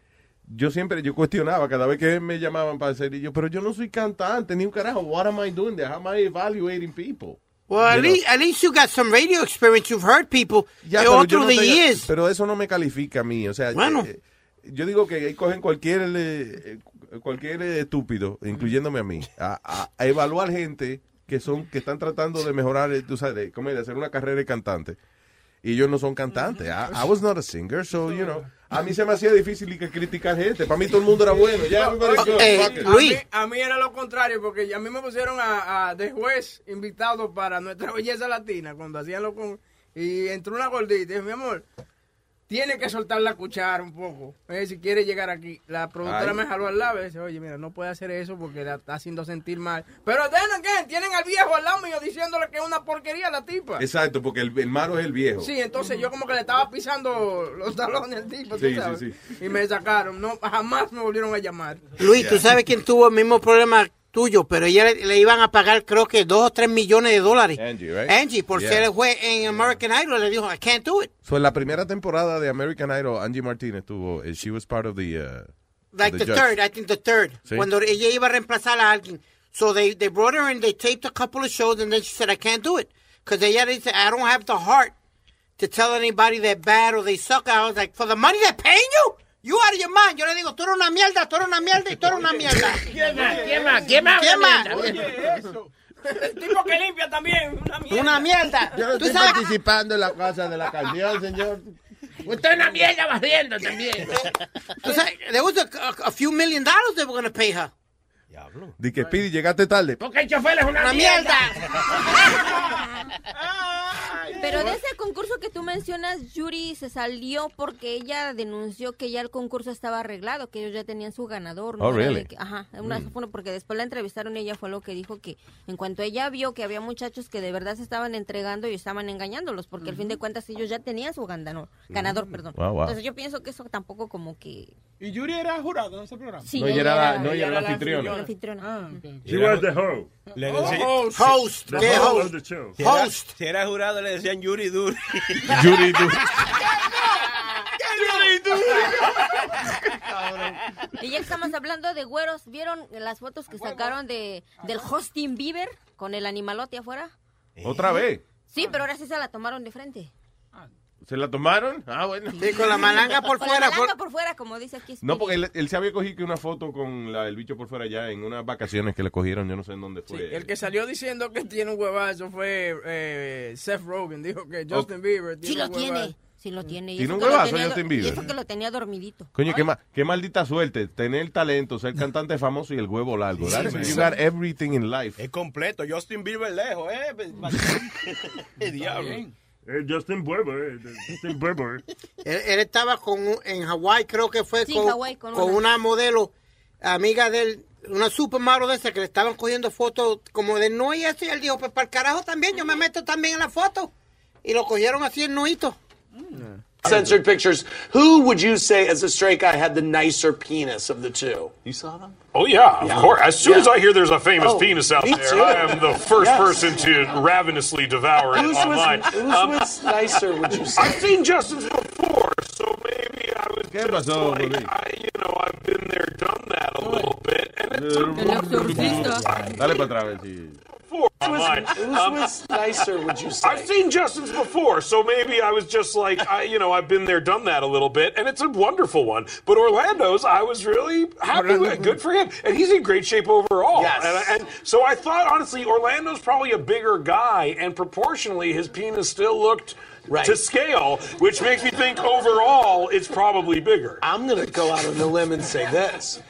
yo siempre yo cuestionaba cada vez que me llamaban para hacer y yo pero yo no soy cantante ni un carajo. What am I doing there how am I evaluating people well, at least, at least you got some radio experience. You've heard people Ya, eh, pero all yo through no the tengo- years. Pero eso no me califica a mí. O sea, Bueno. eh, yo digo que ahí cogen cualquier eh, cualquier eh, estúpido, incluyéndome a mí, a, a- a evaluar gente que son que están tratando de mejorar, eh, tú sabes, de, ¿cómo es? de hacer una carrera de cantante. Y ellos no son cantantes. I, I was not a singer, so, you know. A mí se me hacía difícil y que criticar gente. Para mí todo el mundo era bueno. Ya. Eh. A mí, a mí era lo contrario, porque a mí me pusieron a, a de juez invitado para nuestra <laughs> belleza latina cuando hacían lo con... Y entró una gordita y dijo, mi amor, tiene que soltar la cuchara un poco. Eh, si quiere llegar aquí. La productora Ay. me jaló al lado y dice, oye, mira, no puede hacer eso porque la está haciendo sentir mal. Pero then again, tienen al viejo al lado mío diciéndole que es una porquería la tipa. Exacto, porque el, el malo es el viejo. Sí, entonces yo como que le estaba pisando los talones al tipo, tú Sí, sí, sí. Y me sacaron. No, jamás me volvieron a llamar. Luis, tú sabes quién tuvo el mismo problema tuyo, pero ella le, le iban a pagar creo que dos o tres millones de dólares. Angie, right? Angie, por Yeah. ser el juez en American Idol, le dijo, I can't do it. So, en la primera temporada de American Idol, Angie Martinez tuvo, eh, she was part of the, uh, Like the third, I think the third. Sí. Cuando ella iba a reemplazar a alguien. So they, they brought her in, they taped a couple of shows, and then she said, I can't do it. Because ella dice, I don't have the heart to tell anybody they're bad or they suck. I was like, for the money they're paying you? You of your mind. Yo le digo, tú eres una mierda, tú eres una mierda y tú eres una mierda. <laughs> ¿Quién más? ¿Quién más? ¿Quién más? ¿Quién más? El tipo que limpia también, una mierda. Una mierda. <laughs> Yo no ¿Tú estoy sabes? participando en la casa de la canción, señor. Usted es una mierda barriendo también. Tú sabes, there was a, a, a few million dollars they were going to pay her. Di que Speedy, llegaste tarde. Porque el chofer es una, Una mierda. <laughs> Pero de ese concurso que tú mencionas, Yuri se salió porque ella denunció que ya el concurso estaba arreglado, que ellos ya tenían su ganador. Oh, era de really? ajá, una- bueno, porque después la entrevistaron y ella fue lo que dijo que en cuanto ella vio que había muchachos que de verdad se estaban entregando y estaban engañándolos, porque al fin de cuentas ellos ya tenían su ganador, ganador, perdón. Wow, wow. Entonces yo pienso que eso tampoco como que... ¿Y Yuri era jurado en ese programa? Sí, No, ella era la- no, ella era la anfitriona. la anfitriona. Ah, ok. She was the Oh, host. Host. The ¿Qué hoe host? si era- Host. Si era jurado, le decían Yuri Duri. Yuri, tú. Y ya que estamos hablando de güeros, ¿vieron las fotos que sacaron de del Justin Bieber con el animalote afuera? ¿Otra vez? Sí, pero ahora sí se la tomaron de frente. ¿Se la tomaron? Ah, bueno. Sí, con la malanga por Con fuera. la malanga por fuera, como dice aquí. No, porque él, él se había cogido que una foto con la- el bicho por fuera allá en unas vacaciones que le cogieron, yo no sé en dónde Sí, fue. el que salió diciendo que tiene un huevazo fue eh, Seth Rogen. Dijo que Justin Bieber tiene Sí lo un huevazo. tiene, sí lo tiene. Y ¿Tiene un huevazo tenía Justin Bieber? Y eso que lo tenía dormidito. Coño, qué, ma- qué maldita suerte tener talento, ser cantante famoso y el huevo largo. That's- you got everything in life. Es completo. Justin Bieber lejos, ¿eh? <laughs> <laughs> Diablo. Eh, Justin Bieber. eh, Justin Bieber. <laughs> Él, él estaba con un- en Hawái, creo que fue, Sí, con, Hawái, con con una- una modelo, amiga de él, una supermodel de esa que le estaban cogiendo fotos como de no y eso. Y él dijo, pues para el carajo también, yo me meto también en la foto. Y lo cogieron así en nuito. Censored pictures. Who would you say, as a straight guy, had the nicer penis of the two? You saw them? Oh yeah, of Yeah. course. As soon as I hear there's a famous Oh, penis out there, too. I am the first Yes. person to ravenously devour it Whose online. was, whose Um, was nicer, would you say? I've seen Justin's before, so maybe I was ¿Qué just pasó, like, Bobby? I, you know, I've been there, done that a little bit, and it's Dale para atrás, a ver si... before Whose was, online. whose Um, was nicer, would you say? I've seen Justin's before, so maybe I was just like, I, you know, I've been there, done that a little bit, and it's a wonderful one. But Orlando's, I was really happy with. Good for him, and he's in great shape overall. Yes. And, and so I thought, honestly, Orlando's probably a bigger guy, and proportionally, his penis still looked. Right. To scale, which makes me think overall it's probably bigger. I'm going to go out on a limb and say this.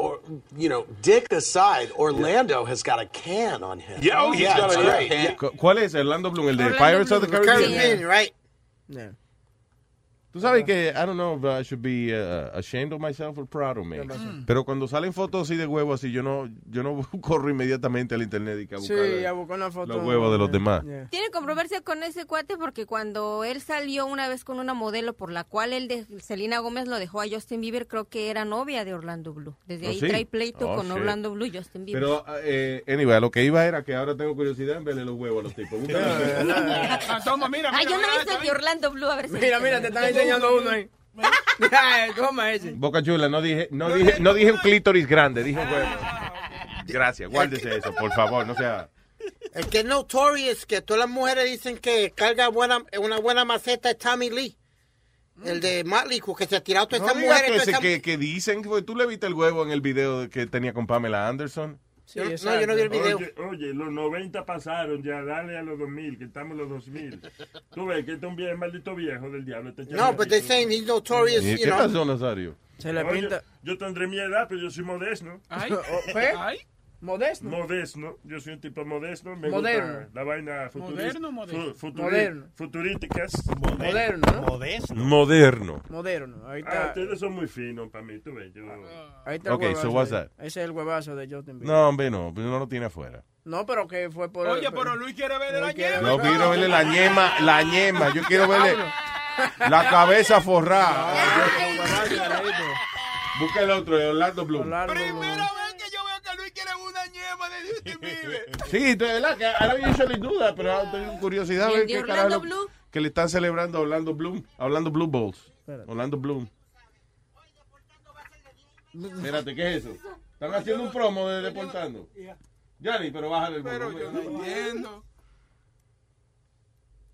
Or, you know, dick aside, Orlando has got a can on him. Yeah, oh, he's got a- great. yeah. Cu- ¿Cuál es? Orlando Bloom, el de Orlando Pirates of the Bloom, Caribbean. Caribbean, right. Tú sabes que, I don't know if I should be uh, ashamed of myself or proud of me. Pero cuando salen fotos así de huevos así, yo no, yo no <laughs> corro inmediatamente al internet y que a buscar Sí, a buscar una foto. los huevos de los demás. Tiene controversia con ese cuate porque cuando él salió una vez con una modelo por la cual él de Selena Gómez lo dejó a Justin Bieber, creo que era novia de Orlando Blue. Desde ¿Oh, ahí sí? trae pleito Oh, con shit. Orlando Blue y Justin Bieber. Pero, eh, anyway, lo que iba era que ahora tengo curiosidad en verle los huevos a los tipos. <laughs> Ah, toma, mira, Ay, mira, yo no he visto de Orlando Blue, a ver si... Mira, mira, te están enseñando uno ahí. Toma <laughs> ese. Boca Chula, no dije, no dije, no dije un clítoris grande, dije huevo. Gracias, guárdese eso, por favor, no sea... El que es notorious, que todas las mujeres dicen que carga buena, una buena maceta es Tommy Lee. El de Motley Crue, que se ha tirado todas No esas digas mujeres. que, esas- que, que dicen, que tú le viste el huevo en el video que tenía con Pamela Anderson. Yo no- no, yo no vi el video. Oye, oye, los 90 pasaron ya, dale a los 2000, que estamos los 2000. <laughs> Tú ves que este es un viejo, maldito viejo del diablo. Este No, but they're saying he's notorious, ¿Y you ¿Qué know. pasó, Nazario? Se le Oye, pinta. Yo tendré mi edad, pero yo soy modesto. Ay, <laughs> ¿Qué? ay. Modesto. Modesto. Yo soy un tipo modesto. Me Moderno. gusta la vaina Moderno, modesto. futuri- Moderno. futurísticas. Moderno, ¿no? Modesto. Moderno. Moderno. Ahí Ah, está. ustedes son muy finos para mí, tú ves. Yo... Ahí está el Okay, so what's that? Ese es el huevazo de Justin Bieber. No, hombre, no, pero no lo tiene afuera. No, pero que fue por. Oye, pero Luis quiere ver la ñema. No quiero verle la ñema, la ñema. Yo quiero verle la cabeza forrada. Busca el otro, Orlando Bloom. Primera vez que yo veo que Luis quiere una ñema de Justin Bieber. Sí, de verdad que ahora yo usually duda, pero ahora tengo curiosidad que le están celebrando a Orlando Bloom, a Orlando Blue Balls. Orlando Bloom. Espérate, ¿qué es eso? Están haciendo un promo de Deportando. Johnny, pero bájale el Pero volumen. yo no entiendo.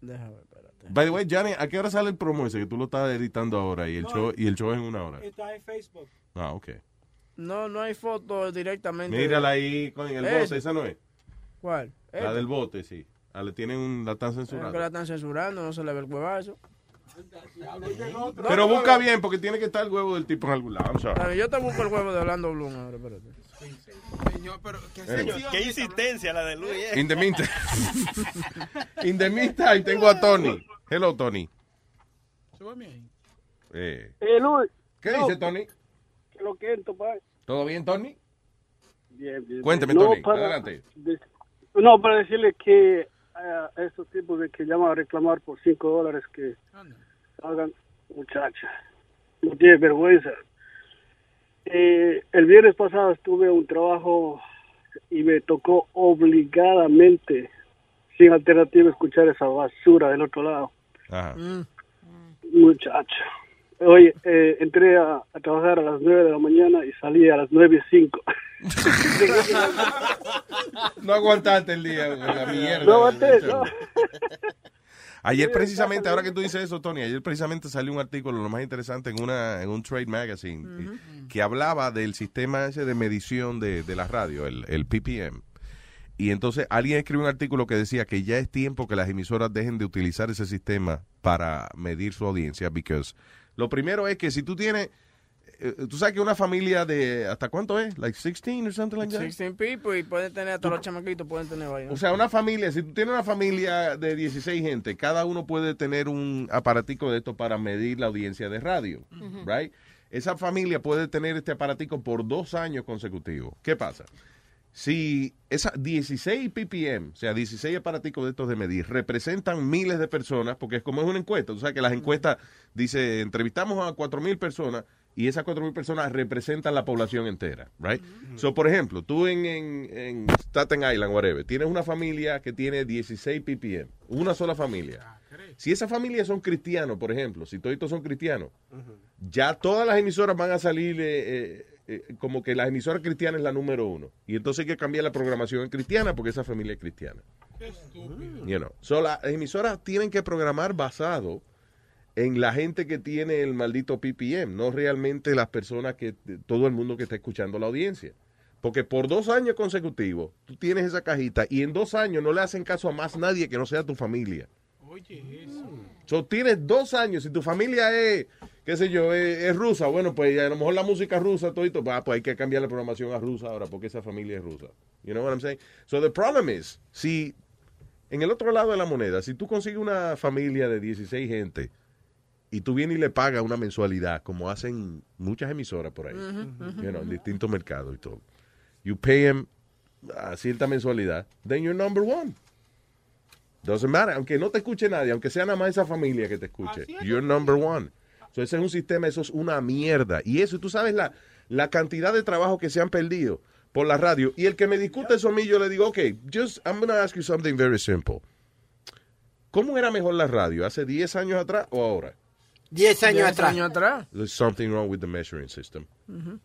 Déjame ver, espérate. By the way, Johnny, ¿a qué hora sale el promo ese que tú lo estás editando ahora y el No. show y el show es en una hora? Está en Facebook. Ah, ok. No, no hay foto directamente. Mírala ahí con el Ese. bote, esa no es. ¿Cuál? La del bote, sí. Ah, le tienen un, la están Es que la censurando. están censurando, no se le ve el huevazo. Pero busca bien porque tiene que estar el huevo del tipo en algún lado. Yo te busco el huevo de Orlando Bloom ahora, espérate. Señor, pero qué. Qué insistencia la de Luis. eh. In the meantime, <laughs> in the meantime, tengo a Tony. Hello, Tony. Ahí. Eh, Eh, Luis. ¿Qué no, dice Tony? Que pa. ¿Todo bien, Tony? Bien, bien. Cuénteme, No, Tony. para- Adelante. de- no, para decirle que eh, a estos tipos de que llaman a reclamar por 5 dólares que hagan, muchacha, no tiene vergüenza. Eh, el viernes pasado estuve un trabajo y me tocó obligadamente, sin alternativa, escuchar esa basura del otro lado. Ajá. Muchacho. Oye, eh, entré a, a trabajar a las 9 de la mañana y salí a las 9 y 5. <laughs> No aguantaste el día, la mierda. No aguanté, no. <laughs> Ayer precisamente, ahora que tú dices eso, Tony, ayer precisamente salió un artículo, lo más interesante, en una en un trade magazine, que hablaba del sistema ese de medición de, de la radio, el, el PPM. Y entonces alguien escribió un artículo que decía que ya es tiempo que las emisoras dejen de utilizar ese sistema para medir su audiencia, because lo primero es que si tú tienes, eh, tú sabes que una familia de, ¿hasta cuánto es? Like 16 or something like that? 16 people y pueden tener hasta los chamaquitos, pueden tener vaina. O sea, una familia, si tú tienes una familia de 16 gente, cada uno puede tener un aparatico de esto para medir la audiencia de radio, right? Esa familia puede tener este aparatico por dos años consecutivos. ¿Qué pasa? Si esas 16 ppm, o sea, 16 aparaticos de estos de medir, representan miles de personas, porque es como es una encuesta, o sea, que las encuestas dice, entrevistamos a 4.000 personas y esas 4.000 personas representan la población entera, right? So, por ejemplo, tú en, en, en Staten Island, whatever, tienes una familia que tiene 16 ppm, una sola familia. Si esa familia son cristianos, por ejemplo, si todos son cristianos, ya todas las emisoras van a salir eh, eh, eh, como que la emisora cristiana es la número uno. Y entonces hay que cambiar la programación en cristiana porque esa familia es cristiana. You know. So, las emisoras tienen que programar basado en la gente que tiene el maldito PPM, no realmente las personas que, todo el mundo que está escuchando la audiencia. Porque por dos años consecutivos tú tienes esa cajita y en dos años no le hacen caso a más nadie que no sea tu familia. Oye, eso. So, tienes dos años, si tu familia es, qué sé yo, es, es rusa, bueno, pues a lo mejor la música rusa, todito, ah, pues hay que cambiar la programación a rusa ahora porque esa familia es rusa. You know what I'm saying? So the problem is, si en el otro lado de la moneda, si tú consigues una familia de 16 gente y tú vienes y le pagas una mensualidad, como hacen muchas emisoras por ahí, you know, en distintos mercados y todo, you pay them a cierta mensualidad, then you're number one. Doesn't matter, aunque no te escuche nadie, aunque sea nada más esa familia que te escuche. You're number one. So ese es un sistema, eso es una mierda. Y eso, tú sabes la, la cantidad de trabajo que se han perdido por la radio. Y el que me discute eso a mí, yo le digo, ok, just, I'm going to ask you something very simple. ¿Cómo era mejor la radio? ¿Hace 10 años atrás o ahora? 10 años Diez atrás. años atrás. There's something wrong with the measuring system. Ujú.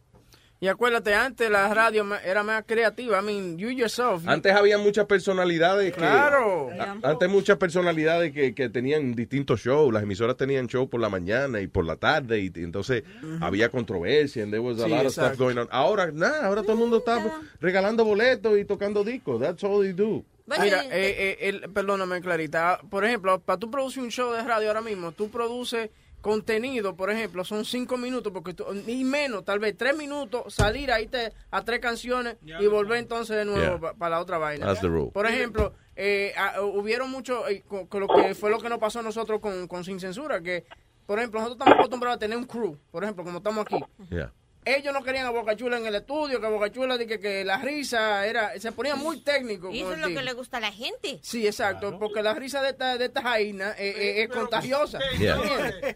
Y acuérdate, antes la radio era más creativa. I mean, you yourself. you- Antes había muchas personalidades que... Claro. a- Antes muchas personalidades que, que tenían distintos shows. Las emisoras tenían show por la mañana y por la tarde. Y, y entonces había controversia. And there was a Sí, lot of stuff going on. Ahora, nada, ahora todo el mundo está regalando boletos y tocando discos. That's all they do. Mira, eh, eh, el- perdóname, Clarita. Por ejemplo, para tú producir un show de radio ahora mismo, tú produces contenido, por ejemplo, son cinco minutos, porque tú- ni menos, tal vez tres minutos, salir ahí te, a tres canciones y volver entonces de nuevo Yeah. para la otra vaina. That's the rule. Por ejemplo, eh, ah, hubieron mucho, eh, con, con lo que fue lo que nos pasó a nosotros con, con Sin Censura, que, por ejemplo, nosotros estamos acostumbrados a tener un crew, por ejemplo, como estamos aquí. Yeah. Ellos no querían a Boca Chula en el estudio, que Boca Chula que, que la risa era, se ponía muy técnico. Y eso es lo que le gusta a la gente. Sí, exacto, porque la risa de esta, de esta jaina eh, eh, es contagiosa.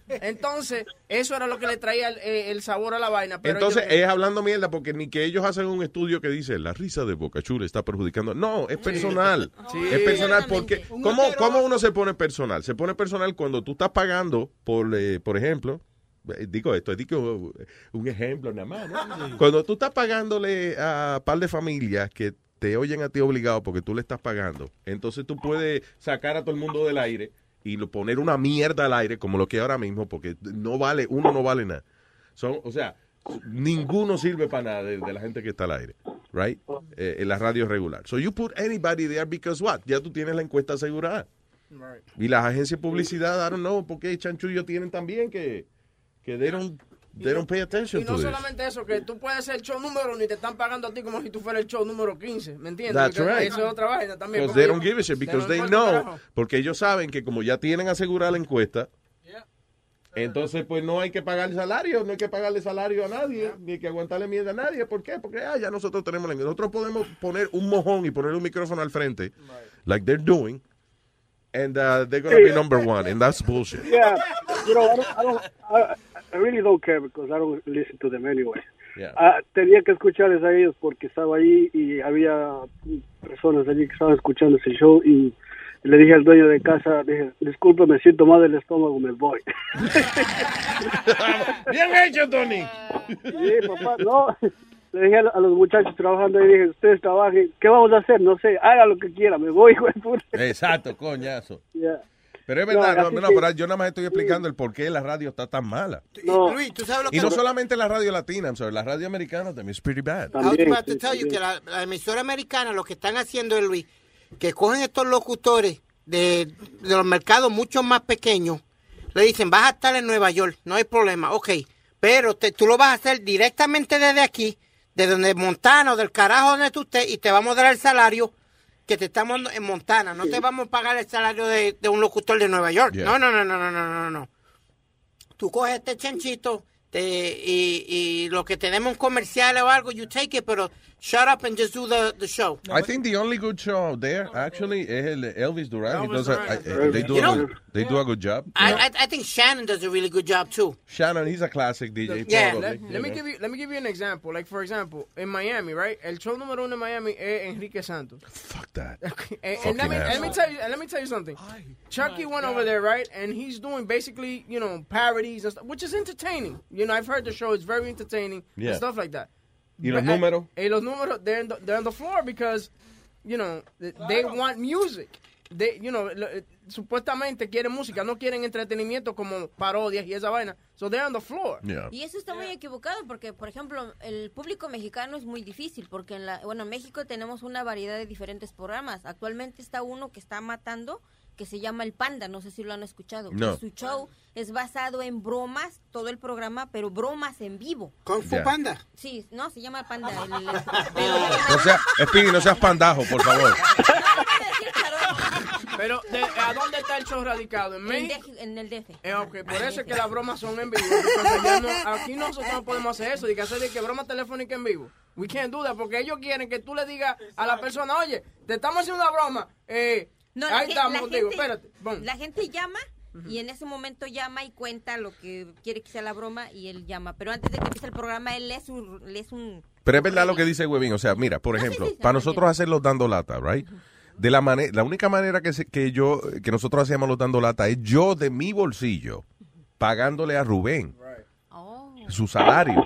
Entonces, eso era lo que le traía el, eh, el sabor a la vaina. Pero Entonces ellos- es hablando mierda porque ni que ellos hacen un estudio que dice la risa de Boca Chula está perjudicando. No, es personal. Sí. Es personal porque ¿cómo. ¿cómo uno se pone personal? Se pone personal cuando tú estás pagando por, eh, por ejemplo, digo esto, es eh, un ejemplo nada más, ¿no? Cuando tú estás pagándole a par de familias que te oyen a ti obligado porque tú le estás pagando, entonces tú puedes sacar a todo el mundo del aire y poner una mierda al aire como lo que ahora mismo porque no vale, uno no vale nada. Son, o sea, ninguno sirve para nada de, de la gente que está al aire, right? Eh, en la radio regular. So you put anybody there because what? Ya tú tienes la encuesta asegurada. Y las agencias de publicidad, I don't know, porque chanchullo tienen también que, que they don't, they don't pay attention Y to no this. solamente eso, que tú puedes ser el show número uno y te están pagando a ti como si tú fueras el show número 15, ¿me entiendes? That's Porque right. Eso es otra vaina también. Because they don't ellos- give a shit, they because they un know, carajo. porque ellos saben que como ya tienen asegurada la encuesta, entonces pues no hay que pagarle salario, no hay que pagarle salario a nadie, ni hay que aguantarle mierda a nadie. ¿Por qué? Porque ah, ya nosotros tenemos la Nosotros podemos poner un mojón y poner un micrófono al frente, like they're doing, and uh, they're gonna be number one, and that's bullshit. Yeah, you know, I don't, I, don't, I, I really don't care because I don't listen to them anyway. Yeah. Ah, tenía que escucharles a ellos porque estaba allí y había personas allí que estaban escuchando ese show y le dije al dueño de casa, dije, disculpe, me siento mal del estómago, me voy. <laughs> Bien hecho, Tony. Sí, papá, no. Le dije a, los muchachos trabajando ahí, dije, ustedes trabajen, ¿qué vamos a hacer? No sé, haga lo que quiera, me voy, <laughs> hijo de puta. Exacto, coñazo. Yeah. Pero es verdad, No, no, pero yo nada más estoy explicando el por qué la radio está tan mala. No. Luis, tú sabes lo que Y no solamente la radio latina, I'm sorry, la radio americana también es pretty bad. I was about to tell you que la, la emisora americana lo que están haciendo es, Luis, que cogen estos locutores de, de los mercados mucho más pequeños, le dicen, vas a estar en Nueva York, no hay problema, ok, pero te- tú lo vas a hacer directamente desde aquí, de donde Montana o del carajo donde tú estés, y te vamos a dar el salario que te estamos en Montana, no te vamos a pagar el salario de, de un locutor de Nueva York, Yeah. no, no, no, no, no, no, no, no. Tú coges este chanchito te, y, y lo que tenemos en comerciales o algo, you take it, pero shut up and just do the, the show. I think the only good show out there actually es el de Elvis Duran. He Elvis does a- Duran. I- they, do You a, know- they do a good job. I, I, I think Shannon does a really good job too. Shannon, he's a classic DJ. Yeah, probably, let, you let me know. give you let me give you an example. Like for example, in Miami, right? El show número uno en Miami es Enrique Santos. Fuck that. <laughs> And, and let me let me asshole. tell you and let me tell you something. Chucky went over there, right? And he's doing basically, you know, parodies and stuff, which is entertaining. You know, I've heard the show; it's very entertaining Yeah. and stuff like that. ¿Y los uh, números? Y los números, they're on the, they're on the floor because, you know, they they want music. They, you know, lo- eh, supuestamente quieren música, no quieren entretenimiento como parodias y esa vaina. So they're on the floor. Y eso está muy equivocado porque, por ejemplo, el público mexicano es muy difícil porque en la, bueno, en México tenemos una variedad de diferentes programas. Actualmente está uno que está matando que se llama El Panda, no sé si lo han escuchado. No. Su show es basado en bromas, todo el programa, pero bromas en vivo. Kung Fu. Panda. Sí, no, se llama Panda. el- <laughs> el- No sea, Speedy, no seas pandajo, por favor. <laughs> Pero, de- ¿a dónde está el show radicado? ¿En México? En el DF. Eh, ok, por eso es que las bromas son en vivo. No- aquí nosotros no podemos hacer eso, de que hacer de que broma telefónica en vivo. We can't do that, porque ellos quieren que tú le digas a la persona, oye, te estamos haciendo una broma. Eh, No, la ahí gen- estamos la gente- espérate. La gente llama y en ese momento llama y cuenta lo que quiere que sea la broma y él llama. Pero antes de que empiece el programa, él es un... Él es un Pero es verdad lo que dice Webin. O sea, mira, por ejemplo, para nosotros hacerlos dando lata, right? De la manera, la única manera que, se- que yo, que nosotros hacíamos los dando lata es yo de mi bolsillo pagándole a Rubén su salario.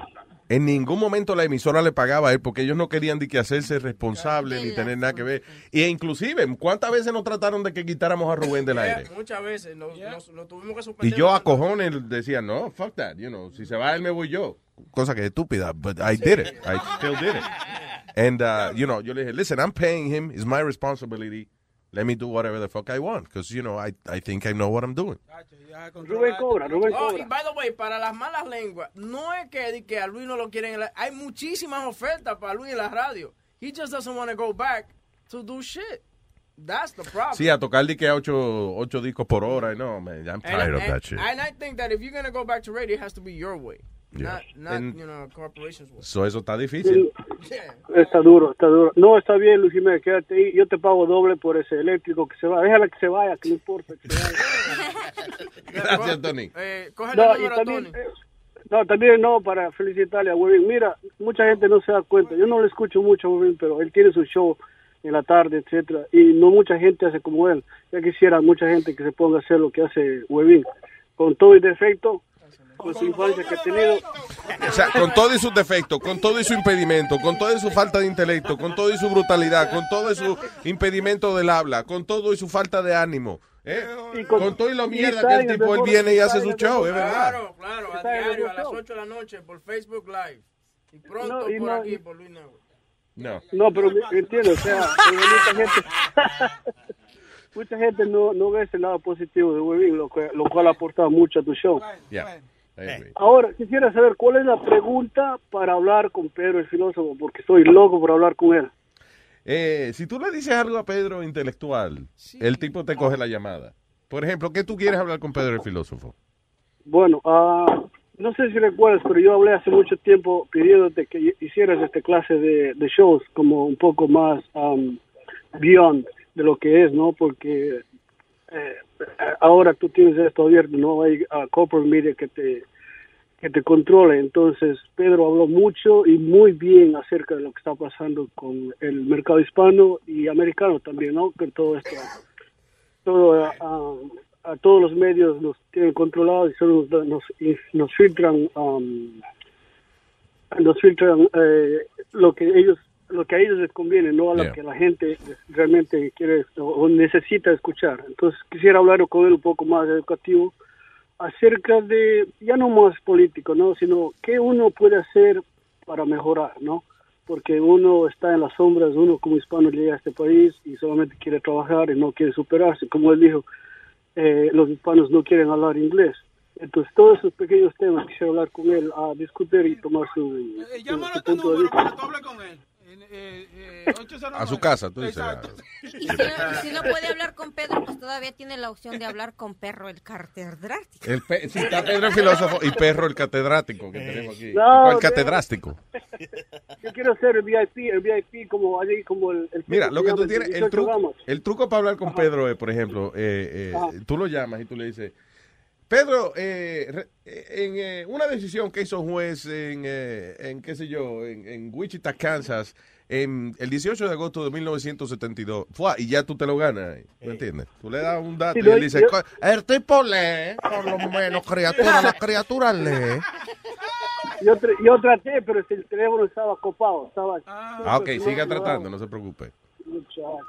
En ningún momento la emisora le pagaba a él porque ellos no querían de que hacerse responsables ni tener nada que ver. E inclusive, ¿cuántas veces nos trataron de que quitáramos a Rubén del aire? Muchas veces lo, lo- lo tuvimos que Y suspender. yo a cojones decía, no, fuck that, you know, si se va él me voy yo. Cosa que es estúpida, but I did it. I still did it. And, uh, you know, yo le dije, listen, I'm paying him, it's my responsibility let me do whatever the fuck I want, because, you know, I, I think I know what I'm doing. Rubén Cobra, Rubén Oh, Cobra. y by the way, para las malas lenguas, no es que, a Luis no lo quieren. en la- hay muchísimas ofertas para Luis en la radio. He just doesn't want to go back to do shit. That's the problem. Sí, a tocar de que a ocho, ocho discos por hora, no, man, I'm And- tired of and- that shit. And I think that if you're going to go back to radio, it has to be your way. Yeah. Not, not And- you know, corporations. So eso está difícil. <laughs> Está duro, está duro. No, está bien, Luis Jiménez, quédate ahí. Yo te pago doble por ese eléctrico que se va. Déjala que se vaya, que no importa. que se vaya. <laughs> Gracias, Tony. Eh, coge No, el número también, Tony. eh, no, también no, para felicitarle a Webin. Mira, mucha gente no se da cuenta. Yo no le escucho mucho a Webin, pero él tiene su show en la tarde, etcétera, y no mucha gente hace como él. Ya quisiera mucha gente que se ponga a hacer lo que hace Webin. Con todo y defecto, con su infancia que ha tenido. O sea, con todo y sus defectos, con todo y su impedimento, con todo y su falta de intelecto, con todo y su brutalidad, con todo y su impedimento del habla, con todo y su falta de ánimo, ¿eh? con, todo y lo y mierda está que el tipo, él viene y hace su show, es verdad. Claro, claro, a diario a las show. 8 de la noche por Facebook Live. Y pronto No, y por no- aquí, y- por Luis Network. No. No, pero entiendes, o sea, mucha gente, <laughs> mucha gente no, no ve ese lado positivo de Webin, lo, que- lo cual ha aportado mucho a tu show. Yeah, Agree. Ahora, quisiera saber cuál es la pregunta para hablar con Pedro el filósofo, porque estoy loco por hablar con él. Eh, si tú le dices algo a Pedro intelectual, el tipo te coge la llamada. Por ejemplo, ¿qué tú quieres hablar con Pedro el filósofo? Bueno, ah, no sé si recuerdas, pero yo hablé hace mucho tiempo pidiéndote que hicieras esta clase de, de shows como un poco más um, beyond de lo que es, ¿no? Porque eh, ahora tú tienes esto abierto, no hay ah, corporate media que te que te controle. Entonces, Pedro habló mucho y muy bien acerca de lo que está pasando con el mercado hispano y americano también, ¿no? Que todo esto, todo, ah, a todos los medios nos tienen controlados y solo nos, nos, nos filtran, um, nos filtran eh, lo que ellos lo que a ellos les conviene, no a lo Yeah. que la gente realmente quiere o, o necesita escuchar. Entonces quisiera hablar con él un poco más educativo acerca de, ya no más político, ¿no? Sino qué uno puede hacer para mejorar, ¿no? Porque uno está en las sombras, uno como hispano llega a este país y solamente quiere trabajar y no quiere superarse. Como él dijo, eh, los hispanos no quieren hablar inglés. Entonces, todos esos pequeños temas quisiera hablar con él, a discutir y tomar su, Eh, su- su punto de vista. <laughs> A su casa, tú dices. <laughs> Y si no, y si no puede hablar con Pedro, pues todavía tiene la opción de hablar con Perro el catedrático. El pe- sí, está Pedro el filósofo y Perro el catedrático que tenemos aquí. No, ¿Cuál no. catedrástico? <laughs> Yo quiero ser el VIP, el VIP como, allí, como el, el Mira, lo que tú tienes, el 18 truco, el truco para hablar con Pedro es, por ejemplo, eh, eh, tú lo llamas y tú le dices, Pedro, eh, re- en eh, una decisión que hizo un juez en, eh, en qué sé yo, en, en Wichita, Kansas, en el 18 de agosto de 1972, fue, y ya tú te lo ganas, ¿me entiendes? Tú le das un dato Sí, y no, él dice, yo- "Co- el tipo lee, por lo menos, criatura, la criatura lee. Yo, tra- yo traté, pero el teléfono estaba copado. Estaba, Ah, ok, siga tratando, no se preocupe.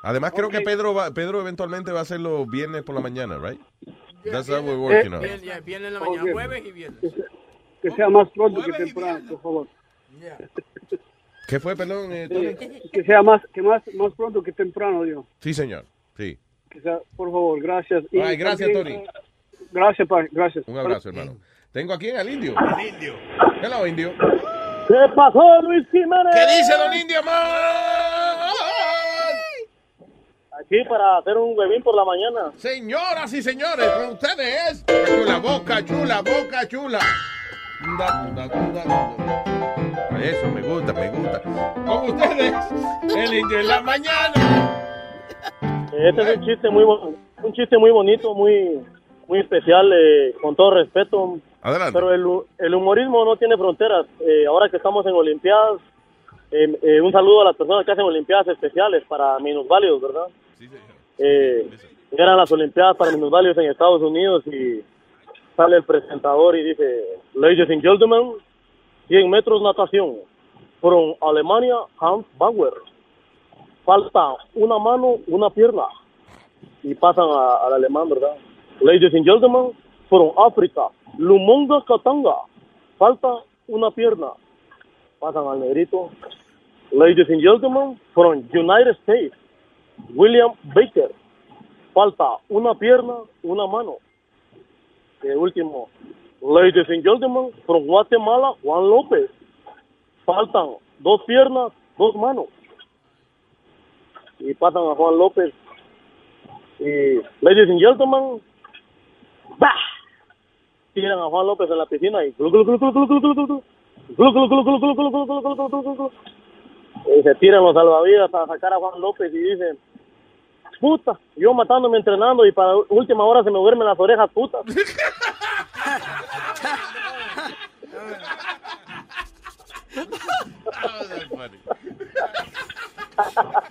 Además, creo que. Pedro va, Pedro eventualmente va a hacerlo viernes por la mañana, right? That's how we're Eh, working on. Bien, ya, Viernes en la mañana, Ok. jueves y viernes. Que sea, que sea más pronto que temprano, por favor. ¿Qué fue, perdón, eh, Tony? Eh, que sea más, que más, más pronto que temprano, digo. Sí, señor. Sí. Que sea, por favor, gracias. Ay, gracias, también, Tony. eh, Gracias, pa, gracias. Un abrazo, hermano. Tengo aquí al indio. El indio. Hello, indio. ¿Qué pasó, Luis Jiménez? ¿Qué dice don Indio, man? Aquí para hacer un huevín por la mañana. Señoras y señores, con ustedes. Chula, boca chula, boca chula. Eso me gusta, me gusta. Con ustedes, el indio en la mañana. Este es un chiste muy un chiste muy bonito, muy muy especial, eh, con todo respeto. Adelante. Pero el, el humorismo no tiene fronteras. Eh, ahora que estamos en Olimpiadas, eh, eh, un saludo a las personas que hacen Olimpiadas especiales para minusválidos, ¿verdad? Eh, eran las Olimpiadas para minusválidos en Estados Unidos y sale el presentador y dice, Ladies and gentlemen, 100 metros natación. From Alemania, Hans Bauer. Falta una mano, una pierna. Y pasan a- al alemán, ¿verdad? Ladies and gentlemen, from África, Lumonga Katanga. Falta una pierna. Pasan al negrito. Ladies and gentlemen, from United States, William Baker, falta una pierna, una mano. El último, Ladies and Gentlemen, from Guatemala, Juan López. Faltan dos piernas, dos manos. Y pasan a Juan López. Y Ladies and Gentlemen, ¡bah! Tiran a Juan López en la piscina y y se tiran los salvavidas para sacar a Juan López y dicen puta, yo matándome entrenando y para última hora se me duermen las orejas putas. <laughs>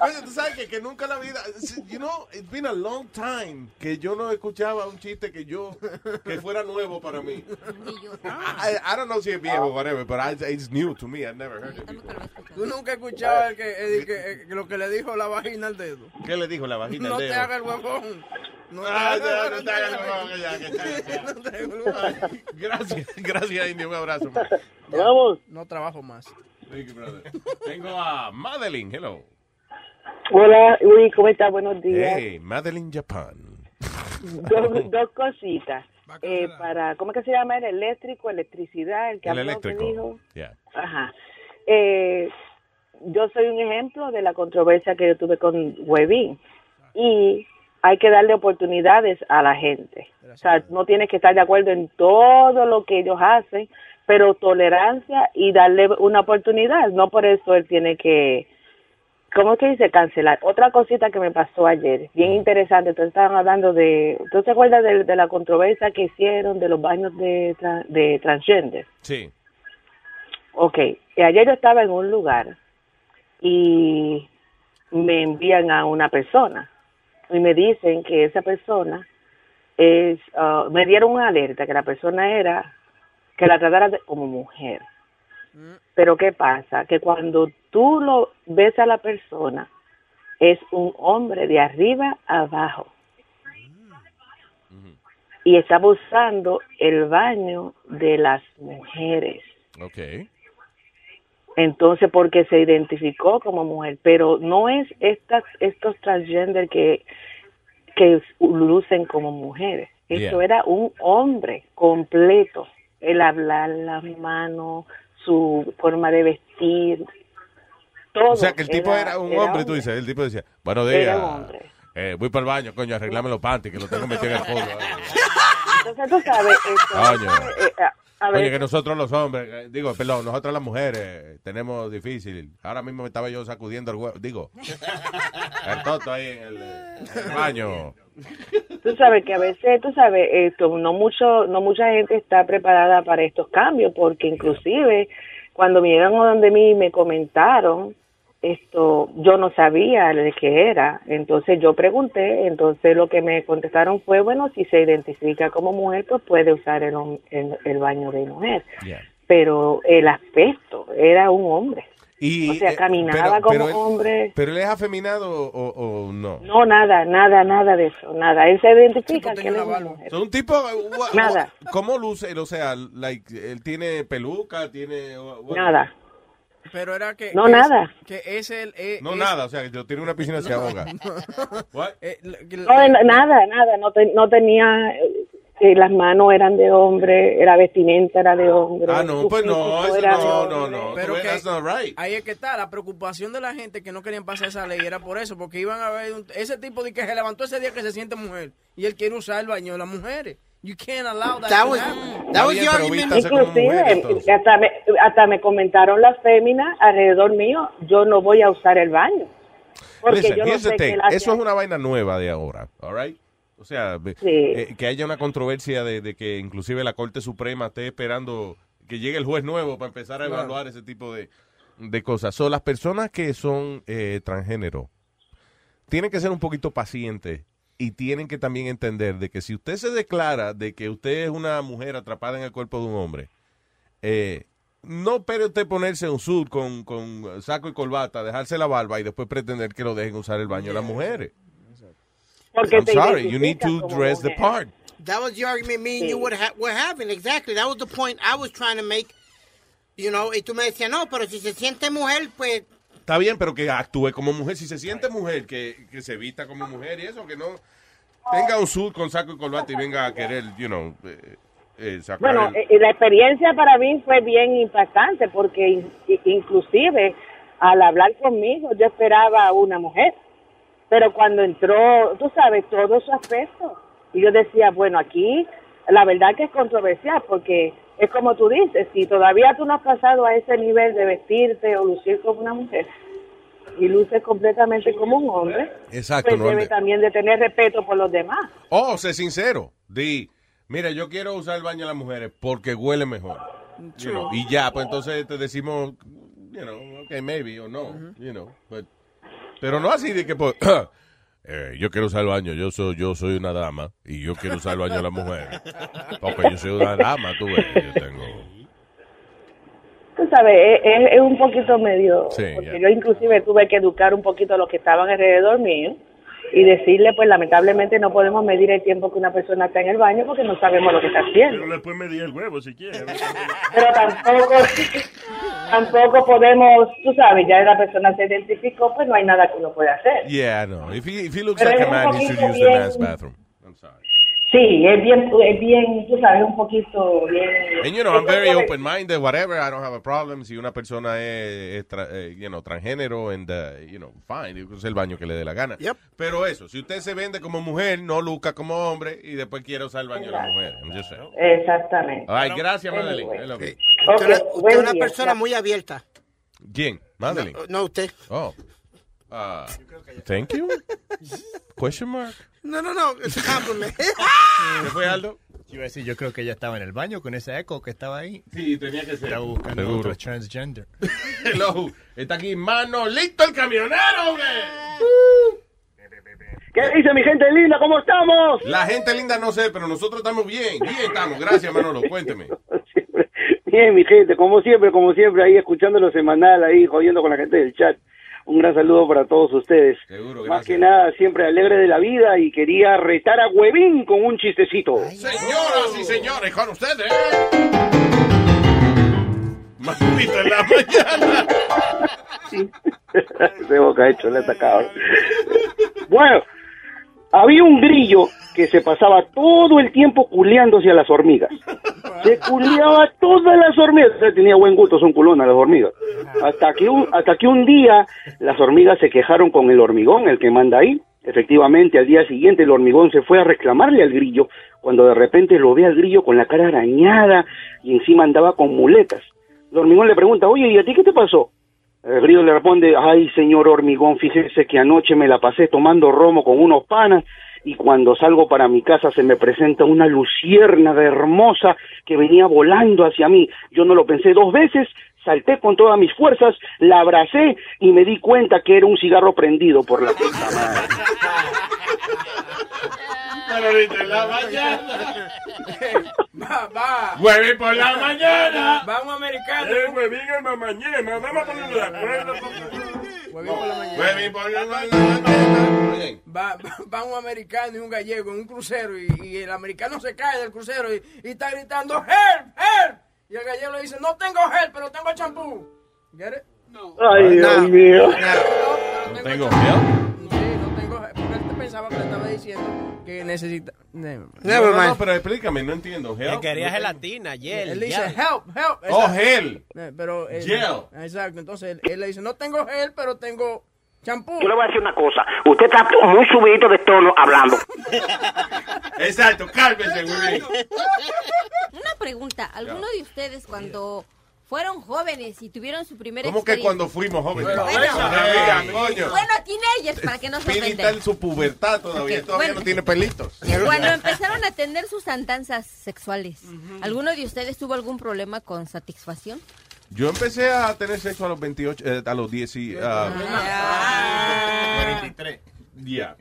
Oye, tú sabes que, que nunca en la vida, you know, it's been a long time que yo no escuchaba un chiste que yo, que fuera nuevo para mí. I, I don't know si es viejo o whatever, but I, it's new to me. I never heard it before. Tú nunca escuchabas el que, el que- el que lo que le dijo la vagina al dedo. ¿Qué le dijo la vagina No al te dedo? hagas el huevón. No te Ah, ya, el no te hagas el huevón, <laughs> ya, que ya, No te hagas el huevón. Gracias, <laughs> gracias, Indio. Un abrazo. Vamos. No trabajo más. Thank you, brother. Tengo a Madeline. Hello. Hola, Luis, ¿cómo estás? Buenos días. Hey, Madeline Japan. <laughs> Dos, dos cositas. Eh, para, ¿Cómo es que se llama? El eléctrico, electricidad, el que El que eléctrico. dijo. Yeah. Ajá. Eh, yo soy un ejemplo de la controversia que yo tuve con Webin. Y hay que darle oportunidades a la gente. O sea, no tienes que estar de acuerdo en todo lo que ellos hacen, pero tolerancia y darle una oportunidad. No por eso él tiene que, ¿cómo es que dice? Cancelar. Otra cosita que me pasó ayer, bien interesante. Entonces estaban hablando de, ¿tú te acuerdas de, de la controversia que hicieron de los baños de, de transgender? Sí. Ok, y ayer yo estaba en un lugar y me envían a una persona y me dicen que esa persona es, ah, me dieron una alerta que la persona era, que la tratara de- como mujer. Pero ¿qué pasa? Que cuando tú lo ves a la persona, es un hombre de arriba a abajo. Y estaba usando el baño de las mujeres. Ok. Entonces, porque se identificó como mujer, pero no es estas estos transgender que que lucen como mujeres. Eso Yeah. era un hombre completo. El hablar, las manos, su forma de vestir, todo. O sea, que el tipo era, un hombre, tú dices. El tipo decía, buenos días. Era un hombre. Eh, voy para el baño, coño, arreglame los panties, que lo tengo metido en el culo. Entonces, tú sabes, esto, <laughs> Coño. eh, a- a ver, Oye, que nosotros los hombres, eh, digo, perdón, nosotros las mujeres eh, tenemos difícil. Ahora mismo me estaba yo sacudiendo el huevo, digo, el toto ahí en el, en el baño. Tú sabes que a veces, tú sabes, esto, no mucho, no mucha gente está preparada para estos cambios, porque inclusive cuando vinieron donde mí y me comentaron esto, yo no sabía de qué era, entonces yo pregunté, entonces lo que me contestaron fue, bueno, si se identifica como mujer, pues puede usar el, el baño de mujer, pero el aspecto era un hombre, Y, o sea, eh, caminaba pero- como pero él- hombre. ¿Pero él es afeminado o, o no? No, nada, nada, nada de eso, nada. Él se identifica que él es una mujer. Un tipo, uh, what- Nada. what- ¿cómo luce? él? O sea, like, él tiene peluca, tiene... what- Nada. Pero era que. No, que nada. Es, que es el. eh, No, es- nada, o sea, que yo tiene una piscina se ahoga. <laughs> What? Eh, No, en- nada, nada. No, te- no tenía. Eh, las manos eran de hombre, la vestimenta era de hombre. Ah, no, pues no, eso no, no, no. Pero que ves, that's not right. ahí es que está la preocupación de la gente que no querían pasar esa ley era por eso porque iban a ver un- ese tipo de que se levantó ese día que se siente mujer y él quiere usar el baño de las mujeres you can't allow that, That was- that was your argument. Inclusive, hasta me, hasta me comentaron las féminas alrededor mío, yo no voy a usar el baño. Porque Listen, yo no sé Eso es una vaina nueva de ahora, all right? O sea, eh, que haya una controversia de, de que inclusive la Corte Suprema esté esperando que llegue el juez nuevo para empezar a Claro. evaluar ese tipo de, de cosas. Son las personas que son eh, transgénero tienen que ser un poquito pacientes y tienen que también entender de que si usted se declara de que usted es una mujer atrapada en el cuerpo de un hombre, eh, no espere usted ponerse un suit con, con saco y corbata, dejarse la barba y después pretender que lo dejen usar el baño de las mujeres. Porque I'm te sorry, you need to dress the part. That was the argument me and you were, ha- were having. Exactly. That was the point I was trying to make. You know, y tú me decías, no, pero si se siente mujer, pues Está bien, pero que actúe como mujer. Si se siente mujer, que, que se vista como mujer y eso, que no... tenga un suit con saco y corbata y venga a querer, you know, eh, eh, sacar Bueno, el- eh, la experiencia para mí fue bien impactante porque in- inclusive al hablar conmigo yo esperaba a una mujer, pero cuando entró, tú sabes, todo su aspecto, y yo decía, bueno, aquí la verdad que es controversial porque es como tú dices, si todavía tú no has pasado a ese nivel de vestirte o lucir como una mujer y luces completamente como un hombre, Exacto, pues no debe ande- también de tener respeto por los demás. Oh, sé sincero. Di, mira, yo quiero usar el baño de las mujeres porque huele mejor. You know, y ya, pues entonces te decimos, you know, okay, maybe o no, you know. but- pero no así de que, pues, <clears throat> eh, yo quiero usar el baño, yo soy, yo soy una dama y yo quiero usar el baño de las mujeres. Porque yo soy una dama, tú ves, yo tengo... Tú sabes, es, es- es un poquito medio, Sí, porque ya. yo inclusive tuve que educar un poquito a los que estaban alrededor mío y decirle, pues lamentablemente no podemos medir el tiempo que una persona está en el baño porque no sabemos lo que está haciendo. Pero le puedes medir el huevo si quieres. <laughs> Pero tampoco, tampoco podemos, tú sabes, ya la persona se identificó, pues no hay nada que uno pueda hacer. Yeah, no. If he, if he looks Pero like a un man, he should use the man's bathroom. Sí, es bien, es bien, tú sabes, un poquito bien. And you know, I'm es very open-minded, whatever. I don't have a problem. Si una persona es, es tra- eh, you know, transgénero, and, uh, you know, fine, use el baño que le dé la gana. Pero eso, si usted se vende como mujer, no luca como hombre y después quiere usar el baño de la mujer. Exactamente. Ay, gracias, Anyway. Madeline. I love you. Usted, es una- usted es persona muy abierta. ¿Quién? Madeline. No, usted. Oh. Uh, thank you. Question mark. No, no, no, es un compliment. <laughs> ¿Qué fue, Aldo? Yo iba a decir, yo creo que ella estaba en el baño con ese eco que estaba ahí. Sí, tenía que ser. Estaba buscando Seguro. otro transgender. <laughs> Hello. Está aquí Manolito el camionero, hombre. <laughs> ¿Qué dice mi gente linda? ¿Cómo estamos? La gente linda no sé, pero nosotros estamos bien. Bien estamos. Gracias, Manolo. Cuénteme. Bien, mi gente, como siempre, como siempre, ahí escuchando lo semanal, ahí jodiendo con la gente del chat. Un gran saludo para todos ustedes. Seguro, Más que nada, siempre alegre de la vida y quería retar a Huevín con un chistecito. Señoras y señores, con ustedes. Manolito en la mañana. <laughs> de boca hecho, le atacaba. Bueno, había un grillo que se pasaba todo el tiempo culeándose a las hormigas. Se culeaba todas las hormigas. O tenía buen gusto, son culonas las hormigas. Hasta que, un, hasta que un día las hormigas se quejaron con el hormigón, el que manda ahí. Efectivamente, al día siguiente el hormigón se fue a reclamarle al grillo, cuando de repente lo ve al grillo con la cara arañada y encima andaba con muletas. El hormigón le pregunta, oye, ¿y a ti qué te pasó? El grillo le responde, ay señor hormigón, fíjese que anoche me la pasé tomando romo con unos panas y cuando salgo para mi casa se me presenta una luciérnaga hermosa que venía volando hacia mí. Yo no lo pensé dos veces, salté con todas mis fuerzas, la abracé y me di cuenta que era un cigarro prendido por la puta madre. <laughs> La mañana. <laughs> Va. Huevín por la mañana. Va un americano. Eh, huevín en la mañana. Vamos a ponerlo de acuerdo. Huevín por la mañana. Huevín por la mañana. Va, va, va un americano y un gallego en un crucero y, y el americano se cae del crucero y, y está gritando ¡Help! ¡Help! Y el gallego le dice ¡No tengo help, pero tengo champú! ¿Get it? No. Ay, Dios mío. No tengo help. Sí, no tengo help. Porque él pensaba que le estaba diciendo que necesita... Never mind. No, no, no, pero explícame, no entiendo. Help. quería gelatina, hiel. Él dice help, help. Oh, gel. Eh, Pero, eh, Gel. Exacto. Entonces él, él le dice, no tengo gel, pero tengo champú. Yo le voy a decir una cosa. Usted está muy subido de tono hablando. <laughs> Exacto, cálmese, Huevín. Una pregunta, ¿alguno de ustedes cuando fueron jóvenes y tuvieron su primera ¿Cómo que experiencia? cuando fuimos jóvenes? Bueno, Amiga, coño. Bueno, teenagers, para que no se Pini está en su pubertad todavía. Todavía bueno. no tiene pelitos. Cuando empezaron a tener sus andanzas sexuales, ¿alguno de ustedes tuvo algún problema con satisfacción? Yo empecé a tener sexo a los 28, eh, a los 10 y... ah, 43. yeah.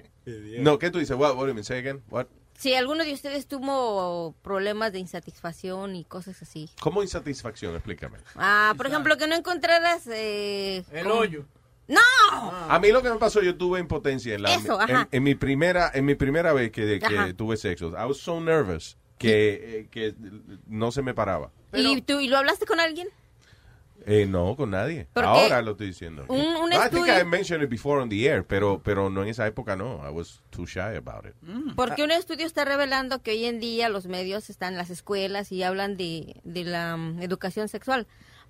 No, ¿qué tú dices? What, what do you mean? Say again? What? Si alguno de ustedes tuvo problemas de insatisfacción y cosas así. ¿Cómo insatisfacción? Explícame. Ah, por ejemplo, que no encontraras... Eh, El como- hoyo. ¡No! A mí lo que me pasó, yo tuve impotencia en la Eso, en, ajá. en mi primera en mi primera vez que, que tuve sexo. I was so nervous que, eh, que no se me paraba. ¿Y, tú, ¿Y lo hablaste con alguien? Eh, no, con nadie. Porque Ahora lo estoy diciendo. un- un No, I think I mentioned it before on the air, pero, pero no en esa época no. I was too shy about it. Porque un estudio está revelando que hoy en día los medios están en las escuelas y hablan de, de la mm, educación sexual,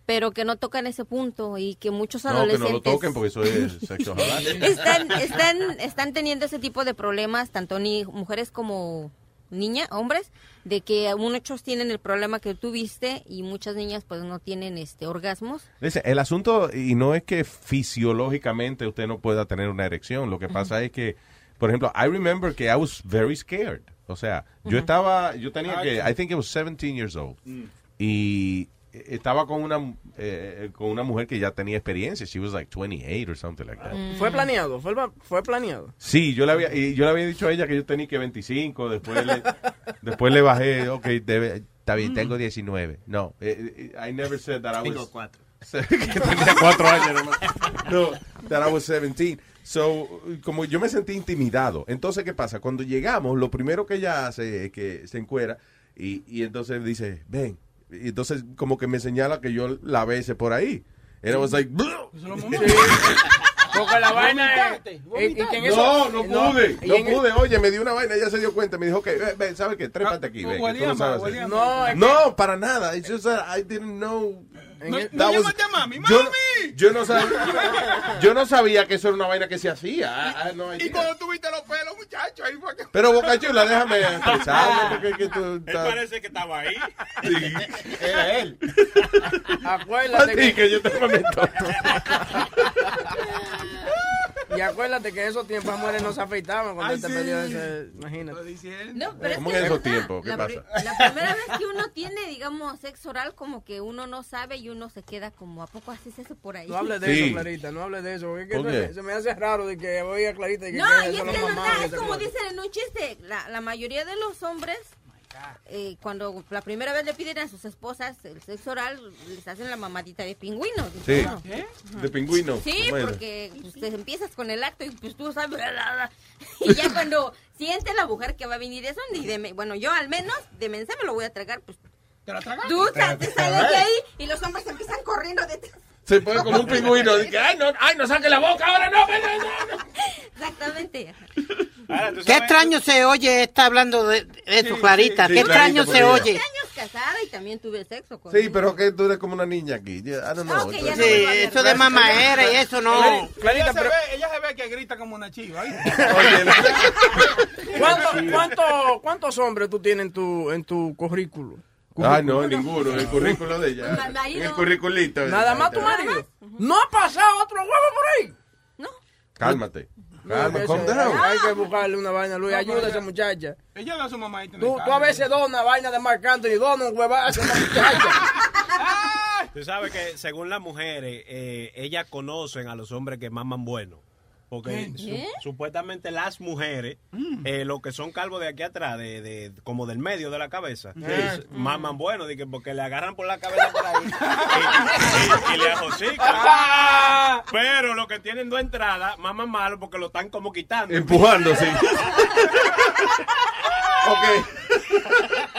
pero que no tocan ese punto y que muchos No, que adolescentes no lo toquen porque eso es <laughs> sexo están, están, están teniendo ese tipo de problemas, tanto ni mujeres como niñas, hombres, de que muchos tienen el problema que tuviste y muchas niñas pues no tienen este orgasmos. Listen, el asunto, y no es que fisiológicamente usted no pueda tener una erección, lo que pasa es que, por ejemplo, I remember que I was very scared. O sea, yo estaba, yo tenía Ah, que, sí. I think it was 17 years old. Mm. Y estaba con una, eh, con una mujer que ya tenía experiencia. She was like 28 or something like that. Fue planeado, fue, fue planeado. Sí, yo le había, y yo le había dicho a ella que yo tenía que 25, después le, <laughs> después le bajé, ok, debe- está bien, tengo 19. No, eh, eh, I never said that I was... Tengo cuatro. <laughs> que tenía cuatro años nomás. No, that I was 17. So, como yo me sentí intimidado. Entonces, ¿qué pasa? Cuando llegamos, lo primero que ella hace es que se encuera y, y entonces dice, ven. Y entonces, como que me señala que yo la bese por ahí. And I was like, Porque la vaina es... que en eso- no, no pude, no, en- pude. Oye, me dio una vaina, ella se dio cuenta, me dijo, ok, ven, ven, ¿sabes qué? Trépate aquí, que mal. No, es que- No, para nada. It's just that I didn't know. No was- llamaste a mami, Yo, ¡Mami! yo no sabía, yo no sabía que eso era una vaina que se hacía. I had no. Y cuando tuviste los pelos, muchacho, ahí fue que... Pero Boca Chula, déjame expresarme porque es que tú Él estás- parece que estaba ahí. Era él. Acuérdate A ti, que yo te prometo. <laughs> <laughs> Y acuérdate que en esos tiempos las mujeres no se afeitaban cuando Ay, él te sí. perdió ese... Imagínate. No, pero ¿Cómo es que esos tiempos? ¿Qué la, pasa? la primera vez que uno tiene, digamos, sexo oral, como que uno no sabe y uno se queda como, ¿a poco haces eso por ahí? No hables de Sí. eso, Clarita, no hables de eso. porque es que ¿Por se, qué? me, se me hace raro de que voy a Clarita y que No, que y es que es mamás verdad, y es como dicen en un chiste, la, la mayoría de los hombres, eh, cuando la primera vez le piden a sus esposas el sexo oral, les hacen la mamadita de pingüino. Sí, de pingüino. Sí, Bueno. porque pues, te empiezas con el acto y pues tú sabes, bla, bla, bla. <laughs> y ya cuando siente la mujer que va a venir eso, ni de me- bueno, yo al menos de mensa me lo voy a tragar, pues ¿Te la tragaste? tú sa- te sales de ahí y los hombres empiezan corriendo detrás. Se pone como un pingüino. Dice, ay, no, ay, no saque la boca ahora, no, ven, ven, ven". Exactamente. Qué extraño se oye está hablando de, de eso, Clarita. sí, Qué Clarita, extraño se oye. años casada y también tuve sexo con Sí, pero que tú eres como una niña aquí. I don't know. que ya Sí, eso de mamaera y eso no. ella, se ve, ella se ve que grita como una chiva. ¿eh? <laughs> ¿Cuánto- cuánto- ¿Cuántos hombres tú tienes en tu, en tu currículo? Ah, no, ninguno. En el currículo de ella. En el curriculito. Nada más tu marido. ¿No ha pasado otro huevo por ahí? Cálmate. Calma, Eso, calm down. Hay que buscarle una vaina, Luis. Ayuda a esa muchacha. Ella ve a su mamá y Tú, tú a veces dona una vaina de Marc Anthony, dona un huevazo a esa muchacha. <laughs> Tú sabes que según las mujeres, eh, ellas conocen a los hombres que maman bueno. Porque supuestamente las mujeres, eh, los que son calvos de aquí atrás, de, de- como del medio de la cabeza, Sí. eh, maman bueno, de que porque le agarran por la cabeza por ahí <laughs> y, y- y le ajosican. Pero los que tienen dos entradas, maman malo porque lo están como quitando. Empujando, sí. <laughs> ok.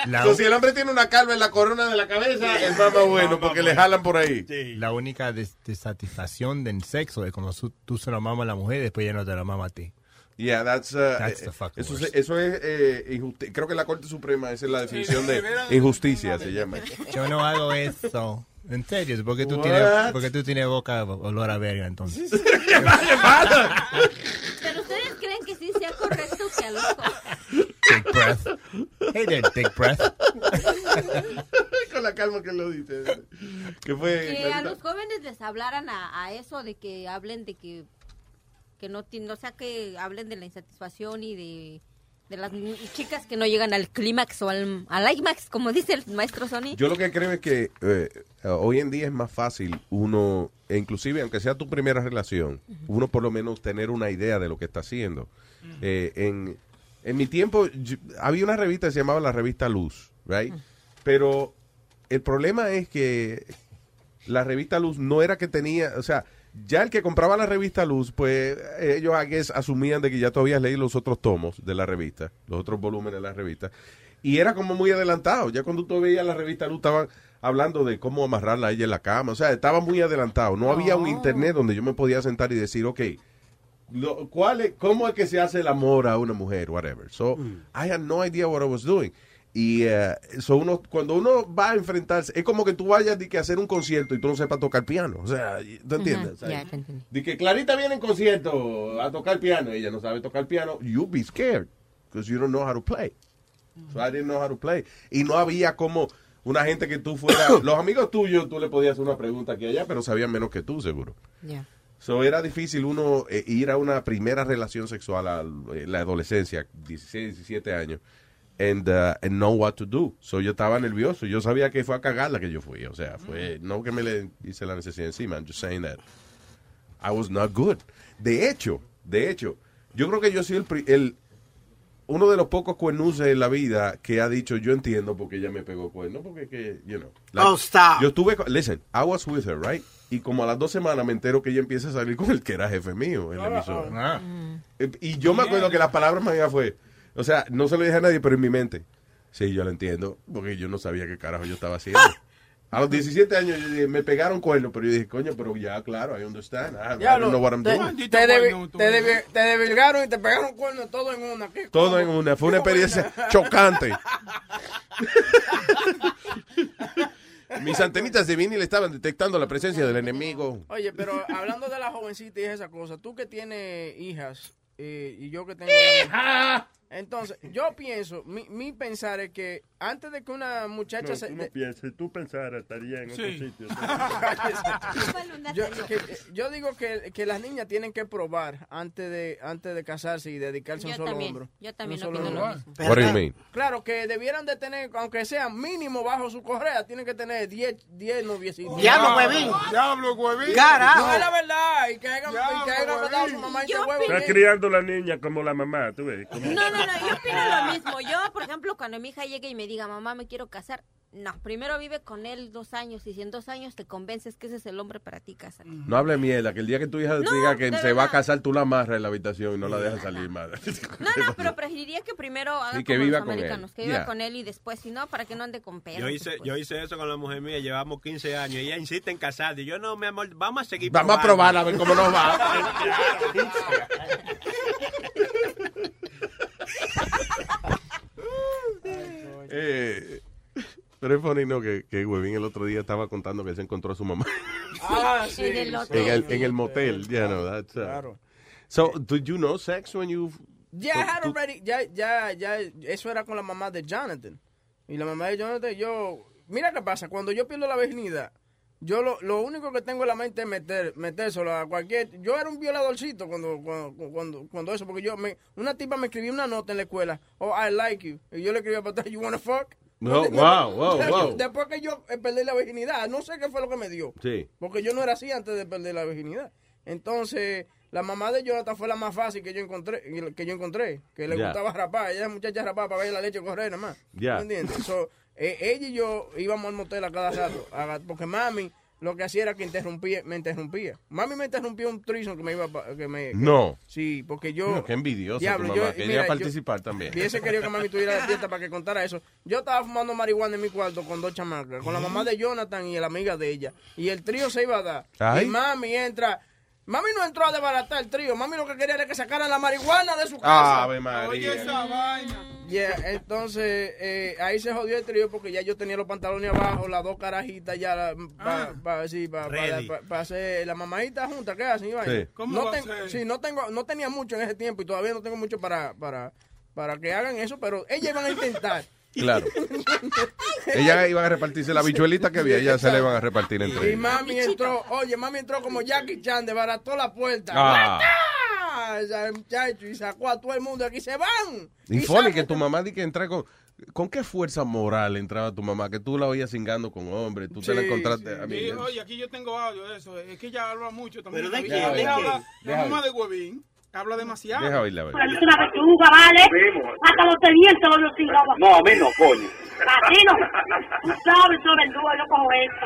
La- So, si el hombre tiene una calva en la corona de la cabeza, es más bueno porque le jalan por ahí. La única des- desatisfacción del sexo es cuando tú se lo mamas a la mujer y después ya no te la mama a ti. Yeah, that's, uh, That's the eh, fucking eso, worst. se- eso es eh, Creo que la Corte Suprema esa es la definición de injusticia, se llama. Yo no hago eso. En serio, es porque tú What? tienes, porque tú tienes boca olor a verga, entonces. <laughs> Pero ustedes creen que sí sea correcto que a los Take breath. Hey there, take breath. <laughs> Con la calma que lo dice. ¿Qué fue? que a los jóvenes les hablaran a, a eso de que hablen de que que no tienen, o sea que hablen de la insatisfacción y de, de las chicas que no llegan al clímax o al, al IMAX, como dice el maestro Sony. Yo lo que creo es que eh, hoy en día es más fácil uno, e inclusive aunque sea tu primera relación, uno por lo menos tener una idea de lo que está haciendo. Eh, en, en mi tiempo yo- había una revista que se llamaba la revista Luz, right? Pero el problema es que la revista Luz no era que tenía, o sea, ya el que compraba la revista Luz, pues ellos I guess, asumían de que ya tú habías leído los otros tomos de la revista, los otros volúmenes de la revista, y era como muy adelantado. Ya cuando tú veías la revista Luz estaban hablando de cómo amarrarla a ella en la cama. O sea, estaba muy adelantado. No había un internet donde yo me podía sentar y decir, ok, lo- ¿cuál es, ¿cómo es que se hace el amor a una mujer? Whatever. So, I had no idea what I was doing. Y eh, so uno, cuando uno va a enfrentarse, es como que tú vayas de que a hacer un concierto y tú no sepas tocar piano. O sea, ¿tú entiendes? Ya, te entendí. De que Clarita viene en concierto a tocar piano, ella no sabe tocar piano, you be scared because you don't know how to play. So I didn't know how to play. Y no había como una gente que tú fuera, <coughs> los amigos tuyos, tú le podías hacer una pregunta aquí y allá, pero sabían menos que tú, seguro. Ya. So era difícil uno eh, ir a una primera relación sexual a la adolescencia, 16, 17 años, and, uh, and know what to do. So yo estaba nervioso. Yo sabía que fue a cagarla que yo fui. O sea, fue, no que me le hice la necesidad encima. I'm just saying that I was not good. De hecho, de hecho, yo creo que yo soy el, el uno de los pocos cuernuces en la vida que ha dicho yo entiendo porque ella me pegó cuerno porque que you know Oh, stop. yo estuve listen I was with her right y como a las dos semanas me entero que ella empieza a salir con el que era jefe mío en la emisora. Eh, y yo me acuerdo que las palabras mías fue o sea no se lo dije a nadie pero en mi mente sí yo lo entiendo porque yo no sabía qué carajo yo estaba haciendo. <laughs> A los 17 años yo dije, me pegaron cuernos pero yo dije coño pero ya claro I understand I, I Diablo, don't know what I'm te, doing te, devi- te devi- te desvirgaron y te pegaron cuernos todo en una. ¿Qué Todo en una. Fue una experiencia <laughs> chocante. <laughs> Mis antenitas de vinil estaban detectando la presencia del enemigo. Oye, pero hablando de la jovencita y esa cosa, tú que tienes hijas eh, y yo que tengo... Entonces, yo <laughs> pienso, mi, mi pensar es que antes de que una muchacha No, se... tú no piensas, si tú pensaras, estaría en otro Sí. sitio. <laughs> yo, que- yo digo que, que las niñas tienen que probar antes de antes de casarse y dedicarse a un solo también, hombro. yo también opino lo mismo. What do you mean? Claro, que debieran de tener, aunque sea mínimo bajo su correa, tienen que tener 10 10 noviecitos. Diablo, huevín. Diablo, huevín. Carajo. No es la verdad. Y que hagan, y que hagan a su mamá y te huevo. Está criando la niña como la mamá, tú ves. como- No, no, no, yo opino lo mismo. Yo, por ejemplo, cuando mi hija llegue y me diga, mamá, me quiero casar, no, primero vive con él dos años y si en dos años te convences que ese es el hombre para ti, cásate. No hable mierda, que el día que tu hija No, diga que se va a casar, tú la amarras en la habitación y no la dejas salir más. No, no, pero preferiría que primero haga Sí, que como viva los con él. americanos, que viva Yeah. con él y después, si no, para que no ande con pedos. Yo hice, yo hice eso con la mujer mía, llevamos 15 años. Ella insiste en casarse. Y yo, no, mi amor, vamos a seguir Vamos a probar a ver cómo nos va. <laughs> <laughs> <laughs> Eh, pero es funny, ¿no? Que, que Huevín el otro día estaba contando que se encontró a su mamá. Ah, <laughs> sí. En el hotel. en, el, en el motel, ya no, that's, uh, Claro. So, did you know sex when you... Ya, I had already- ya, ya, ya, eso era con la mamá de Jonathan. Y la mamá de Jonathan, yo, mira qué pasa, cuando yo pierdo la virginidad, yo lo, lo único que tengo en la mente es meter, metérselo a cualquier, yo era un violadorcito cuando, cuando, cuando, cuando eso, porque yo, me, una tipa me escribió una nota en la escuela, oh, I like you, y yo le escribía para atrás, you wanna fuck? No, wow, wow, wow. Después que yo eh, perdí la virginidad, no sé qué fue lo que me dio. Sí. Porque yo no era así antes de perder la virginidad. Entonces, la mamá de Jonathan fue la más fácil que yo encontré, que yo encontré, que le gustaba rapar. Ella es muchacha rapar para ver la leche correr nada más. Ya. ¿Me entiendes? So, eh, ella y yo íbamos al motel a cada rato, a- porque mami lo que hacía era que interrumpía, me interrumpía. Mami me interrumpió un trison que me iba pa- que me que- No. Sí, porque yo No, qué envidiosa Diablo, tu yo- mamá. Quería mira, yo- participar también. Hubiese querido que mami estuviera despierta para que contara eso. Yo estaba fumando marihuana en mi cuarto con dos chamacas, con la mamá de Jonathan y la amiga de ella. Y el trío se iba a dar. Ay. Y mami entra. Mami no entró a desbaratar el trío. Mami lo que quería era que sacaran la marihuana de su casa. Ave María. Oye, esa vaina. Yeah, entonces eh, ahí se jodió el trío porque ya yo tenía los pantalones abajo, las dos carajitas ya para Ready. hacer la mamadita junta, ¿qué hacen? Iván? Sí. ¿Cómo no va a ten- sí, no tengo, no tenía mucho en ese tiempo y todavía no tengo mucho para, para, para que hagan eso, pero ellas van a intentar. Claro. Ellas iban a repartirse la bichuelita que había, ellas se le iban a repartir entre Y ellas. mami entró, oye, mami entró como Jackie Chan, desbarató la puerta. Ah. Esa muchacho, y sacó a todo el mundo aquí, se van. Y funny van. que tu mamá di que entra con... ¿Con qué fuerza moral entraba tu mamá? Que tú la oías cingando con hombres, tú te la encontraste... sí. a mí, Sí, oye, aquí yo tengo audio de eso. Es que ella habla mucho también. ¿Pero de Ella qué? habla- La mamá de Huevín habla demasiado. Deja oírla, a ver. Es una pechuga, ¿vale? Hasta los tenientes los. No, a mí no, coño. Así no. Tú sabes, tú eres duro, yo cojo esto.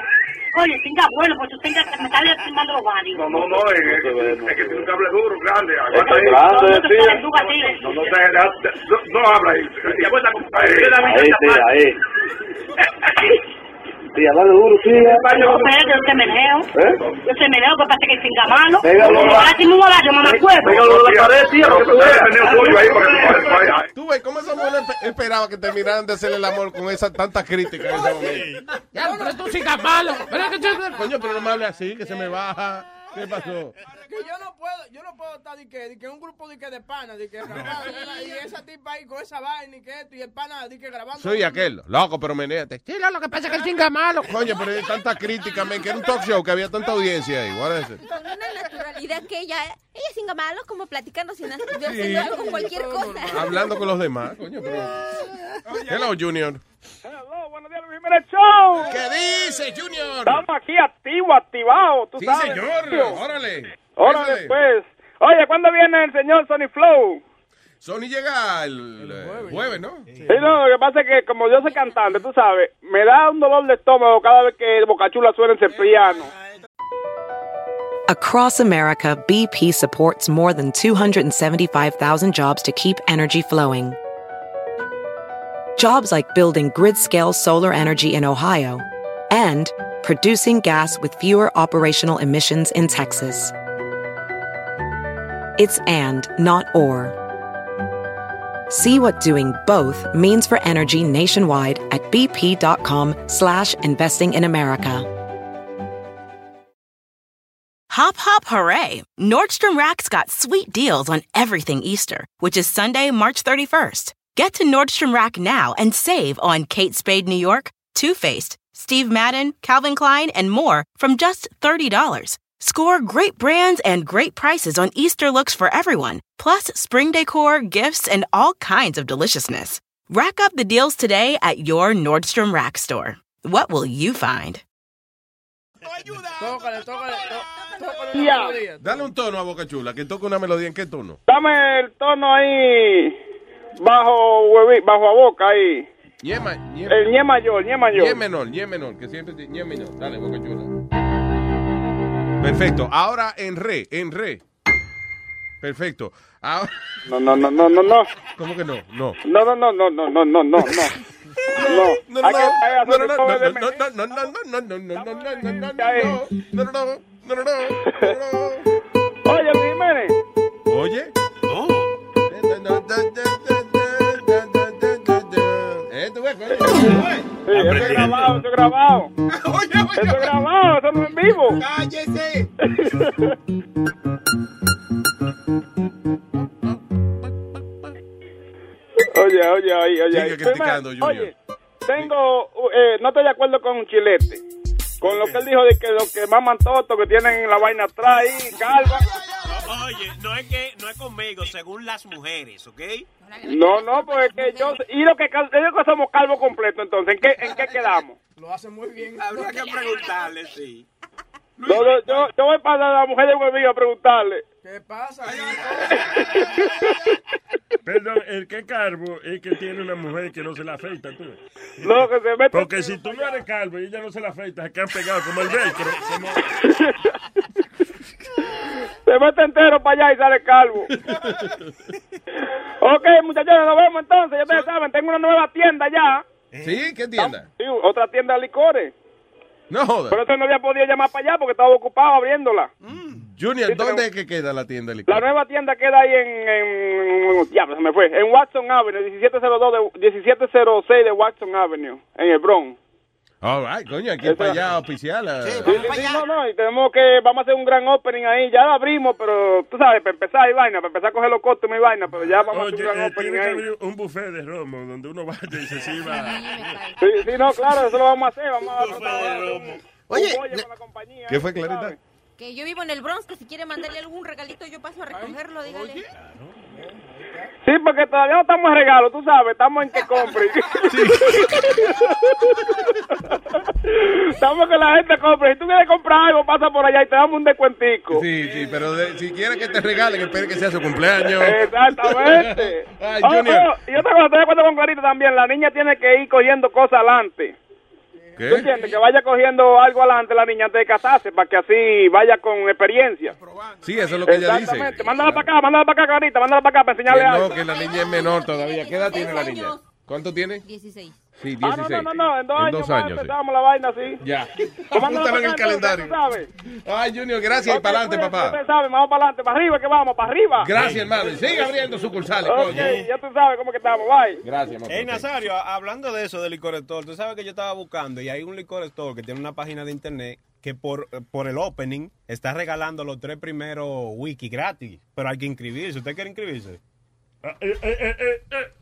Oye, cinga bueno, pues tú tengas que me estás lastimando los varios. No, no, no, es, es, es que tiene un cable duro, grande. Aguanta ahí. grande, No, no tú. No, no, te, no, no habla ahí, ahí. <laughs> Sí, hablando duro, sí. Pero yo te meneo. ¿Eh? Yo te meneo, que pasa que singa malo. Pégalo. Ahora un horario, mamá cuerpo. Pégalo de la pared, tío, que tú que tú vayas. Tú ves, ¿cómo esa mujer espe- esperaba que terminaran de hacerle el amor con esa tanta crítica en ese momento? Ya, pero tú sigas malo. Coño, pero no me hable así, que se me baja. ¿Qué pasó? Que yo no puedo, yo no puedo estar de que, de que un grupo de que de pana, de que grabando, y esa tipa ahí con esa vaina y que esto, y el pana de que grabando. Soy aquel, loco, pero menéate. Sí, lo que pasa es que el chinga malo. Coño, pero hay tanta crítica, men, que era un talk show, que había tanta audiencia ahí. It? Con una naturalidad que ella, ella singa malo, como platicando sin haciendo algo, cualquier cosa. Hablando con los demás, coño, pero... Hello, Junior. Jiménez Show. ¿Qué dice, Junior? Estamos aquí activos, activados, tú Sí, sabes. señor. tío. Órale. Órale, Órale. pues. Oye, ¿cuándo viene el señor Sony Flow? Sony llega el, eh, jueves, ¿no? Sí, no, lo que pasa es que como yo soy cantante, tú sabes, me da un dolor de estómago cada vez que Bocachula suena ese piano. Across America, BP supports more than 275,000 jobs to keep energy flowing. Jobs like building grid scale solar energy in Ohio and producing gas with fewer operational emissions in Texas. It's and, not or. See what doing both means for energy nationwide at bp.com slash investing in America. Hop, hop, hooray! Nordstrom Rack's got sweet deals on everything Easter, which is Sunday, March 31st. Get to Nordstrom Rack now and save on Kate Spade New York, Too Faced, Steve Madden, Calvin Klein, and more from just $30. Score great brands and great prices on Easter looks for everyone, plus spring decor, gifts, and all kinds of deliciousness. Rack up the deals today at your Nordstrom Rack store. What will you find? Tócale, tócale, tó- tócale una melodía. Dale un tono a Boca Chula, que toque una melodía. ¿En qué tono? Dame el tono ahí, bajo, huevi- bajo a boca ahí. Ñema, ñe- El ñe mayor, ñe mayor. ñe menor, ñe menor, que siempre dice ñe menor. Dale, Boca Chula. Perfecto. Ahora en re, en re. Perfecto. Ahora... No, no, no, no, no, no. ¿Cómo que no? No. No, no, no, no, no, no, no, no, no. No, No, no, hay que, hay que no, hacer no, un no, cover de no, no, no, no, no, no, no, no, no, no, no, no, no, Ya es. no, no, no, no, no, no. Oye, Jiménez. Oye. Eh, eso es grabado, eso es grabado. <laughs> Eso es grabado, eso no es en vivo. ¡Cállese! <laughs> Oye, oye, oye, oye. Sigue criticando, Junior. Oye, tengo, eh, no estoy de acuerdo con Chilete. Con lo que él dijo de que los que maman toto, que tienen la vaina atrás ahí, calva. Oye, no es que no es conmigo, según las mujeres, ¿ok? No, no, pues es que yo, y lo que, ellos que somos calvo completo, entonces, ¿en qué, en qué quedamos? Lo hace muy bien. Habría que preguntarle, sí. No, no, yo, yo voy para la mujer de Huevillo a preguntarle. ¿Qué pasa? <laughs> Perdón, el que es calvo es que tiene una mujer que no se la afeita, tú. No, que se mete. Porque si tú no eres calvo y ella no se la afeita, se quedan pegados como el velcro. <laughs> como- Se mete entero para allá y sale calvo. <laughs> ok, muchachos, nos vemos entonces. Ya ustedes saben, tengo una nueva tienda ya. ¿Sí? ¿Qué tienda? Sí, otra tienda de licores. No jodas. Pero eso no había podido llamar para allá porque estaba ocupado abriéndola. Junior, ¿dónde es que queda la tienda de licor? La nueva tienda queda ahí en, en ya se me fue, en Watson Avenue, 1702 de, 1706 de Watson Avenue, en el Bronx. All right, coño, hay que ir para allá oficial. a- Sí, sí, no, no, y tenemos que, vamos a hacer un gran opening ahí, ya la abrimos, pero tú sabes, para empezar y vaina, para empezar a coger los costos y vaina, pero ya vamos a hacer Oye, un gran eh, opening tiene que ahí. abrir un buffet de romo donde uno vaya y se sirva. <laughs> Sí, sí, no, claro, eso lo vamos a hacer, vamos a tratar de un- Oye, un bollo con la compañía. ¿Qué fue, Clarita? Que yo vivo en el Bronx, que si quiere mandarle algún regalito, yo paso a recogerlo, dígale. Sí, porque todavía no estamos en regalo, tú sabes, estamos en que compre. <laughs> estamos que la gente compre. Si tú quieres comprar algo, pasa por allá y te damos un descuentico. Sí, sí, pero de- si quieres que te regalen, espere que sea su cumpleaños. Exactamente. <laughs> Ay, Oh, Junior. oh, y otra cosa, estoy de acuerdo con Clarita también. La niña tiene que ir cogiendo cosas adelante. ¿Qué? ¿Tú entiendes? Que vaya cogiendo algo adelante la niña antes de casarse, para que así vaya con experiencia. Sí, eso es lo que ella dice. Exactamente. Mándala para acá, mándala para acá, Clarita, mándala para acá para enseñarle Que algo. no, que la niña es menor todavía. ¿Qué edad tiene la niña? ¿Cuánto tiene? 16. Sí, 16. Ah, no, no, no, no, en dos En años, dos más años, sí. empezamos la vaina así. Ya. ¿Cómo andamos Apúntalo en el calendario. Ay, Junior, gracias. y para adelante, papá. Usted sabe, vamos para adelante, para arriba que vamos, para arriba. Gracias, hermano. Y sigue abriendo sucursales, Ok, coño. ya tú sabes cómo que estamos, bye. Gracias, mamá. Hey, Nazario, hablando de eso del licor store, tú sabes que yo estaba buscando y hay un licor store que tiene una página de internet que por, por el opening está regalando los tres primeros wiki gratis, pero hay que inscribirse. ¿Usted quiere inscribirse? Ah, eh, eh, eh, eh, eh,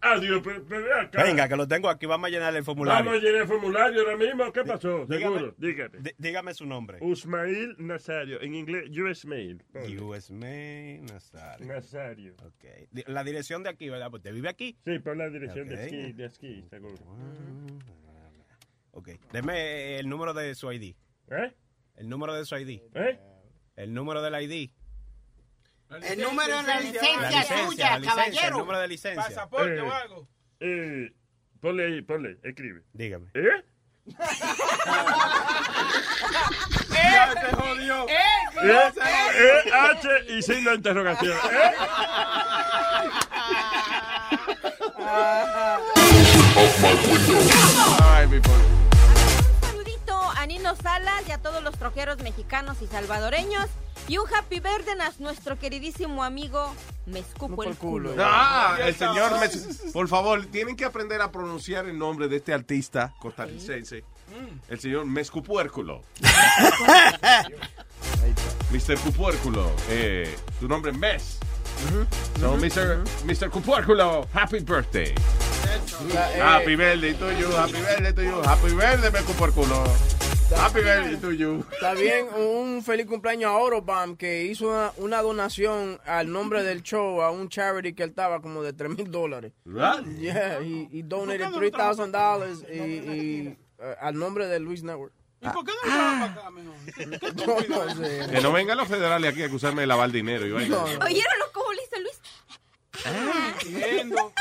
adiós, pero, pero acá. Venga, que lo tengo aquí, vamos a llenar el formulario. Vamos a llenar el formulario ahora mismo. ¿Qué pasó? Dígame. Seguro, dígame. Dí- dígame su nombre. Usmail Nazario, en inglés, US Mail. US Mail Nazario. Nazario. Ok. La dirección de aquí, ¿verdad? ¿Usted vive aquí? Sí, por la dirección de aquí, de aquí, seguro. Ok. Deme el número de su ID. ¿Eh? El número de su ID. ¿Eh? El número del ID. El número de la La licencia licencia, suya, la licencia, el caballero. número de licencia. Pasaporte Eh, o algo. Eh, ponle ahí, ponle, escribe. Dígame. ¿Eh? <laughs> Ya te jodió. ¿Eh? ¿Eh? H y signo de interrogación. ¿Eh? Ay, mi pobre. Un saludito a Nino Salas y a todos los troqueros mexicanos y salvadoreños. Y un happy birthday a nuestro queridísimo amigo Me escupo el culo. Ah, el señor. Mes- Por favor, tienen que aprender a pronunciar el nombre de este artista costarricense. El señor Mescupuérculo. Mr. Cupuérculo. Eh, tu nombre es Mes. So, Mr. Mr. Cupuérculo, happy birthday. Happy birthday to you, happy birthday to you, happy birthday, me Cupuérculo. Happy birthday to you. Bien, un feliz cumpleaños a Orobam que hizo una, una donación al nombre del show a un charity que él estaba como de 3 mil dólares. Right? Yeah, he, he donated $3,000 y, y, eh, al nombre de Luis Network. ¿Y por qué no trabaja para acá, mejor? <laughs> No, no sé. Que no vengan los federales aquí a acusarme de lavar dinero. y vaina. ¿Oyeron le hizo Luis? Entiendo.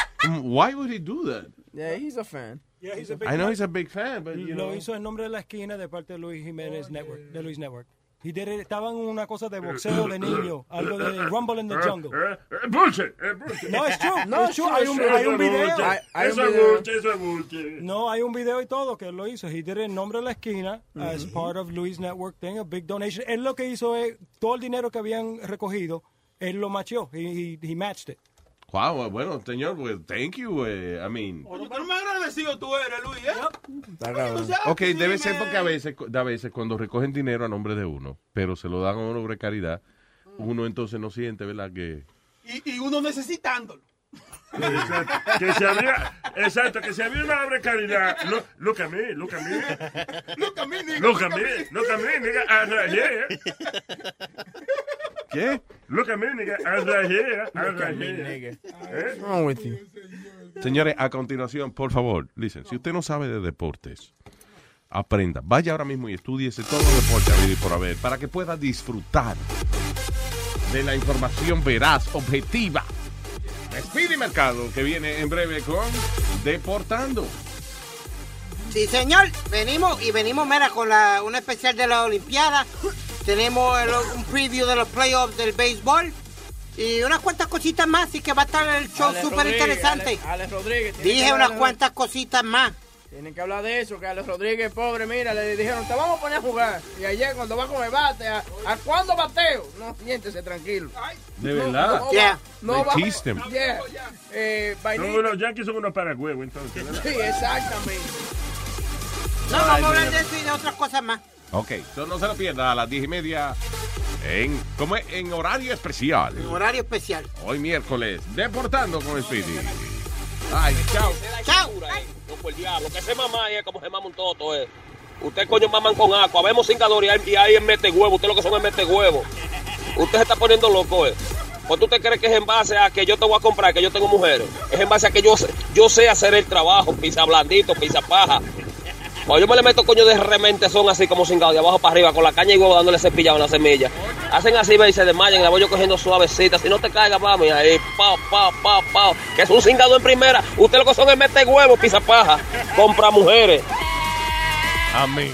Why would he do that? Yeah, he's a fan. Yeah, he's a big I know he's a big fan, but you Lo know. hizo en nombre de la esquina de parte de Luis Jiménez Network, de Luis Network. He did it- estaban en una cosa de boxeo de niño, algo de Rumble in the Jungle. Eh, eh, bullshit, eh, bullshit. No, es true, No, es true. Hay un, hay un Eso es video. Hay- hay Eso un es video. bullshit, eso es bullshit. No, hay un video y todo que él lo hizo. He did it en nombre de la esquina as part of Luis Network thing, a big donation. Él lo que hizo es todo el dinero que habían recogido, él lo macheó. He, he, he matched it. Wow, bueno, señor, well, thank you. eh, I mean, pero más agradecido tú eres, Luis, ¿eh? Ok, Sí, debe ser porque a veces, a veces cuando recogen dinero a nombre de uno, pero se lo dan a una obra de caridad, uno entonces no siente, ¿verdad? Que Y, y uno necesitándolo. Exacto. Que se había, exacto, que se había una obra de caridad. Look, look at me, look at me. Look at me, nigga. Look at me, look at me, nigga, right here. ¿Qué? Look at me, nigga, I'm right here, I'm right here. What's wrong with you? Señores, a continuación, por favor, listen, si usted no sabe de deportes, aprenda. Vaya ahora mismo y estudiese todo los deportes a y por haber, para que pueda disfrutar de la información veraz, objetiva. Speedy Mercado, que viene en breve con Deportando. Sí, señor. Venimos y venimos, mira, con la, una especial de la Olimpiada. Tenemos el- un preview de los playoffs del béisbol. Y unas cuantas cositas más, así que va a estar el show súper interesante. Alex, Alex Rodríguez. Dije unas de- cuantas cositas más. Tienen que hablar de eso, que Alex Rodríguez, pobre, mira, le dijeron, te vamos a poner a jugar. Y ayer cuando va con el bate, ¿a, ¿a cuándo bateo? No, siéntese tranquilo. De No, verdad. no, Yeah. No, va- him. Yeah. Eh, vainita- unos yankees son unos paragüevos, entonces. Sí, exactamente. No, vamos a hablar de eso y de otras cosas más. Ok, so no se lo pierda a las diez y media en, como es? en horario especial. En horario especial. Hoy miércoles, Deportando con Speedy. Ay, chao. Chao. No, por el diablo, que ese mamá es como se mama un toto, eh. Usted coño maman con agua, vemos cingadores y ahí- y ahí es mete huevo, usted lo que son es mete huevo. Usted se está poniendo loco, eh. ¿Pues tú te crees que es en base a que yo te voy a comprar, que yo tengo mujeres? Es en base a que yo sé, yo sé hacer el trabajo, pisa blandito, pisa paja. Cuando yo me le meto coño de remente son así como cingado, de abajo para arriba, con la caña y huevo dándole cepillado en la semilla. Hacen así, ve, y se desmayan, la voy yo cogiendo suavecita. Si no te caigas, y ahí, pao, pao, pao, pao. Que es un cingado en primera. Usted lo que son es mete huevo, pisa paja. Compra mujeres. Amén.